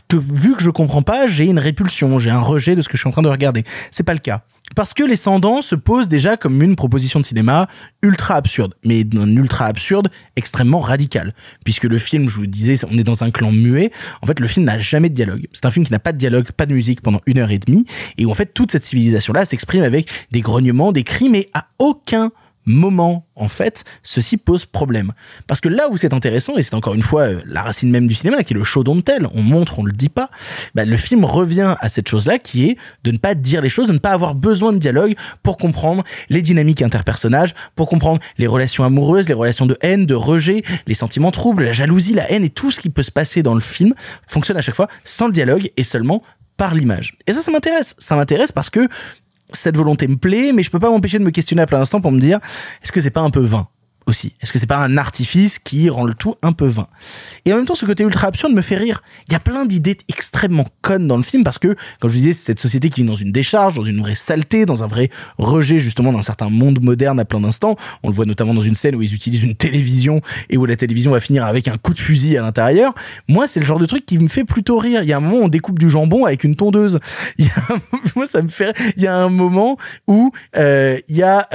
que vu que je comprends pas, j'ai une répulsion, j'ai un rejet de ce que je suis en train de regarder. C'est pas le cas. Parce que Les Cendants se pose déjà comme une proposition de cinéma ultra absurde, mais d'un ultra absurde extrêmement radical. Puisque le film, je vous disais, on est dans un clan muet. En fait, le film n'a jamais de dialogue. C'est un film qui n'a pas de dialogue, pas de musique pendant une heure et demie, et où en fait toute cette civilisation-là s'exprime avec des grognements, des cris, mais à aucun moment, en fait, ceci pose problème. Parce que là où c'est intéressant, et c'est encore une fois euh, la racine même du cinéma, qui est le show don't tell, on montre, on le dit pas, bah, le film revient à cette chose-là qui est de ne pas dire les choses, de ne pas avoir besoin de dialogue pour comprendre les dynamiques interpersonnages, pour comprendre les relations amoureuses, les relations de haine, de rejet, les sentiments troubles, la jalousie, la haine et tout ce qui peut se passer dans le film fonctionne à chaque fois sans le dialogue et seulement par l'image. Et ça, ça m'intéresse. Ça m'intéresse parce que cette volonté me plaît, mais je peux pas m'empêcher de me questionner à plein d'instants pour me dire, est-ce que c'est pas un peu vain? Aussi Est-ce que c'est pas un artifice qui rend le tout un peu vain? Et en même temps, ce côté ultra absurde me fait rire. Il y a plein d'idées extrêmement connes dans le film parce que, comme je vous disais, c'est cette société qui vit dans une décharge, dans une vraie saleté, dans un vrai rejet justement d'un certain monde moderne à plein d'instants. On le voit notamment dans une scène où ils utilisent une télévision et où la télévision va finir avec un coup de fusil à l'intérieur. Moi, c'est le genre de truc qui me fait plutôt rire. Il y a un moment où on découpe du jambon avec une tondeuse. Il y a moi, ça me fait. Il y a un moment où euh, euh, il y a,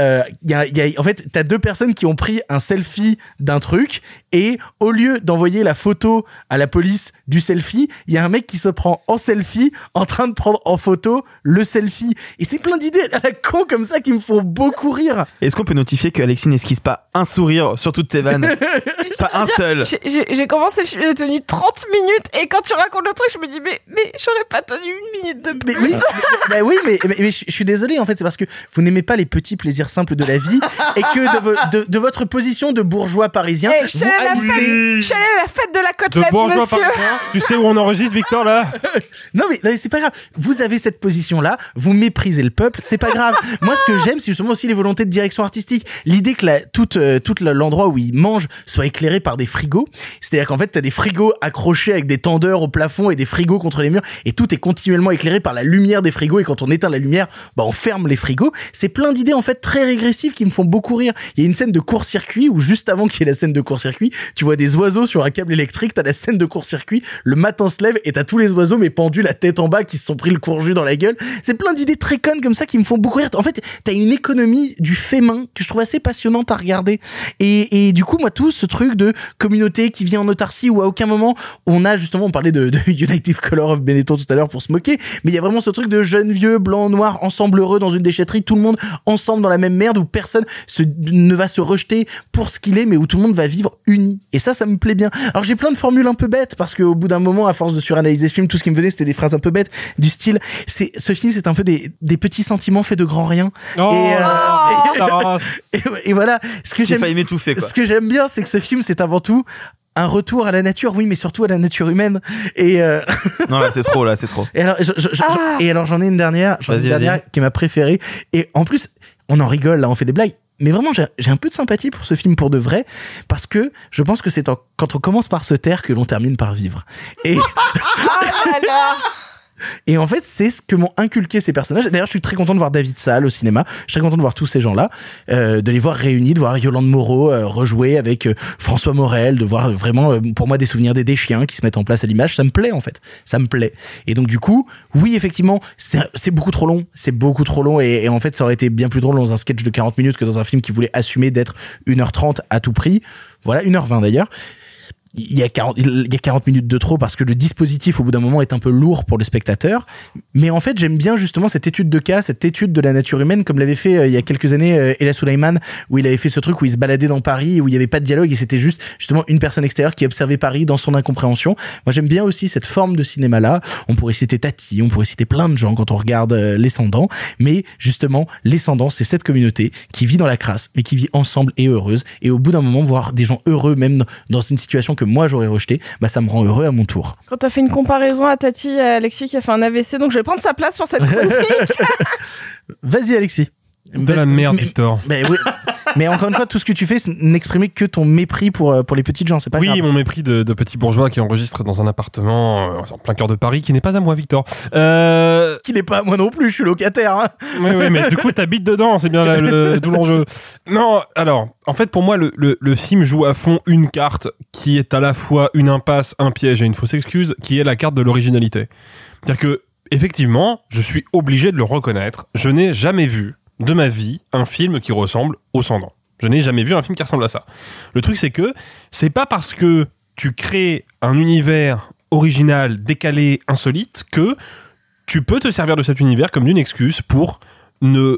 il y a, en fait, t'as deux personnes qui ont pris un selfie d'un truc et au lieu d'envoyer la photo à la police du selfie, il y a un mec qui se prend en selfie en train de prendre en photo le selfie. Et c'est plein d'idées à la con comme ça qui me font beaucoup rire. Est-ce qu'on peut notifier que Alexis n'esquisse pas un sourire sur toutes tes vannes Pas un seul. J'ai- commencé, j'ai tenu 30 minutes et quand tu racontes le truc, je me dis mais, mais j'aurais pas tenu une minute de plus. Mais oui, mais, bah oui, mais, mais- mais je je suis désolé en fait, c'est parce que vous n'aimez pas les petits plaisirs simples de la vie et que de, vo- de- de votre position de bourgeois parisien, Eh, je suis vous allée à la fête- je suis allée à la fête de la De côtelette, bourgeois monsieur. parisien. Tu sais où on enregistre, Victor, là Non mais, non, mais c'est pas grave. Vous avez cette position-là, vous méprisez le peuple, c'est pas grave. Moi, ce que j'aime, c'est justement aussi les volontés de direction artistique. L'idée que la, toute, euh, toute l'endroit où ils mangent soit éclairé par des frigos. C'est-à-dire qu'en fait, t'as des frigos accrochés avec des tendeurs au plafond et des frigos contre les murs, et tout est continuellement éclairé par la lumière des frigos. Et quand on éteint la lumière, bah on ferme les frigos. C'est plein d'idées en fait très régressives qui me font beaucoup rire. Il y a une scène de court-circuit où juste avant qu'il y ait la scène de court-circuit, tu vois des oiseaux sur un câble électrique. T'as la scène de court-circuit. Le matin se lève et t'as tous les oiseaux mais pendus la tête en bas qui se sont pris le courju dans la gueule. C'est plein d'idées très connes comme ça qui me font beaucoup rire. En fait, t'as une économie du fait main que je trouve assez passionnante à regarder. Et, et du coup, moi, tout ce truc de communauté qui vient en autarcie où à aucun moment on a justement, on parlait de, United Color of Benetton tout à l'heure pour se moquer, mais il y a vraiment ce truc de jeunes vieux, blancs, noirs, ensemble heureux dans une déchetterie, tout le monde ensemble dans la même merde où personne ne va se rejeter pour ce qu'il est, mais où tout le monde va vivre uni. Et ça, ça me plaît bien. Alors j'ai plein de formules un peu bêtes parce qu'au bout d'un moment, à force de suranalyser ce film, tout ce qui me venait, c'était des phrases un peu bêtes du style. C'est ce film, c'est un peu des, des petits sentiments faits de grands riens. Oh, et, euh, et, et voilà. Ce que J'ai j'aime, ce que j'aime bien, c'est que ce film, c'est avant tout un retour à la nature, oui, mais surtout à la nature humaine. Et euh, Non, là, c'est trop, là, c'est trop. et alors, je- je- je- Ah. et alors j'en ai une dernière, j'en ai une dernière qui est ma préférée. Et en plus, on en rigole là, on fait des blagues. Mais vraiment, j'ai un peu de sympathie pour ce film pour de vrai, parce que je pense que c'est quand on commence par se taire que l'on termine par vivre. Et, Ah là là. et en fait, c'est ce que m'ont inculqué ces personnages. D'ailleurs, je suis très content de voir David Salle au cinéma. Je suis très content de voir tous ces gens-là, euh, de les voir réunis, de voir Yolande Moreau euh, rejouer avec euh, François Morel, de voir vraiment, pour moi, des souvenirs des des chiens qui se mettent en place à l'image. Ça me plaît en fait, ça me plaît. Et donc du coup, oui, effectivement, c'est c'est beaucoup trop long, c'est beaucoup trop long. Et, et en fait, ça aurait été bien plus drôle dans un sketch de 40 minutes que dans un film qui voulait assumer d'être 1h30 à tout prix. Voilà, 1h20 d'ailleurs il y a 40 il y a 40 minutes de trop parce que le dispositif au bout d'un moment est un peu lourd pour le spectateur. Mais en fait j'aime bien justement cette étude de cas cette étude de la nature humaine comme l'avait fait euh, il y a quelques années euh, Ella Suleiman où il avait fait ce truc où il se baladait dans Paris où il y avait pas de dialogue et c'était juste justement une personne extérieure qui observait Paris dans son incompréhension. Moi j'aime bien aussi cette forme de cinéma là on pourrait citer Tati on pourrait citer plein de gens quand on regarde euh, Les mais justement Les c'est cette communauté qui vit dans la crasse mais qui vit ensemble et heureuse. Et au bout d'un moment voir des gens heureux même dans une situation que moi j'aurais rejeté, bah ça me rend heureux à mon tour. Quand t'as fait une comparaison à Tati et à Alexis qui a fait un AVC, donc je vais prendre sa place sur cette chronique. Vas-y Alexis. De la merde, Victor. Mais, oui. Mais encore une fois, tout ce que tu fais, c'est n'exprimer que ton mépris pour, euh, pour les petites gens, c'est pas oui, grave. mon mépris de, de petit bourgeois qui enregistre dans un appartement euh, en plein cœur de Paris, qui n'est pas à moi, Victor. Euh... Qui n'est pas à moi non plus, je suis locataire. Hein. Oui, oui, mais du coup, t'habites dedans, c'est bien là, le, tout l'enjeu. Non, alors, en fait, pour moi, le, le, le film joue à fond une carte qui est à la fois une impasse, un piège et une fausse excuse, qui est la carte de l'originalité. C'est-à-dire que, effectivement, je suis obligé de le reconnaître, je n'ai jamais vu de ma vie un film qui ressemble au Cendant. Je n'ai jamais vu un film qui ressemble à ça. Le truc, c'est que c'est pas parce que tu crées un univers original, décalé, insolite, que tu peux te servir de cet univers comme d'une excuse pour ne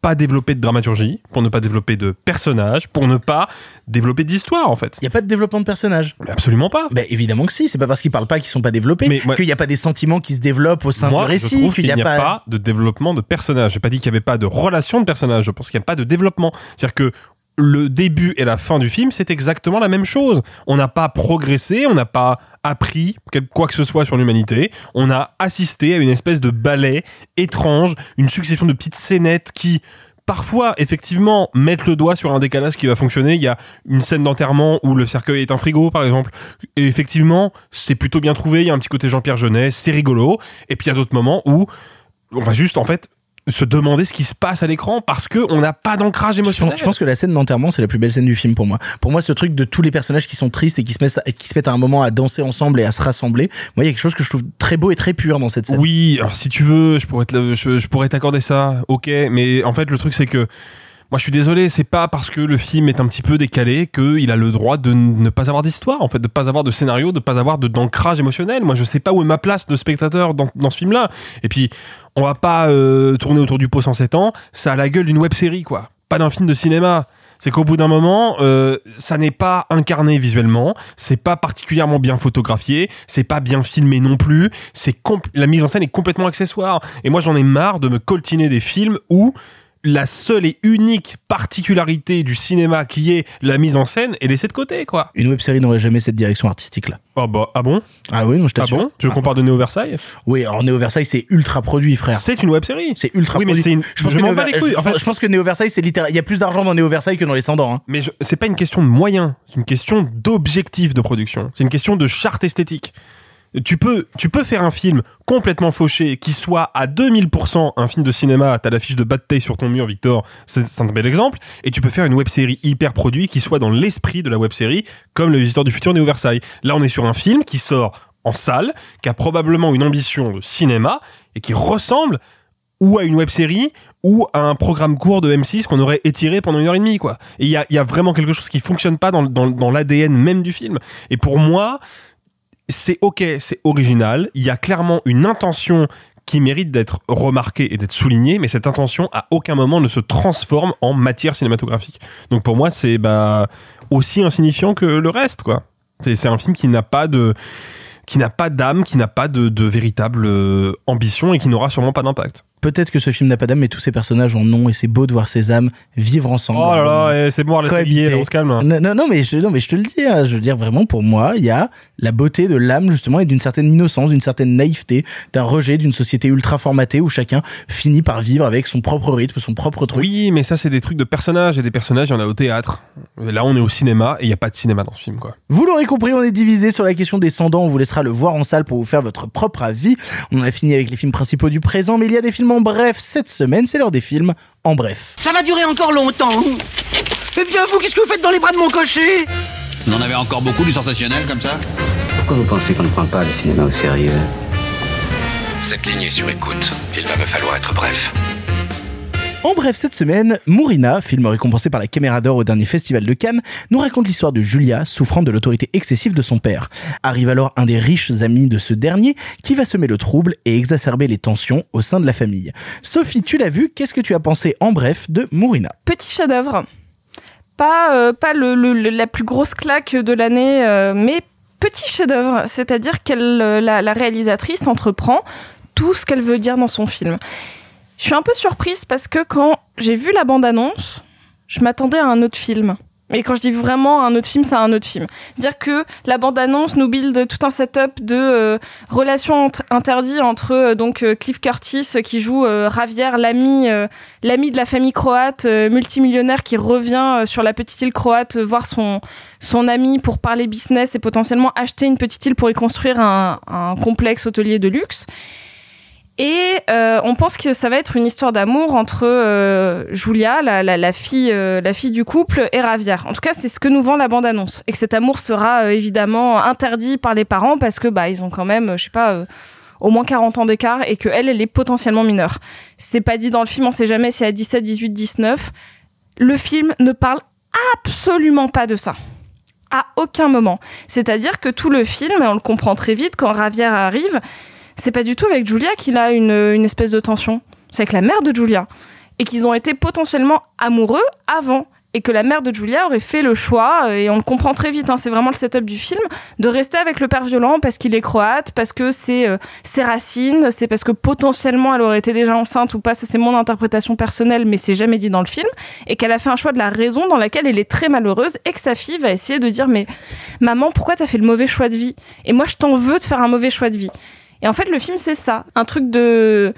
pas développer de dramaturgie, pour ne pas développer de personnages, pour ne pas développer d'histoire en fait. Il y a pas de développement de personnages. Absolument pas. Ben évidemment que si, c'est pas parce qu'ils parlent pas qu'ils sont pas développés, qu'il y a pas des sentiments qui se développent au sein Moi, du récit, qu'il qu'il y a n'y a pas, pas de développement de personnages. J'ai pas dit qu'il n'y avait pas de relation de personnages. Je pense qu'il n'y a pas de développement. C'est-à-dire que le début et la fin du film, c'est exactement la même chose. On n'a pas progressé, on n'a pas appris quoi que ce soit sur l'humanité. On a assisté à une espèce de ballet étrange, une succession de petites scénettes qui parfois effectivement mettent le doigt sur un décalage qui va fonctionner. Il y a une scène d'enterrement où le cercueil est un frigo par exemple. Et effectivement, c'est plutôt bien trouvé, il y a un petit côté Jean-Pierre Jeunet, c'est rigolo. Et puis il y a d'autres moments où on va juste en fait se demander ce qui se passe à l'écran parce que on n'a pas d'ancrage émotionnel. je pense que la scène d'enterrement, c'est la plus belle scène du film pour moi. Pour moi, ce truc de tous les personnages qui sont tristes et qui se mettent, à- qui se mettent à un moment à danser ensemble et à se rassembler, moi, il y a quelque chose que je trouve très beau et très pur dans cette scène. Oui, alors si tu veux, je pourrais te le- je, je pourrais t'accorder ça. OK, mais en fait le truc c'est que moi je suis désolé, c'est pas parce que le film est un petit peu décalé qu'il a le droit de ne pas avoir d'histoire, en fait, de pas avoir de scénario, de pas avoir d'ancrage émotionnel. Moi je sais pas où est ma place de spectateur dans, dans ce film-là. Et puis on va pas euh, tourner autour du pot 107 ans, ça a la gueule d'une web série quoi, pas d'un film de cinéma. C'est qu'au bout d'un moment, euh, ça n'est pas incarné visuellement, c'est pas particulièrement bien photographié, c'est pas bien filmé non plus, la mise en scène est complètement accessoire. Et moi, j'en ai marre de me coltiner des films où la seule et unique particularité du cinéma qui est la mise en scène est laissée de côté, quoi. Une web série n'aurait jamais cette direction artistique là. Ah bah, ah bon? Ah oui, non, je Ah t'assure. bon? Tu veux qu'on parle de Néo Versailles? Oui, alors Néo Versailles, c'est ultra produit, frère. C'est une web série. C'est ultra Oui, mais produit. c'est une- Je pense je que Néo bats Ver- les couilles. je En pense- fait- je pense que Néo Versailles, c'est littéral. Il y a plus d'argent dans Néo Versailles que dans Les Cendants. Hein. Mais c'est pas une question de moyens, c'est une question d'objectif de production. C'est une question de charte esthétique. Tu peux, tu peux faire un film complètement fauché qui soit à 2000% un film de cinéma. T'as l'affiche de Bad sur ton mur, Victor. C'est un bel exemple. Et tu peux faire une web série hyper produite qui soit dans l'esprit de la web série, comme Le Visiteur du Futur Néo Versailles. Là, on est sur un film qui sort en salle, qui a probablement une ambition de cinéma et qui ressemble ou à une web série ou à un programme court de M6 qu'on aurait étiré pendant une heure et demie quoi. Et il y a, y a vraiment quelque chose qui fonctionne pas dans, dans l'ADN même du film. Et pour moi, c'est ok, c'est original. Il y a clairement une intention qui mérite d'être remarquée et d'être soulignée, mais cette intention à aucun moment ne se transforme en matière cinématographique. Donc pour moi, c'est bah aussi insignifiant que le reste quoi. C'est un film qui n'a pas de qui n'a pas d'âme, qui n'a pas de, de véritable euh, ambition et qui n'aura sûrement pas d'impact. Peut-être que ce film n'a pas d'âme, mais tous ces personnages en ont, et c'est beau de voir ces âmes vivre ensemble. Oh là là, c'est Cohabiter. lier, là, on se calme. Non, non, non, mais je, non, mais je te le dis, hein, je veux dire vraiment pour moi, il y a la beauté de l'âme justement et d'une certaine innocence, d'une certaine naïveté, d'un rejet d'une société ultra formatée où chacun finit par vivre avec son propre rythme, son propre truc. Oui, mais ça, c'est des trucs de personnages. Et des personnages, il y en a au théâtre. Là, on est au cinéma et il n'y a pas de cinéma dans ce film, quoi. Vous l'aurez compris, on est divisé sur la question des Cendants. On vous laissera le voir en salle pour vous faire votre propre avis. On en a fini avec les films principaux du présent, mais il y a des films en bref cette semaine. C'est l'heure des films en bref. Ça va durer encore longtemps. Eh bien, vous, qu'est-ce que vous faites dans les bras de mon cocher? Vous en avez encore beaucoup du sensationnel comme ça Pourquoi vous pensez qu'on ne prend pas le cinéma au sérieux? Cette ligne est sur écoute. Il va me falloir être bref. En bref, cette semaine, Mourina, film récompensé par la Caméra d'Or au dernier festival de Cannes, nous raconte l'histoire de Julia souffrant de l'autorité excessive de son père. Arrive alors un des riches amis de ce dernier qui va semer le trouble et exacerber les tensions au sein de la famille. Sophie, tu l'as vu, qu'est-ce que tu as pensé en bref de Mourina? Petit chef-d'œuvre. Pas, euh, pas le, la plus grosse claque de l'année, euh, mais petit chef-d'œuvre. C'est-à-dire qu'elle, euh, la réalisatrice entreprend tout ce qu'elle veut dire dans son film. Je suis un peu surprise parce que quand j'ai vu la bande-annonce, je m'attendais à un autre film. Et quand je dis vraiment un autre film, c'est un autre film. Dire que la bande-annonce nous build tout un setup de euh, relations int- interdites entre euh, donc euh, Cliff Curtis euh, qui joue Javier, l'ami l'ami de la famille croate, multimillionnaire qui revient sur la petite île croate voir son son ami pour parler business et potentiellement acheter une petite île pour y construire un complexe hôtelier de luxe. Et euh, on pense que ça va être une histoire d'amour entre euh, Julia, la, la, la fille, euh, la fille du couple, et Ravière. En tout cas, c'est ce que nous vend la bande-annonce. Et que cet amour sera euh, évidemment interdit par les parents parce que bah ils ont quand même, euh, je sais pas, euh, au moins 40 ans d'écart et que elle, elle est potentiellement mineure. C'est pas dit dans le film, on sait jamais si a 17, 18, 19. Le film ne parle absolument pas de ça. À aucun moment. C'est-à-dire que tout le film, et on le comprend très vite quand Ravière arrive, c'est pas du tout avec Julia qu'il a une, une espèce de tension. C'est avec la mère de Julia. Et qu'ils ont été potentiellement amoureux avant. Et que la mère de Julia aurait fait le choix, et on le comprend très vite, hein, c'est vraiment le setup du film, de rester avec le père violent parce qu'il est croate, parce que c'est euh, ses racines, c'est parce que potentiellement elle aurait été déjà enceinte ou pas, ça c'est mon interprétation personnelle, mais c'est jamais dit dans le film, et qu'elle a fait un choix de la raison dans laquelle elle est très malheureuse, et que sa fille va essayer de dire mais maman pourquoi t'as fait le mauvais choix de vie? Et moi je t'en veux de faire un mauvais choix de vie. Et en fait, le film, c'est ça. Un truc de,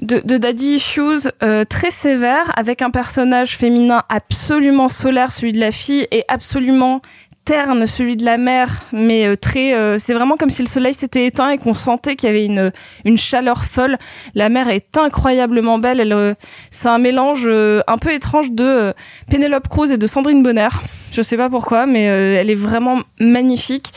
de, de daddy issues euh, très sévère, avec un personnage féminin absolument solaire, celui de la fille, et absolument terne, celui de la mère, mais euh, très... euh, c'est vraiment comme si le soleil s'était éteint et qu'on sentait qu'il y avait une, une chaleur folle. La mère est incroyablement belle. Elle, euh, c'est un mélange euh, un peu étrange de euh, Penelope Cruz et de Sandrine Bonner. Je sais pas pourquoi, mais euh, elle est vraiment magnifique.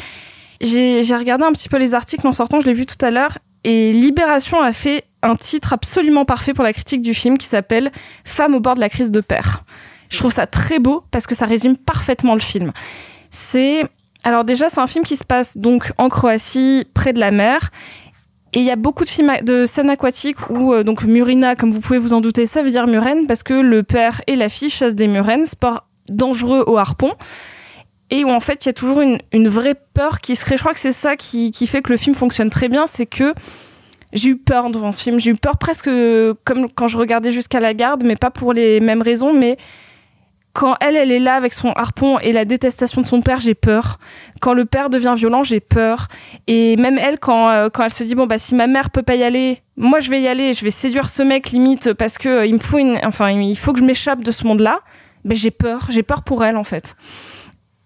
J'ai regardé un petit peu les articles en sortant, je l'ai vu tout à l'heure, et Libération a fait un titre absolument parfait pour la critique du film qui s'appelle Femme au bord de la crise de père. Je trouve ça très beau parce que ça résume parfaitement le film. C'est alors déjà c'est un film qui se passe donc en Croatie près de la mer et il y a beaucoup de films de scènes aquatiques où euh, donc Murina comme vous pouvez vous en douter ça veut dire murène parce que le père et la fille chassent des murènes sport dangereux au harpon et où en fait il y a toujours une, vraie peur qui se crée. Je crois que c'est ça qui, fait que le film fonctionne très bien, c'est que j'ai eu peur devant ce film. J'ai eu peur presque comme quand je regardais jusqu'à la garde, mais pas pour les mêmes raisons, mais quand elle, elle est là avec son harpon et la détestation de son père, j'ai peur. Quand le père devient violent, j'ai peur. Et même elle, quand, euh, elle se dit, bon, bah, si ma mère peut pas y aller, moi, je vais y aller, je vais séduire ce mec, limite, parce que euh, il me faut une, enfin, il faut que je m'échappe de ce monde-là. Ben, j'ai peur. J'ai peur pour elle, en fait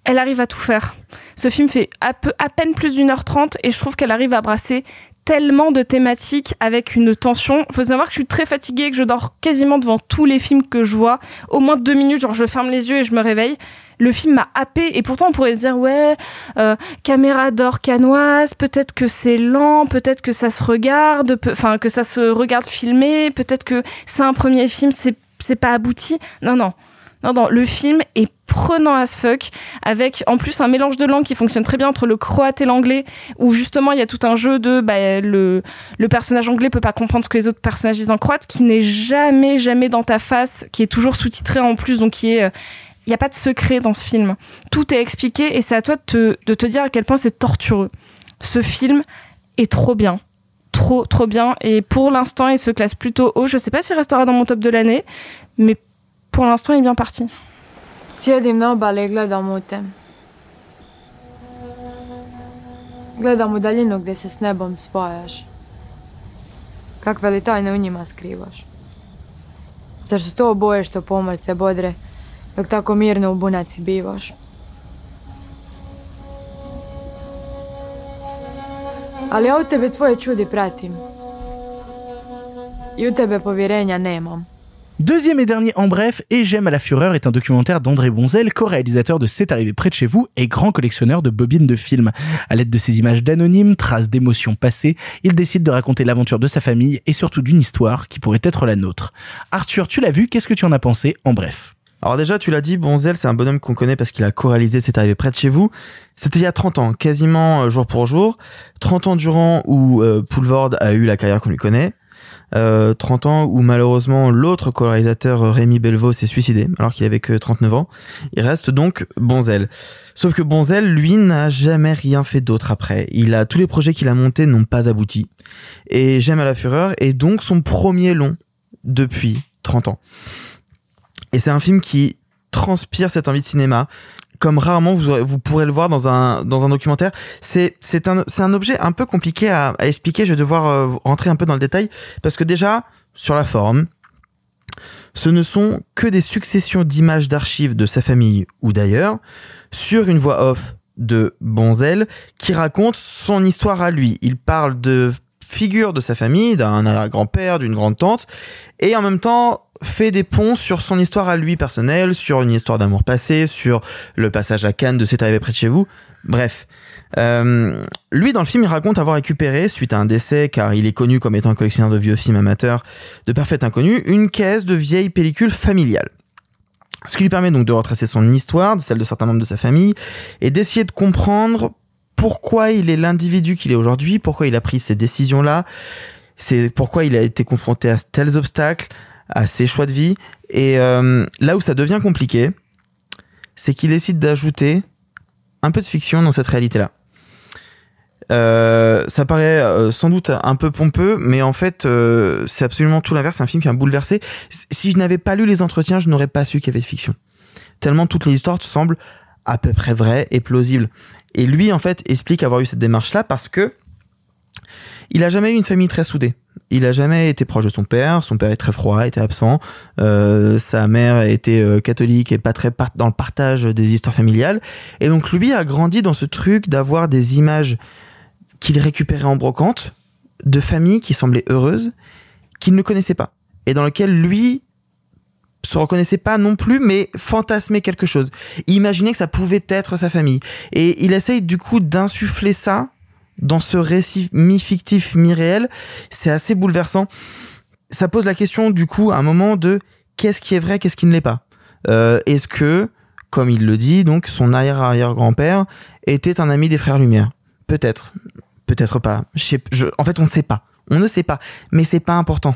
elle arrive à tout faire. Ce film fait à, peine plus d'une heure trente et je trouve qu'elle arrive à brasser tellement de thématiques avec une tension. Faut savoir que je suis très fatiguée, que je dors quasiment devant tous les films que je vois. Au moins deux minutes, genre je ferme les yeux et je me réveille. Le film m'a happé et pourtant on pourrait se dire ouais, euh, caméra d'or canoise, peut-être que c'est lent, peut-être que ça se regarde, enfin que ça se regarde filmé, peut-être que c'est un premier film, c'est pas abouti. Non non. Non, non, le film est prenant as fuck, avec en plus un mélange de langues qui fonctionne très bien entre le croate et l'anglais, où justement il y a tout un jeu de bah, le, le personnage anglais peut pas comprendre ce que les autres personnages disent en croate, qui n'est jamais, jamais dans ta face, qui est toujours sous-titré en plus, donc qui est. Il n'y a pas de secret dans ce film. Tout est expliqué et c'est à toi de te, de te dire à quel point c'est tortureux. Ce film est trop bien. Trop, trop bien. Et pour l'instant, il se classe plutôt haut. Je sais pas s'il restera dans mon top de l'année, mais pour l'instant, il est bien parti. Sjedim na obali i gledam u te. Gledam u gdje se s nebom spajaš. Kakve li tajne u njima skrivaš? Zar su to boje što pomorce bodre, dok tako mirno u bunaci bivaš? Ali ja u tebe tvoje čudi pratim. I u tebe povjerenja nemam. Deuxième et dernier en bref, Et j'aime à la fureur est un documentaire d'André Bonzel, co-réalisateur de C'est arrivé près de chez vous et grand collectionneur de bobines de films. À l'aide de ces images d'anonymes, traces d'émotions passées, il décide de raconter l'aventure de sa famille et surtout d'une histoire qui pourrait être la nôtre. Arthur, tu l'as vu, qu'est-ce que tu en as pensé en bref? Alors déjà, tu l'as dit, Bonzel, c'est un bonhomme qu'on connaît parce qu'il a co-réalisé C'est arrivé près de chez vous. C'était il y a 30 ans, quasiment euh, jour pour jour. 30 ans durant où euh, a eu la carrière qu'on lui connaît. Euh, 30 ans où malheureusement l'autre co-réalisateur euh, Rémi Belvaux s'est suicidé alors qu'il avait que 39 ans. Il reste donc Bonzel. Sauf que Bonzel, lui, n'a jamais rien fait d'autre après. Il a tous les projets qu'il a montés n'ont pas abouti. Et J'aime à la fureur est donc son premier long depuis 30 ans. Et c'est un film qui transpire cette envie de cinéma comme rarement vous, vous pourrez le voir dans un dans un documentaire. C'est un un objet un peu compliqué à, à expliquer. Je vais devoir euh, rentrer un peu dans le détail parce que déjà sur la forme, ce ne sont que des successions d'images d'archives de sa famille ou d'ailleurs sur une voix off de Bonzel qui raconte son histoire à lui. Il parle de figures de sa famille, d'un grand-père, d'une grande tante, et en même temps fait des ponts sur son histoire à lui personnelle, sur une histoire d'amour passé, sur le passage à Cannes de C'est arrivé près de chez vous. Bref. Euh, lui, dans le film, il raconte avoir récupéré, suite à un décès, car il est connu comme étant un collectionneur de vieux films amateurs de parfait inconnu, une caisse de vieilles pellicules familiales. Ce qui lui permet donc de retracer son histoire, celle de certains membres de sa famille, et d'essayer de comprendre pourquoi il est l'individu qu'il est aujourd'hui, pourquoi il a pris ces décisions-là, c'est pourquoi il a été confronté à tels obstacles, à ses choix de vie. Et euh, là où ça devient compliqué, c'est qu'il décide d'ajouter un peu de fiction dans cette réalité-là. Euh, ça paraît euh, sans doute un peu pompeux, mais en fait, c'est absolument tout l'inverse. C'est un film qui m'a bouleversé. Si je n'avais pas lu les entretiens, je n'aurais pas su qu'il y avait de fiction. Tellement toutes les histoires semblent à peu près vraies et plausibles. Et lui, en fait, explique avoir eu cette démarche-là parce que il a jamais eu une famille très soudée. Il a jamais été proche de son père. Son père est très froid, était absent. Euh, sa mère était euh, catholique et pas très dans le partage des histoires familiales. Et donc lui a grandi dans ce truc d'avoir des images qu'il récupérait en brocante de familles qui semblaient heureuses, qu'il ne connaissait pas et dans lequel lui se reconnaissait pas non plus, mais fantasmait quelque chose. Il imaginait que ça pouvait être sa famille. Et il essaye du coup d'insuffler ça dans ce récit mi-fictif, mi-réel. C'est assez bouleversant. Ça pose la question du coup à un moment de qu'est-ce qui est vrai, qu'est-ce qui ne l'est pas. Euh, Est-ce que, comme il le dit, donc son arrière-arrière-grand-père était un ami des frères Lumière? Peut-être, peut-être pas. Je je- en fait, on ne sait pas. On ne sait pas, mais c'est pas important.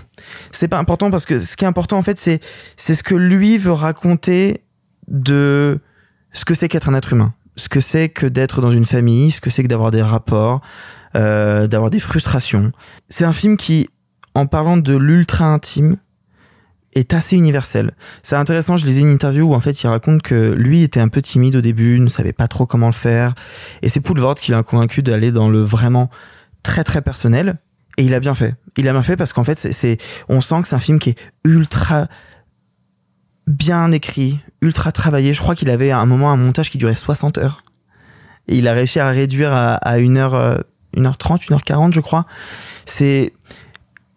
C'est pas important parce que ce qui est important en fait, c'est c'est ce que lui veut raconter de ce que c'est qu'être un être humain, ce que c'est que d'être dans une famille, ce que c'est que d'avoir des rapports, euh, d'avoir des frustrations. C'est un film qui, en parlant de l'ultra intime, est assez universel. C'est intéressant, je lisais une interview où en fait il raconte que lui était un peu timide au début, ne savait pas trop comment le faire, et c'est Poulvord qui l'a convaincu d'aller dans le vraiment très très personnel, et il a bien fait. Il a bien fait parce qu'en fait on sent que c'est un film qui est ultra bien écrit, ultra travaillé. Je crois qu'il avait un moment un montage qui durait 60 heures. Et il a réussi à réduire à, à 1 heure, euh, 1h30, 1h40, je crois. C'est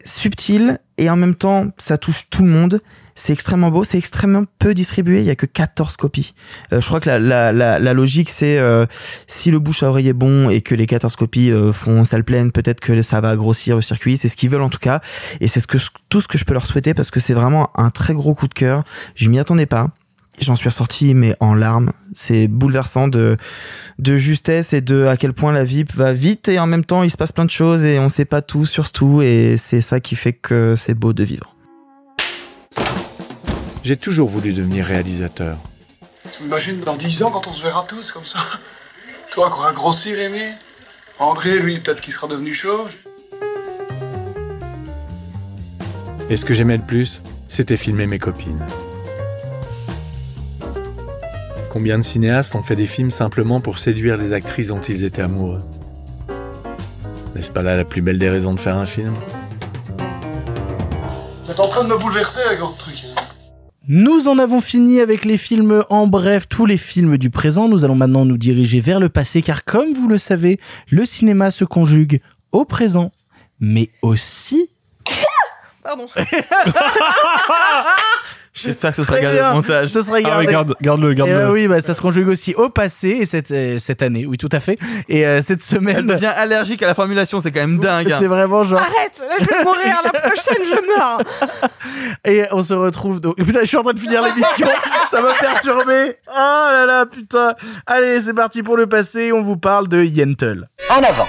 subtil et en même temps, ça touche tout le monde. C'est extrêmement beau, c'est extrêmement peu distribué, il y a que 14 copies. Euh, je crois que la, la, la, la logique, c'est euh, si le bouche à oreille est bon et que les 14 copies euh, font salle pleine, peut-être que ça va grossir le circuit. C'est ce qu'ils veulent en tout cas. Et c'est ce que, tout ce que je peux leur souhaiter parce que c'est vraiment un très gros coup de cœur. Je m'y attendais pas. J'en suis ressorti mais en larmes. C'est bouleversant de de justesse et de à quel point la vie va vite et en même temps il se passe plein de choses et on sait pas tout sur tout et c'est ça qui fait que c'est beau de vivre. J'ai toujours voulu devenir réalisateur. Tu m'imagines dans 10 ans quand on se verra tous comme ça Toi qui auras grossi, Rémi André, lui, peut-être qu'il sera devenu chauve. Et ce que j'aimais le plus, c'était filmer mes copines. Combien de cinéastes ont fait des films simplement pour séduire les actrices dont ils étaient amoureux? N'est-ce pas là la plus belle des raisons de faire un film? Vous êtes en train de me bouleverser avec votre truc. Nous en avons fini avec les films en bref, tous les films du présent. Nous allons maintenant nous diriger vers le passé car comme vous le savez, le cinéma se conjugue au présent, mais aussi Pardon. J'espère que ce sera gardé au montage. Ce sera Ah gardé. ouais, garde, garde-le, garde-le. euh, oui, bah, ça se conjugue aussi au passé et cette, euh, cette année. Oui, tout à fait. Et euh, cette Elle semaine, devient allergique à la formulation, c'est quand même dingue. hein. c'est vraiment genre. Arrête, là je vais mourir, la prochaine je meurs. Et on se retrouve donc. Putain, je suis en train de finir l'émission. ça m'a perturbé. Oh là là, putain. Allez, c'est parti pour le passé. On vous parle de Yentl. En avant.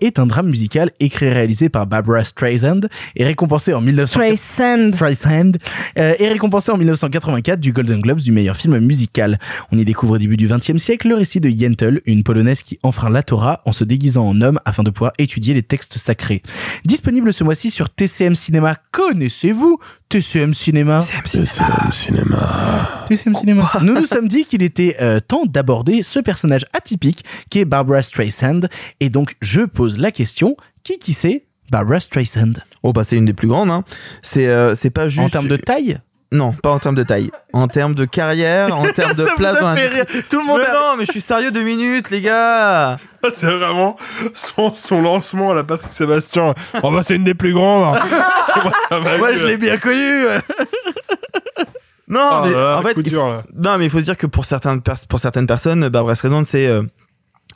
Est un drame musical écrit et réalisé par Barbara Streisand et récompensé en 1900 Streisand. Streisand, euh, et récompensé en 1984 du Golden Globes du meilleur film musical. On y découvre au début du XXe siècle le récit de Yentl, une polonaise qui enfreint la Torah en se déguisant en homme afin de pouvoir étudier les textes sacrés. Disponible ce mois-ci sur TCM Cinéma. Connaissez-vous TCM Cinéma? TCM Cinéma. TCM Cinéma. Nous nous sommes dit qu'il était euh, temps d'aborder ce personnage atypique qui est Barbara Streisand. Et donc, je pose la question, qui qui c'est Barbara Streisand? Oh bah c'est une des plus grandes. Hein. C'est euh, c'est pas juste En termes de taille? Non, pas en termes de taille. En termes de carrière, en termes de place dans rire. Tout le monde Mais a- non, mais je suis sérieux deux minutes, les gars. C'est vraiment son, son lancement à la Patrick Sébastien. Oh bah c'est une des plus grandes. C'est moi, ça je l'ai bien connu Non, Ah mais là en fait, il dur, faut- non, mais il faut se dire que pour certaines pers- pour certaines personnes, Barbara Streisand, c'est euh,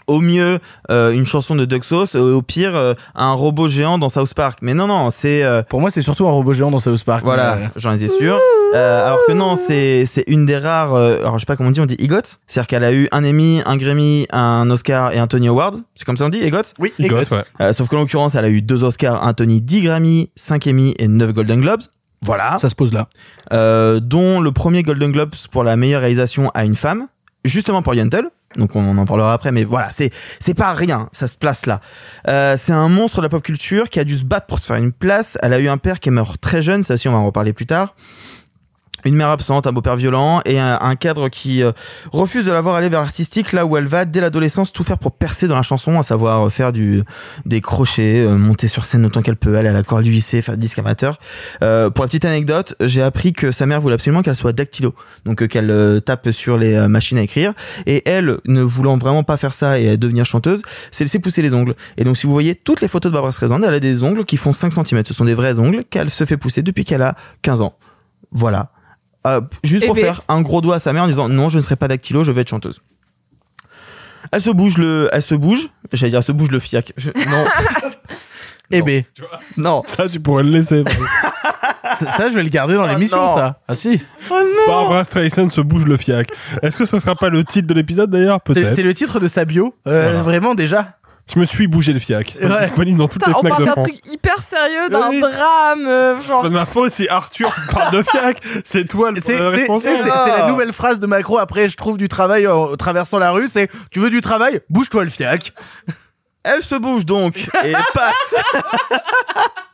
au mieux euh, une chanson de Doug Sauce, euh, au pire euh, un robot géant dans South Park. Mais non, non, c'est euh, Pour moi, c'est surtout un robot géant dans South Park. voilà, Mais, j'en étais sûr. Euh, alors que non, c'est c'est une des rares. euh, alors je sais pas comment on dit, on dit EGOT. C'est-à-dire qu'elle a eu un Emmy, un Grammy, un Oscar et un Tony Award. C'est comme ça on dit EGOT. Oui, gosses. ouais. Euh, sauf qu'en l'occurrence, elle a eu deux Oscars, un Tony, 10 Grammy, 5 Emmy et 9 Golden Globes. Voilà. Ça se pose là. Euh, dont le premier Golden Globes pour la meilleure réalisation à une femme, justement pour Yentl. Donc on en parlera après, mais voilà, c'est c'est pas rien, ça se place là. Euh, c'est un monstre de la pop culture qui a dû se battre pour se faire une place. Elle a eu un père qui est mort très jeune, ça aussi on va en reparler plus tard. Une mère absente, un beau-père violent et un, cadre qui euh, refuse de la voir aller vers l'artistique là où elle va dès l'adolescence tout faire pour percer dans la chanson, à savoir euh, faire du des crochets, euh, monter sur scène autant qu'elle peut, aller à la chorale du lycée, faire des disques amateurs. Euh, pour la petite anecdote, j'ai appris que sa mère voulait absolument qu'elle soit dactylo, donc euh, qu'elle euh, tape sur les machines à écrire. Et elle, ne voulant vraiment pas faire ça et devenir chanteuse, s'est laissé pousser les ongles. Et donc si vous voyez toutes les photos de Barbara Streisand, elle a des ongles qui font 5 cm. Ce sont des vrais ongles qu'elle se fait pousser depuis qu'elle a 15 ans. Voilà. Euh, juste pour Eh ben. faire un gros doigt à sa mère en disant non, je ne serai pas dactylo, je vais être chanteuse. Elle se bouge le, elle se bouge. J'allais dire, elle se bouge le fiac. Je- non. Eh ben, Non. Ça, tu pourrais le laisser. ça, ça, je vais le garder dans l'émission, non. ça. Ah si. Barbara Streisand se bouge le fiac. Est-ce que ce sera pas le titre de l'épisode d'ailleurs? C'est Peut-être. c'est le titre de sa bio. Euh, Voilà. Vraiment, déjà. Je me suis bougé le fiac. Ouais. Disponible dans toutes Putain, les on Fnac parle de d'un France. truc hyper sérieux, d'un Oui. drame, euh, C'est pas ma faute si Arthur parle de fiac. C'est toi le responsable. c'est la nouvelle phrase de Macron après je trouve du travail en traversant la rue, c'est tu veux du travail? Bouge-toi le fiac. Elle se bouge donc et passe.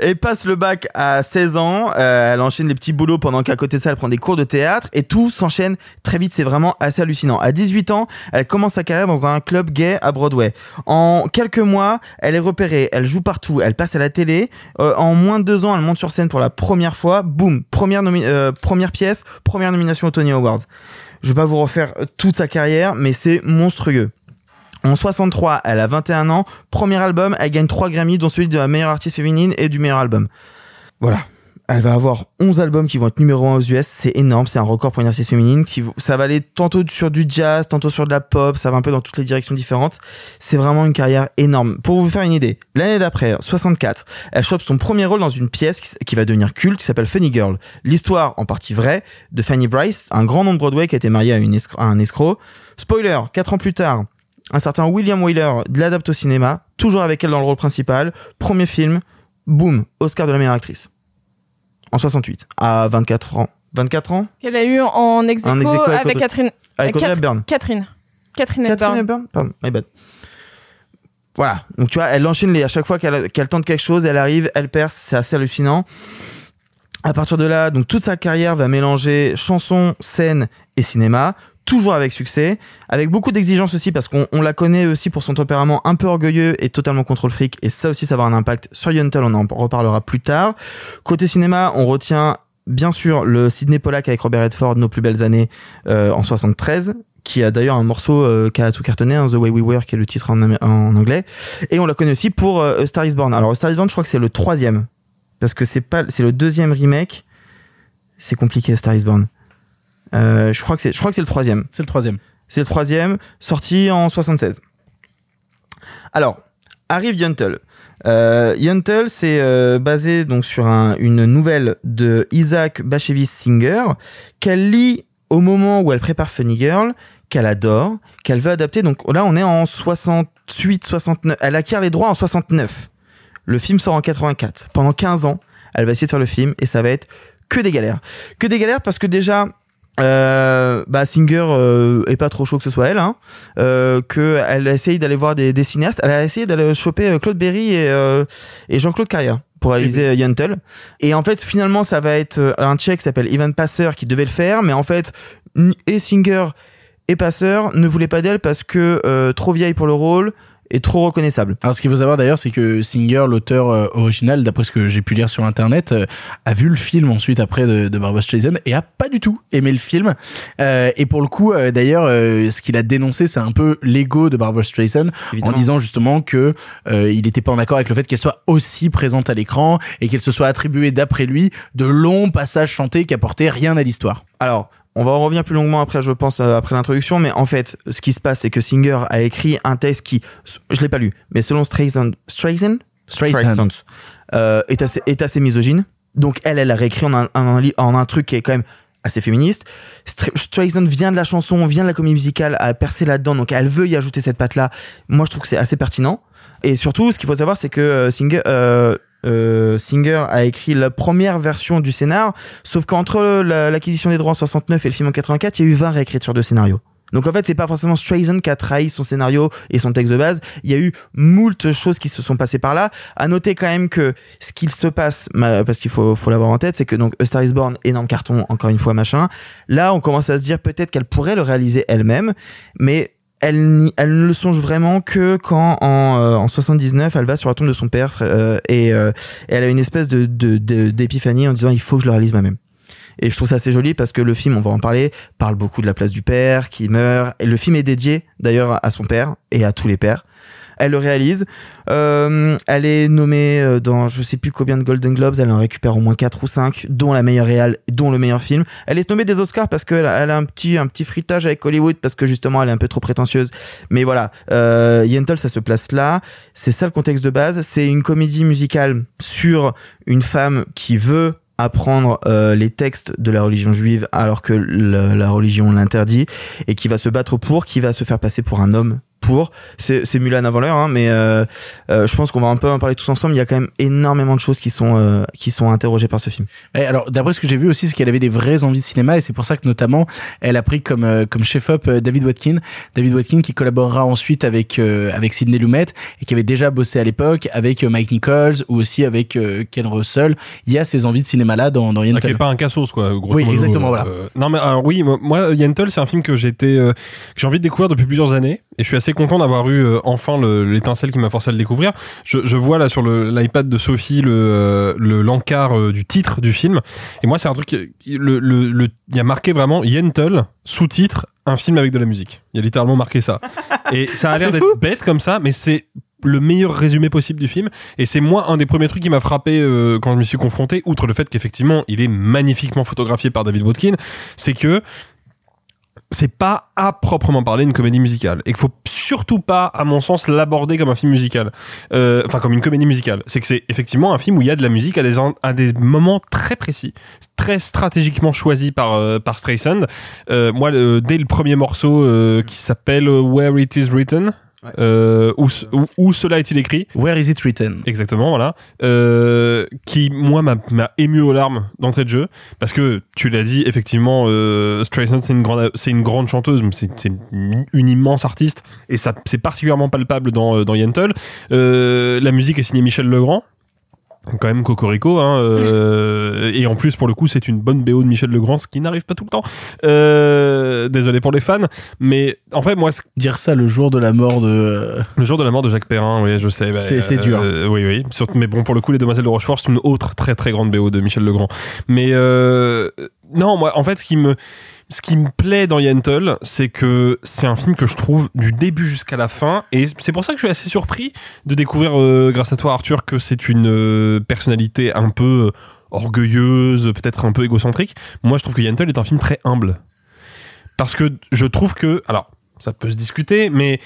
Et passe le bac à 16 ans, Euh, elle enchaîne les petits boulots pendant qu'à côté ça elle prend des cours de théâtre et tout s'enchaîne très vite, c'est vraiment assez hallucinant. À 18 ans, elle commence sa carrière dans un club gay à Broadway. En quelques mois, elle est repérée, elle joue partout, elle passe à la télé. Euh, en moins de deux ans, elle monte sur scène pour la première fois, boum, première, euh, première pièce, première nomination aux Tony Awards. Je vais pas vous refaire toute sa carrière, mais c'est monstrueux. En 63, elle a 21 ans. Premier album, elle gagne 3 Grammy, dont celui de la meilleure artiste féminine et du meilleur album. Voilà. Elle va avoir 11 albums qui vont être numéro 1 aux US, c'est énorme, c'est un record pour une artiste féminine. Ça va aller tantôt sur du jazz, tantôt sur de la pop, ça va un peu dans toutes les directions différentes. C'est vraiment une carrière énorme. Pour vous faire une idée, l'année d'après, 64, elle chope son premier rôle dans une pièce qui, va devenir culte, qui s'appelle Funny Girl. L'histoire, en partie vraie, de Fanny Bryce, un grand nom de Broadway qui a été marié à, à un escroc. Spoiler, 4 ans plus tard, un certain William Wyler l'adapte au cinéma, toujours avec elle dans le rôle principal. Premier film, boum, Oscar de la meilleure actrice. En 68, à 24 ans. 24 ans? Qu'elle a eu en ex aequo ex aequo avec avec Catherine. avec Audrey Hepburn. Catherine. Catherine Catherine Hepburn. Pardon, my bad. Voilà. Donc tu vois, elle enchaîne les, à chaque fois qu'elle qu'elle tente quelque chose, elle arrive, elle perce, c'est assez hallucinant. À partir de là, donc toute sa carrière va mélanger chanson, scène et cinéma, toujours avec succès, avec beaucoup d'exigences aussi parce qu'on on la connaît aussi pour son tempérament un peu orgueilleux et totalement contrôle fric et ça aussi ça va avoir un impact sur Yontel, on en reparlera plus tard. Côté cinéma, on retient bien sûr le Sidney Pollack avec Robert Redford, Nos plus belles années euh, en 73 qui a d'ailleurs un morceau euh, qui a tout cartonné, hein, The Way We Were, qui est le titre en, anglais. Et on la connaît aussi pour euh, Star Is Born. Alors, Star Is Born, je crois que c'est le troisième. Parce que c'est pas, c'est le deuxième remake. C'est compliqué, Star Is Born. Euh, je crois que c'est, je crois que c'est le troisième. C'est le troisième. C'est le troisième, sorti en 76. Alors, arrive Yuntel. Euh, c'est euh, basé donc sur un- une nouvelle de Isaac Bashevis Singer qu'elle lit au moment où elle prépare Funny Girl, qu'elle adore, qu'elle veut adapter. Donc là, on est en 68, 69. Elle acquiert les droits en 69. Le film sort en 84. Pendant 15 ans, elle va essayer de faire le film et ça va être que des galères. Que des galères parce que déjà, euh, bah Singer euh, est pas trop chaud que ce soit elle, hein, euh, que elle d'aller voir des, des cinéastes. Elle a essayé d'aller choper euh, Claude Berry et, euh, et Jean-Claude Carrière pour réaliser euh, Yuntel. Et en fait, finalement, ça va être un tchèque qui s'appelle Ivan Passer qui devait le faire, mais en fait, et Singer et Passer ne voulaient pas d'elle parce que euh, trop vieille pour le rôle et trop reconnaissable. Alors ce qu'il faut savoir d'ailleurs, c'est que Singer, l'auteur euh, original, d'après ce que j'ai pu lire sur internet, euh, a vu le film ensuite après de, de Barbara Streisand et a pas du tout aimé le film. Euh, et pour le coup, d'ailleurs, ce qu'il a dénoncé, c'est un peu l'ego de Barbara Streisand Évidemment. en disant justement que il n'était pas en accord avec le fait qu'elle soit aussi présente à l'écran et qu'elle se soit attribuée d'après lui de longs passages chantés qui apportaient rien à l'histoire. Alors, on va en revenir plus longuement après, je pense, euh, après l'introduction, mais en fait, ce qui se passe, c'est que Singer a écrit un texte qui, je l'ai pas lu, mais selon Streisand, Streisand, Streisand. euh, est assez, est assez misogyne. Donc elle, elle a réécrit en un, en un li- en un truc qui est quand même assez féministe. Streisand vient de la chanson, vient de la comédie musicale, a percé là-dedans, donc elle veut y ajouter cette patte-là. Moi, je trouve que c'est assez pertinent. Et surtout, ce qu'il faut savoir, c'est que euh, Singer, euh, euh, Singer a écrit la première version du scénar, sauf qu'entre la- l'acquisition des droits en 69 et le film en 84, il y a eu 20 réécritures de scénario. Donc en fait, c'est pas forcément Streisand qui a trahi son scénario et son texte de base. Il y a eu moult choses qui se sont passées par là. À noter quand même que ce qu'il se passe, parce qu'il faut, faut l'avoir en tête, c'est que donc A Star Is Born, énorme carton, encore une fois, machin. Là, on commence à se dire peut-être qu'elle pourrait le réaliser elle-même, mais elle, elle ne le songe vraiment que quand en, euh, en 79 elle va sur la tombe de son père euh, et, euh, elle a une espèce de- d'épiphanie en disant il faut que je le réalise moi-même. Et je trouve ça assez joli parce que le film on va en parler parle beaucoup de la place du père qui meurt. Et le film est dédié d'ailleurs à son père et à tous les pères elle le réalise. Euh, elle est nommée euh, dans je sais plus combien de Golden Globes elle en récupère au moins 4 ou 5 dont la meilleure réal dont le meilleur film. Elle est nommée des Oscars parce qu'elle a, a un petit un petit fritage avec Hollywood parce que justement elle est un peu trop prétentieuse. Mais voilà euh, Yentl ça se place là. C'est ça le contexte de base. C'est une comédie musicale sur une femme qui veut apprendre euh, les textes de la religion juive alors que la religion l'interdit et qui va se battre pour qui va se faire passer pour un homme pour c'est c'est Mulan avant l'heure hein, mais euh, euh, je pense qu'on va un peu en parler tous ensemble il y a quand même énormément de choses qui sont euh, qui sont interrogées par ce film Et alors, d'après ce que j'ai vu aussi, c'est qu'elle avait des vraies envies de cinéma et c'est pour ça que notamment elle a pris comme euh, comme chef-op euh, David Watkin, David Watkin qui collaborera ensuite avec euh, avec Sidney Lumet et qui avait déjà bossé à l'époque avec euh, Mike Nichols ou aussi avec euh, Ken Russell. Il y a ces envies de cinéma là dans dans Ah, qui Yentl. est pas un cassos quoi. grosso Oui, exactement, voilà. Euh, non mais alors oui, moi- moi Yentl c'est un film que j'étais euh, que j'ai envie de découvrir depuis plusieurs années et je suis assez content d'avoir eu euh, enfin le- l'étincelle qui m'a forcé à le découvrir. Je, je vois là sur l'iPad de Sophie le euh, le l'encart euh, du titre du film et moi c'est un truc qui- qui- le le le- il y a marqué vraiment Yentl sous-titre un film avec de la musique. Il y a littéralement marqué ça. Et ça a Ah, l'air d'être bête comme ça mais c'est le meilleur résumé possible du film et c'est moi un des premiers trucs qui m'a frappé euh, quand je me suis confronté outre le fait qu'effectivement il est magnifiquement photographié par David Botkin c'est que c'est pas à proprement parler une comédie musicale. Et qu'il faut surtout pas à mon sens l'aborder comme un film musical. Euh, enfin comme une comédie musicale. C'est que c'est effectivement un film où il y a de la musique à des à des moments très précis très stratégiquement choisis par euh, par Streisand. Euh, moi dès le premier morceau euh, qui s'appelle Where It Is Written euh, où, ce- où, où cela est-il écrit Where is it written? Exactement, voilà. Euh, qui, moi, m'a ému aux larmes d'entrée de jeu. Parce que, tu l'as dit, effectivement, euh, Streisand, c'est une, grande, une grande chanteuse, c'est une immense artiste. Et ça c'est particulièrement palpable dans, euh, dans Yentl. Euh, la musique est signée Michel Legrand. Quand même Cocorico, hein, euh, et en plus pour le coup c'est une bonne BO de Michel Legrand, ce qui n'arrive pas tout le temps. Euh, désolé pour les fans, mais en fait moi Dire ça le jour de la mort de. le jour de la mort de Jacques Perrin, oui, je sais. bah, C'est- c'est dur. euh, oui, oui. Mais bon, pour le coup, Les Demoiselles de Rochefort, c'est une autre très très grande BO de Michel Legrand. Mais euh, non, moi, en fait, ce qui me ce qui me plaît dans Yentl, c'est que c'est un film que je trouve du début jusqu'à la fin, et c'est pour ça que je suis assez surpris de découvrir, euh, grâce à toi, Arthur, que c'est une euh, personnalité un peu orgueilleuse, peut-être un peu égocentrique. Moi, je trouve que Yentl est un film très humble parce que je trouve que, alors, ça peut se discuter, mais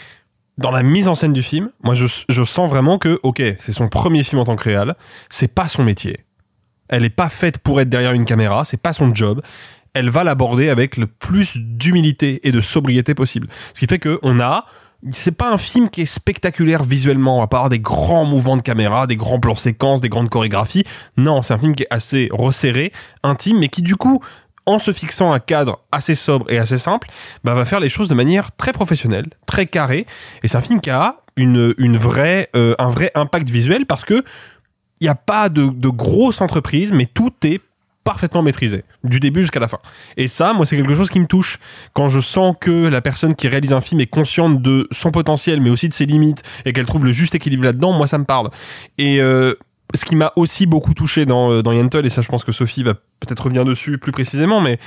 dans la mise en scène du film, moi, je, je sens vraiment que, ok, c'est son premier film en tant que réal, c'est pas son métier. Elle est pas faite pour être derrière une caméra, c'est pas son job. Elle va l'aborder avec le plus d'humilité et de sobriété possible. Ce qui fait que on a c'est pas un film qui est spectaculaire visuellement, pas avoir des grands mouvements de caméra, des grands plans séquences, des grandes chorégraphies. Non, c'est un film qui est assez resserré, intime, mais qui du coup, en se fixant un cadre assez sobre et assez simple, bah, va faire les choses de manière très professionnelle, très carrée. Et c'est un film qui a une, une vraie, euh, un vrai impact visuel parce que il n'y a pas de, de grosses entreprises, mais tout est parfaitement maîtrisé, du début jusqu'à la fin. Et ça, moi, c'est quelque chose qui me touche. Quand je sens que la personne qui réalise un film est consciente de son potentiel, mais aussi de ses limites, et qu'elle trouve le juste équilibre là-dedans, moi, ça me parle. Et euh, ce qui m'a aussi beaucoup touché dans, euh, dans Yentl, et ça, je pense que Sophie va peut-être revenir dessus plus précisément, mais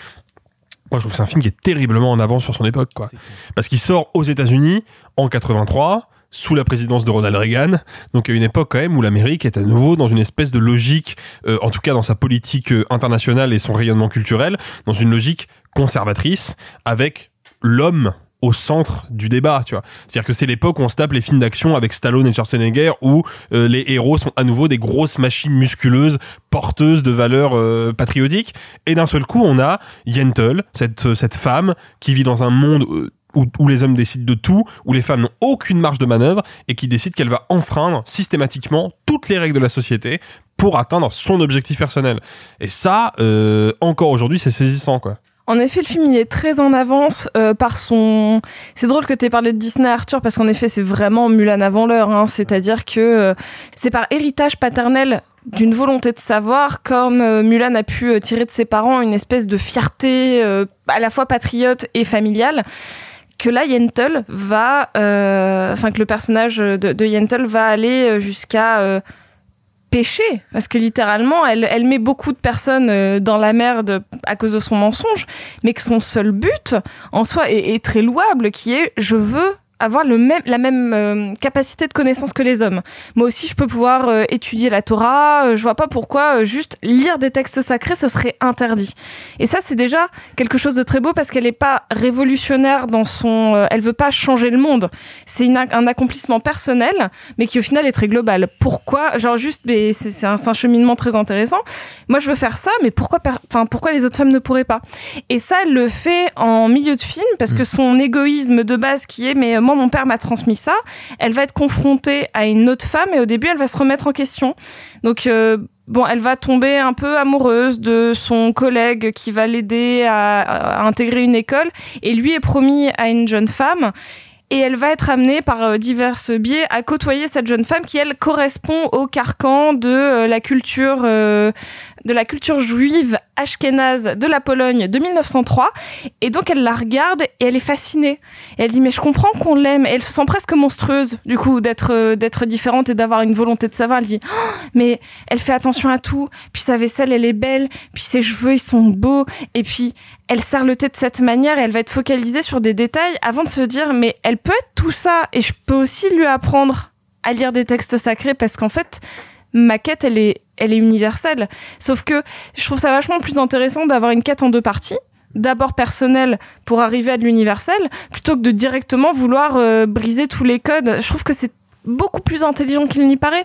moi, je trouve que c'est un film qui est terriblement en avance sur son époque, quoi. Parce qu'il sort aux États-Unis en 83, sous la présidence de Ronald Reagan. Donc, à une époque, quand même, où l'Amérique est à nouveau dans une espèce de logique, euh, en tout cas dans sa politique euh, internationale et son rayonnement culturel, dans une logique conservatrice, avec l'homme au centre du débat, tu vois. C'est-à-dire que c'est l'époque où on se tape les films d'action avec Stallone et Schwarzenegger où euh, les héros sont à nouveau des grosses machines musculeuses porteuses de valeurs patriotiques et d'un seul coup on a Yentl, cette cette femme qui vit dans un monde où, les hommes décident de tout, où les femmes n'ont aucune marge de manœuvre et qui décide qu'elle va enfreindre systématiquement toutes les règles de la société pour atteindre son objectif personnel. Et ça, euh, encore aujourd'hui, c'est saisissant, quoi. En effet, le film il est très en avance euh, par son. C'est drôle que tu aies parlé de Disney, Arthur, parce qu'en effet, c'est vraiment Mulan avant l'heure. Hein. C'est-à-dire que euh, c'est par héritage paternel d'une volonté de savoir, comme Mulan a pu tirer de ses parents une espèce de fierté à la fois patriote et familiale que là Yentl va, euh, enfin que le personnage de, de va aller jusqu'à euh, parce que littéralement, elle, elle met beaucoup de personnes euh, dans la merde à cause de son mensonge, mais que son seul but en soi est très louable, qui est je veux avoir le même, la même euh, capacité de connaissance que les hommes. Moi aussi, je peux pouvoir euh, étudier la Torah. euh, je vois pas pourquoi euh, juste lire des textes sacrés ce serait interdit. Et ça, c'est déjà quelque chose de très beau parce qu'elle est pas révolutionnaire dans son. elle veut pas changer le monde. C'est un accomplissement personnel, mais qui au final est très global. Pourquoi Genre juste, mais c'est un, cheminement très intéressant. Moi, je veux faire ça, mais pourquoi, enfin, pourquoi les autres femmes ne pourraient pas? Et ça, elle le fait en milieu de film parce que son égoïsme de base, qui est, mais moi, mon père m'a transmis ça. Elle va être confrontée à une autre femme et au début, elle va se remettre en question. Donc euh, Bon, elle va tomber un peu amoureuse de son collègue qui va l'aider à, intégrer une école et lui est promis à une jeune femme et elle va être amenée par euh, divers biais à côtoyer cette jeune femme qui elle correspond au carcan de euh, la culture de la culture juive ashkénaze de la Pologne de 1903 et donc elle la regarde et elle est fascinée. Et elle dit mais je comprends qu'on l'aime. Et elle se sent presque monstrueuse du coup d'être euh, d'être différente et d'avoir une volonté de savoir. Elle dit Oh, mais elle fait attention à tout. Puis sa vaisselle elle est belle. Puis ses cheveux ils sont beaux. Et puis elle sert le thé de cette manière et elle va être focalisée sur des détails avant de se dire mais elle peut être tout ça. Et je peux aussi lui apprendre à lire des textes sacrés parce qu'en fait, ma quête, elle est, elle est universelle. Sauf que je trouve ça vachement plus intéressant d'avoir une quête en deux parties. D'abord personnelle pour arriver à de l'universel, plutôt que de directement vouloir euh, briser tous les codes. Je trouve que c'est beaucoup plus intelligent qu'il n'y paraît.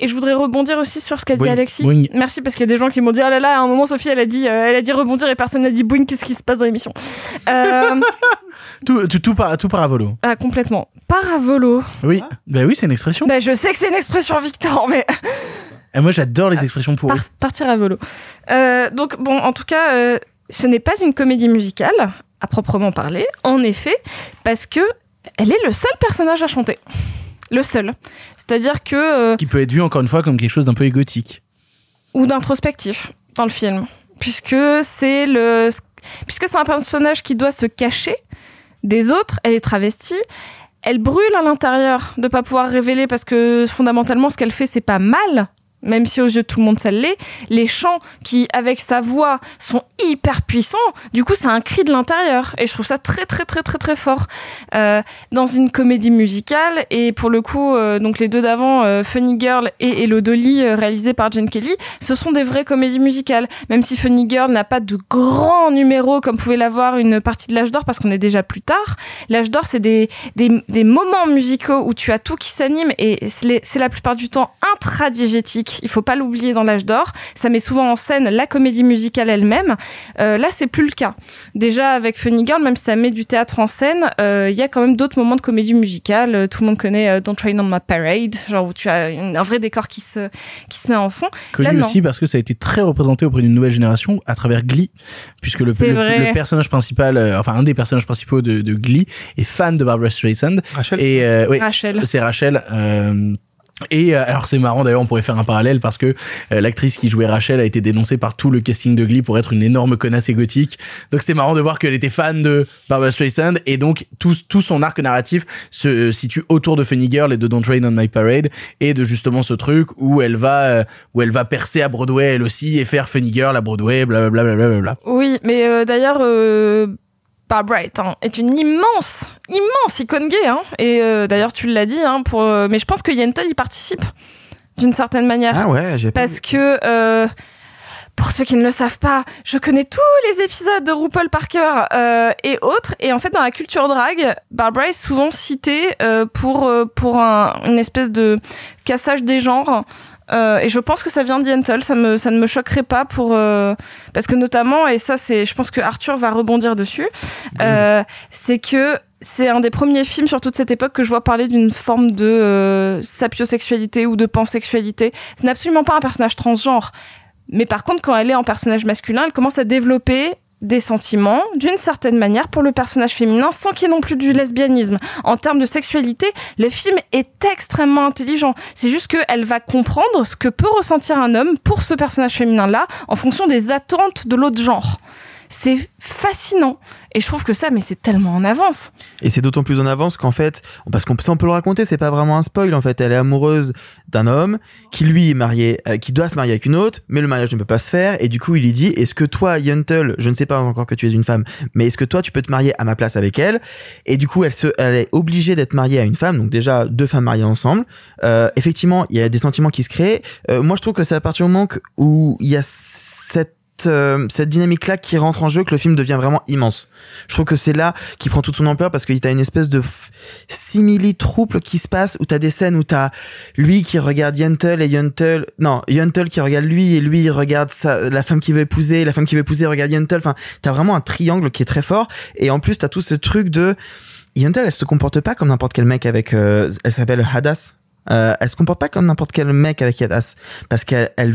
Et je voudrais rebondir aussi sur ce qu'a dit Alexis. boing. Merci parce qu'il y a des gens qui m'ont dit ah là là à un moment Sophie elle a dit euh, elle a dit rebondir et personne n'a dit boing qu'est-ce qui se passe dans l'émission? Euh, Tout, tout, tout, par, tout paravolo. ah, complètement. Paravolo. Oui, bah oui, c'est une expression. Bah, je sais que c'est une expression Victor mais Et moi, j'adore les expressions pour Par- partir à volo. Euh, donc bon, en tout cas, euh, ce n'est pas une comédie musicale à proprement parler. En effet, parce que elle est le seul personnage à chanter. Le seul. C'est-à-dire que euh, qui peut être vu encore une fois comme quelque chose d'un peu égotique. ou d'introspectif dans le film, puisque c'est le puisque c'est un personnage qui doit se cacher des autres. Elle est travestie. Elle brûle à l'intérieur de pas pouvoir révéler parce que fondamentalement ce qu'elle fait c'est pas mal. Même si aux yeux de tout le monde ça l'est, les chants qui, avec sa voix, sont hyper puissants, du coup c'est un cri de l'intérieur. Et je trouve ça très très très très très fort. Euh, dans une comédie musicale, et pour le coup, euh, donc les deux d'avant, euh, Funny Girl et Hello Dolly, euh, réalisés par Jen Kelly, ce sont des vraies comédies musicales. Même si Funny Girl n'a pas de grands numéros comme pouvait l'avoir une partie de l'âge d'or, parce qu'on est déjà plus tard. L'âge d'or, c'est des, des, des moments musicaux où tu as tout qui s'anime, et c'est la plupart du temps intradigétique. Il faut pas l'oublier dans l'âge d'or. Ça met souvent en scène la comédie musicale elle-même. Euh, là, c'est plus le cas. Déjà avec Funny Girl, même si ça met du théâtre en scène, euh, il y a quand même d'autres moments de comédie musicale. Euh, Tout le monde connaît euh, Don't Rain on My Parade, genre où tu as une- un vrai décor qui se qui se met en fond. Connu Là, aussi parce que ça a été très représenté auprès d'une nouvelle génération à travers Glee, puisque le, personnage principal, euh, enfin un des personnages principaux de, de Glee, est fan de Barbara Streisand. Rachel. Et euh, oui, Rachel. C'est Rachel. euh, et euh, alors c'est marrant d'ailleurs, on pourrait faire un parallèle parce que euh, l'actrice qui jouait Rachel a été dénoncée par tout le casting de Glee pour être une énorme connasse égotique. Donc c'est marrant de voir qu'elle était fan de Barbara Streisand et donc tout, tout son arc narratif se euh, situe autour de Funny Girl et de Don't Rain on My Parade et de justement ce truc où elle va euh, où elle va percer à Broadway elle aussi et faire Funny Girl à Broadway, blablabla. Bla, bla, bla, bla. Oui, mais d'ailleurs, euh, Barbara est, un- est une immense, immense icône gay. Hein. Et euh, d'ailleurs, tu l'as dit, hein, pour, euh, mais je pense que Yentl y participe d'une certaine manière. Ah ouais, j'ai pas Parce que, euh, pour ceux qui ne le savent pas, je connais tous les épisodes de RuPaul Parker et autres. Et en fait, dans la culture drag, Barbara est souvent citée pour, pour un- une espèce de cassage des genres. Euh, et je pense que ça vient d'Yentl, ça me ça ne me choquerait pas pour euh, parce que notamment et ça c'est je pense que Arthur va rebondir dessus euh, c'est que c'est un des premiers films sur toute cette époque que je vois parler d'une forme de euh, sapiosexualité ou de pansexualité. Ce n'est absolument pas un personnage transgenre. Mais par contre, quand elle est en personnage masculin, elle commence à développer des sentiments d'une certaine manière pour le personnage féminin sans qu'il y ait non plus du lesbianisme. En termes de sexualité, le film est extrêmement intelligent. C'est juste qu'elle va comprendre ce que peut ressentir un homme pour ce personnage féminin-là en fonction des attentes de l'autre genre. C'est fascinant. Et je trouve que ça, mais c'est tellement en avance. Et c'est d'autant plus en avance qu'en fait, parce qu'on peut le raconter, c'est pas vraiment un spoil en fait. Elle est amoureuse d'un homme qui lui est marié, euh, qui doit se marier avec une autre, mais le mariage ne peut pas se faire. Et du coup, il lui dit Est-ce que toi, Yuntel, je ne sais pas encore que tu es une femme, mais est-ce que toi, tu peux te marier à ma place avec elle? Et du coup, elle se, elle est obligée d'être mariée à une femme. Donc déjà, deux femmes mariées ensemble. Euh, effectivement, il y a des sentiments qui se créent. Euh, moi, je trouve que c'est à partir du moment où il y a cette euh, cette dynamique là qui rentre en jeu que le film devient vraiment immense. Je trouve que c'est là qui prend toute son ampleur parce que t'as une espèce de f- simili-trouble qui se passe où t'as des scènes où t'as lui qui regarde Yuntel et Yuntel, non, Yuntel qui regarde lui et lui regarde sa, la femme qui veut épouser, la femme qui veut épouser regarde Yuntel. Enfin, t'as vraiment un triangle qui est très fort et en plus t'as tout ce truc de Yuntel, elle se comporte pas comme n'importe quel mec avec, euh, elle s'appelle Hadass. Euh, elle se comporte pas comme n'importe quel mec avec Hadas parce qu'elle elle,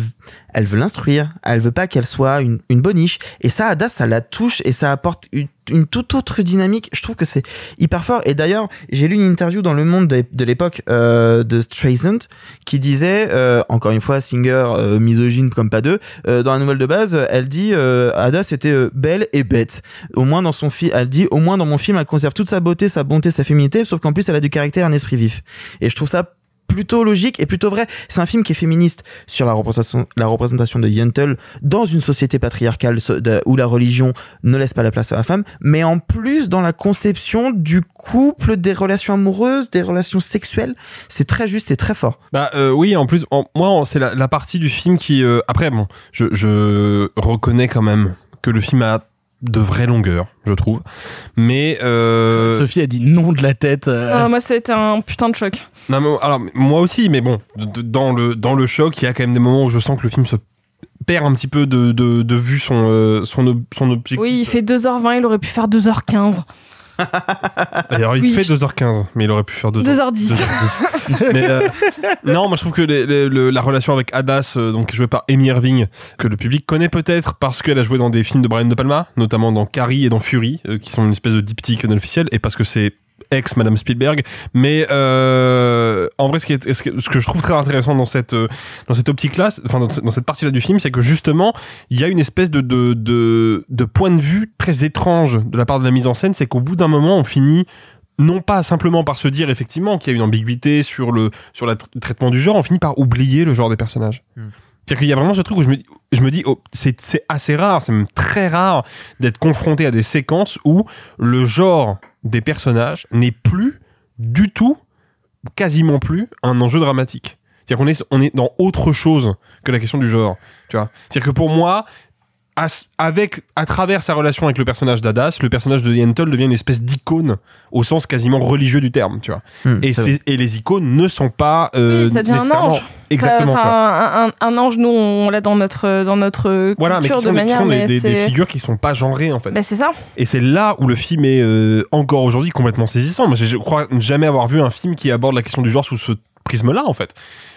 elle veut l'instruire elle veut pas qu'elle soit une, une boniche et ça Hadas ça la touche et ça apporte une, toute autre dynamique. Je trouve que c'est hyper fort. Et d'ailleurs j'ai lu une interview dans Le Monde de, de l'époque euh, de Streisand qui disait euh, encore une fois Singer euh, misogyne comme pas deux euh, dans la nouvelle de base elle dit euh, Hadas était belle et bête. Au moins dans son film elle dit au moins dans mon film elle conserve toute sa beauté sa bonté sa féminité sauf qu'en plus elle a du caractère un esprit vif. Et je trouve ça plutôt logique et plutôt vrai. C'est un film qui est féministe sur la représentation, la représentation de Yentl dans une société patriarcale où la religion ne laisse pas la place à la femme, mais en plus dans la conception du couple, des relations amoureuses, des relations sexuelles. C'est très juste, c'est très fort. Bah euh, oui, en plus, moi, c'est la, partie du film qui... euh, après, bon, je reconnais quand même que le film a de vraies longueurs, je trouve. Mais... Euh, Sophie a dit non de la tête. euh. Ah, moi, ça a été un putain de choc. Non, mais, alors, moi aussi, mais bon, dans, le, dans le choc, il y a quand même des moments où je sens que le film se perd un petit peu de, de, de vue son, euh, son, son objectif. Oui, il fait 2h20, il aurait pu faire 2h15. Alors, il Oui. fait 2h15, mais il aurait pu faire 2h10. 2h10. mais euh, non, moi je trouve que les- les- le- la relation avec Hadas, euh, donc jouée par Amy Irving, que le public connaît peut-être parce qu'elle a joué dans des films de Brian De Palma, notamment dans Carrie et dans Fury, euh, qui sont une espèce de diptyque non officiel, et parce que c'est ex Madame Spielberg. Mais euh, en vrai, ce, qui est, ce, que, ce que je trouve très intéressant dans cette euh, dans cette optique-là, enfin dans, ce- dans cette partie-là du film, c'est que justement, il y a une espèce de de, de de point de vue très étrange de la part de la mise en scène, c'est qu'au bout d'un moment, on finit non pas simplement par se dire effectivement qu'il y a une ambiguïté sur le sur le traitement du genre, on finit par oublier le genre des personnages. C'est-à-dire qu'il y a vraiment ce truc où je me, je me dis, oh, c'est assez rare, c'est même très rare d'être confronté à des séquences où le genre des personnages n'est plus du tout, quasiment plus, un enjeu dramatique. C'est-à-dire qu'on est, on est dans autre chose que la question du genre. Tu vois C'est-à-dire que pour moi, avec, à travers sa relation avec le personnage d'Adas, le personnage de Yentl devient une espèce d'icône au sens quasiment religieux du terme, tu vois. Hmm, et, c'est c'est- et les icônes ne sont pas euh, Oui, ça devient un ange. Exactement. Vois. un, un- un ange, nous, on l'a dans notre, dans notre Voilà, mais culture qui sont, de des, qui manière. sont des- mais des- des figures qui sont pas genrées en fait. Bah, c'est ça. Et c'est là où le film est euh, encore aujourd'hui complètement saisissant. Moi, je, je crois jamais avoir vu un film qui aborde la question du genre sous ce prisme-là, en fait.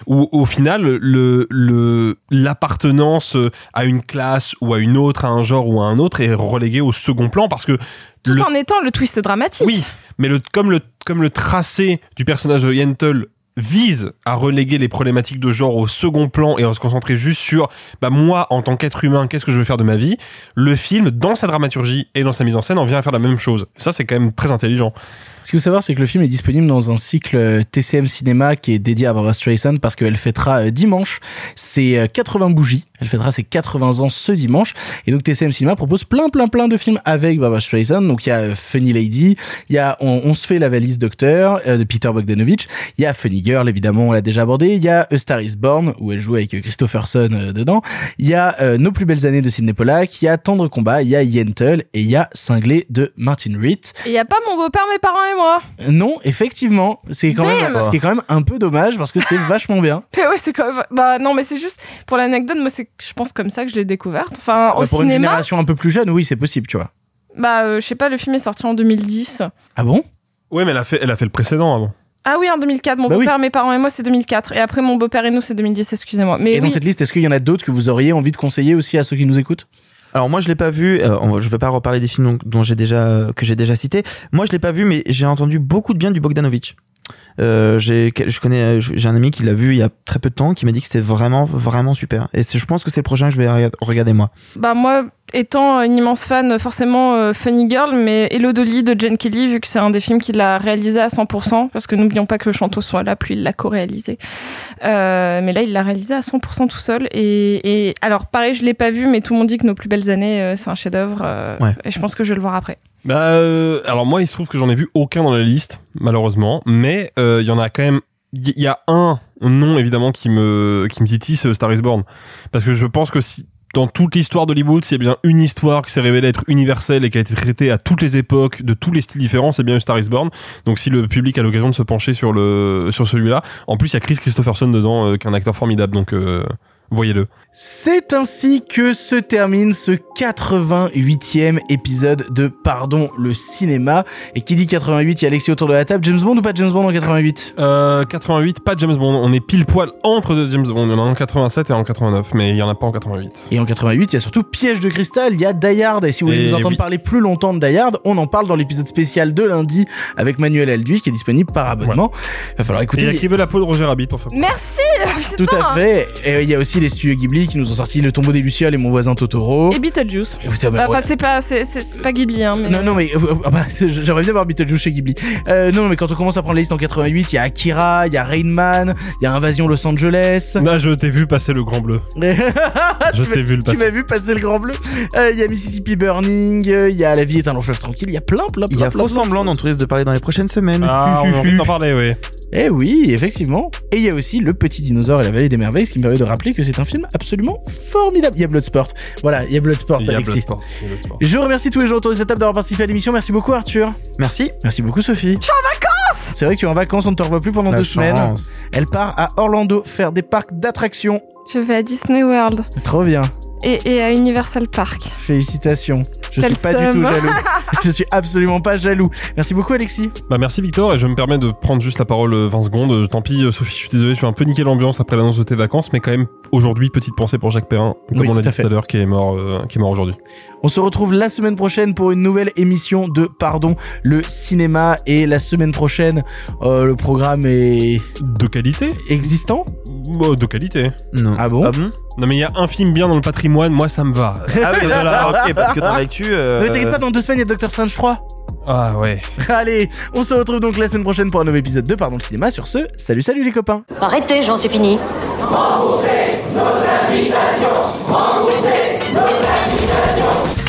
Où au final, le le l'appartenance à une classe ou à une autre, à un genre ou à un autre, est reléguée au second plan parce que Tout le en étant le twist dramatique. oui, mais le, comme, le, comme le tracé du personnage de Yentl vise à reléguer les problématiques de genre au second plan et à se concentrer juste sur bah moi en tant qu'être humain qu'est-ce que je veux faire de ma vie le film dans sa dramaturgie et dans sa mise en scène en vient à faire la même chose ça c'est quand même très intelligent Ce qu'il faut savoir, c'est que le film est disponible dans un cycle euh, TCM Cinéma qui est dédié à Barbara Streisand parce qu'elle fêtera euh, dimanche ses euh, 80 bougies. Elle fêtera ses 80 ans ce dimanche. Et donc TCM Cinéma propose plein, plein, plein de films avec Barbara Streisand. Donc il y a euh, Funny Lady, il y a On, se fait la valise docteur euh, de Peter Bogdanovich, il y a Funny Girl, évidemment, on l'a déjà abordé. Il y a A Star is Born où elle joue avec euh, Christopherson euh, dedans. Il y a euh, Nos plus belles années de Sidney Pollack. Il y a Tendre combat. Il y a Yentl et il y a Cinglé de Martin Reed. Et il y a pas mon beau-père, mes parents et moi. Non, effectivement, c'est quand même, ce qui est quand même un peu dommage parce que c'est vachement bien. Mais ouais, c'est quand même. Bah non, mais c'est juste pour l'anecdote. Moi, c'est, je pense comme ça que je l'ai découverte. Enfin, au Bah, pour une cinéma. génération un peu plus jeune, oui, c'est possible, tu vois. Bah, euh, je sais pas. Le film est sorti en 2010. Ah bon? Ouais mais elle a fait elle a fait le précédent avant Ah oui, en 2004. Mon Bah oui. beau-père, mes parents et moi, c'est 2004. Et après, mon beau-père et nous, c'est 2010. Excusez-moi. Mais Et dans oui. cette liste, est-ce qu'il y en a d'autres que vous auriez envie de conseiller aussi à ceux qui nous écoutent? Alors moi je l'ai pas vu. euh, on je vais pas reparler des films dont, j'ai déjà que j'ai déjà cité. Moi je l'ai pas vu, mais j'ai entendu beaucoup de bien du Bogdanovich. Euh, j'ai, je connais, j'ai un ami qui l'a vu il y a très peu de temps, qui m'a dit que c'était vraiment, vraiment super. Et je pense que c'est le prochain que je vais rega- regarder moi. Bah moi, étant une immense fan, forcément euh, Funny Girl, mais Hello Dolly de Jen Kelly, vu que c'est un des films qu'il a réalisé à 100%, parce que n'oublions pas que le chanteau soit là, puis il l'a co-réalisé. Euh, mais là, il l'a réalisé à 100% tout seul. Et, et alors, pareil, je l'ai pas vu, mais tout le monde dit que Nos plus belles années, euh, c'est un chef-d'œuvre. euh, Ouais. Et je pense que je vais le voir après. Bah, euh, alors moi, il se trouve que j'en ai vu aucun dans la liste, malheureusement, mais euh, il y en a quand même. Il y, a un nom évidemment qui me qui me titille, c'est Star is Born, parce que je pense que si dans toute l'histoire d'Hollywood, s'il y a bien une histoire qui s'est révélée être universelle et qui a été traitée à toutes les époques, de tous les styles différents, c'est bien Star is Born. Donc si le public a l'occasion de se pencher sur sur celui-là, en plus il y a Chris Christopherson dedans, euh, qui est un acteur formidable, donc euh, voyez-le. C'est ainsi que se termine ce 88e épisode de Pardon le cinéma. Et qui dit 88, il y a Alexis autour de la table. James Bond ou pas James Bond en 88 Euh, 88, pas James Bond. On est pile poil entre deux James Bond. Il y en a en 87 et un en 89, mais il y en a pas en 88. Et en 88, il y a surtout Piège de cristal, il y a Die Hard. Et si vous voulez Et nous entendre oui. parler plus longtemps de Die Hard, on en parle dans l'épisode spécial de lundi avec Manuel Alduy qui est disponible par abonnement. Il va falloir Et écouter. il y a qui veut la peau de Roger Rabbit, enfin. Merci Tout à fait. Et il y a aussi les studios Ghibli qui nous ont sorti Le tombeau des Lucioles et Mon voisin Totoro. Et Beetlejuice. Et putain, bah, Enfin, c'est pas, c'est, c'est- c'est pas Ghibli, hein, mais. Non, non, mais euh, euh, bah, c'est- j'aimerais bien voir Beetlejuice chez Ghibli. Euh, non, mais quand on commence à prendre la liste en 88, il y a Akira, il y a Rain Man, il y a Invasion Los Angeles. Là, je t'ai vu passer le grand bleu. Je Tu m'as- t'ai vu le Tu m'as passer. vu passer le grand bleu. Euh, Il y a Mississippi Burning, euh, il y a La vie est un long fleuve tranquille, il y a plein, plein, plein. Il y a plein, faux plein. semblant dont on risque de parler dans les prochaines semaines. Ah, on a envie d'en parler, oui. Eh oui, effectivement. Et il y a aussi Le Petit Et la Vallée des Merveilles, ce qui me permet de rappeler que c'est un film absolument formidable. Il y a Bloodsport. Voilà, il y a Bloodsport, Il y a Alexis. Bloodsport, il y a Bloodsport. Je remercie tous les gens autour de cette table d'avoir participé à l'émission. Merci beaucoup, Arthur. Merci. Merci beaucoup, Sophie. Je suis en vacances C'est vrai que tu es en vacances, on ne te revoit plus pendant La deux chance. semaines. Elle part à Orlando faire des parcs d'attractions. Je vais à Disney World Trop bien. Et, et à Universal Park. Félicitations. Je Quel suis pas du tout jaloux. Je suis absolument pas jaloux. Merci beaucoup, Alexis. Bah merci Victor et je me permets de prendre juste la parole euh, 20 secondes. Euh, Tant pis euh, Sophie, je suis désolé, je suis un peu niqué l'ambiance après l'annonce de tes vacances, mais quand même aujourd'hui petite pensée pour Jacques Perrin, comme Oui, on a tout à dit tout à l'heure, qui est mort, euh, qui est mort aujourd'hui. On se retrouve la semaine prochaine pour une nouvelle émission de Pardon le cinéma. Et la semaine prochaine, euh, le programme est De qualité existant. Bah, De qualité. Non. Ah bon Ah bon? Non mais il y a un film bien dans le patrimoine, moi ça me va. Ah oui, voilà, ok, parce que dans l'actu. euh, Ne t'inquiète pas, dans deux semaines, il y a Doctor Strange 3. Ah ouais. Allez, on se retrouve donc la semaine prochaine pour un nouvel épisode de Pardon le cinéma. Sur ce, salut, salut les copains. Arrêtez, j'en suis fini.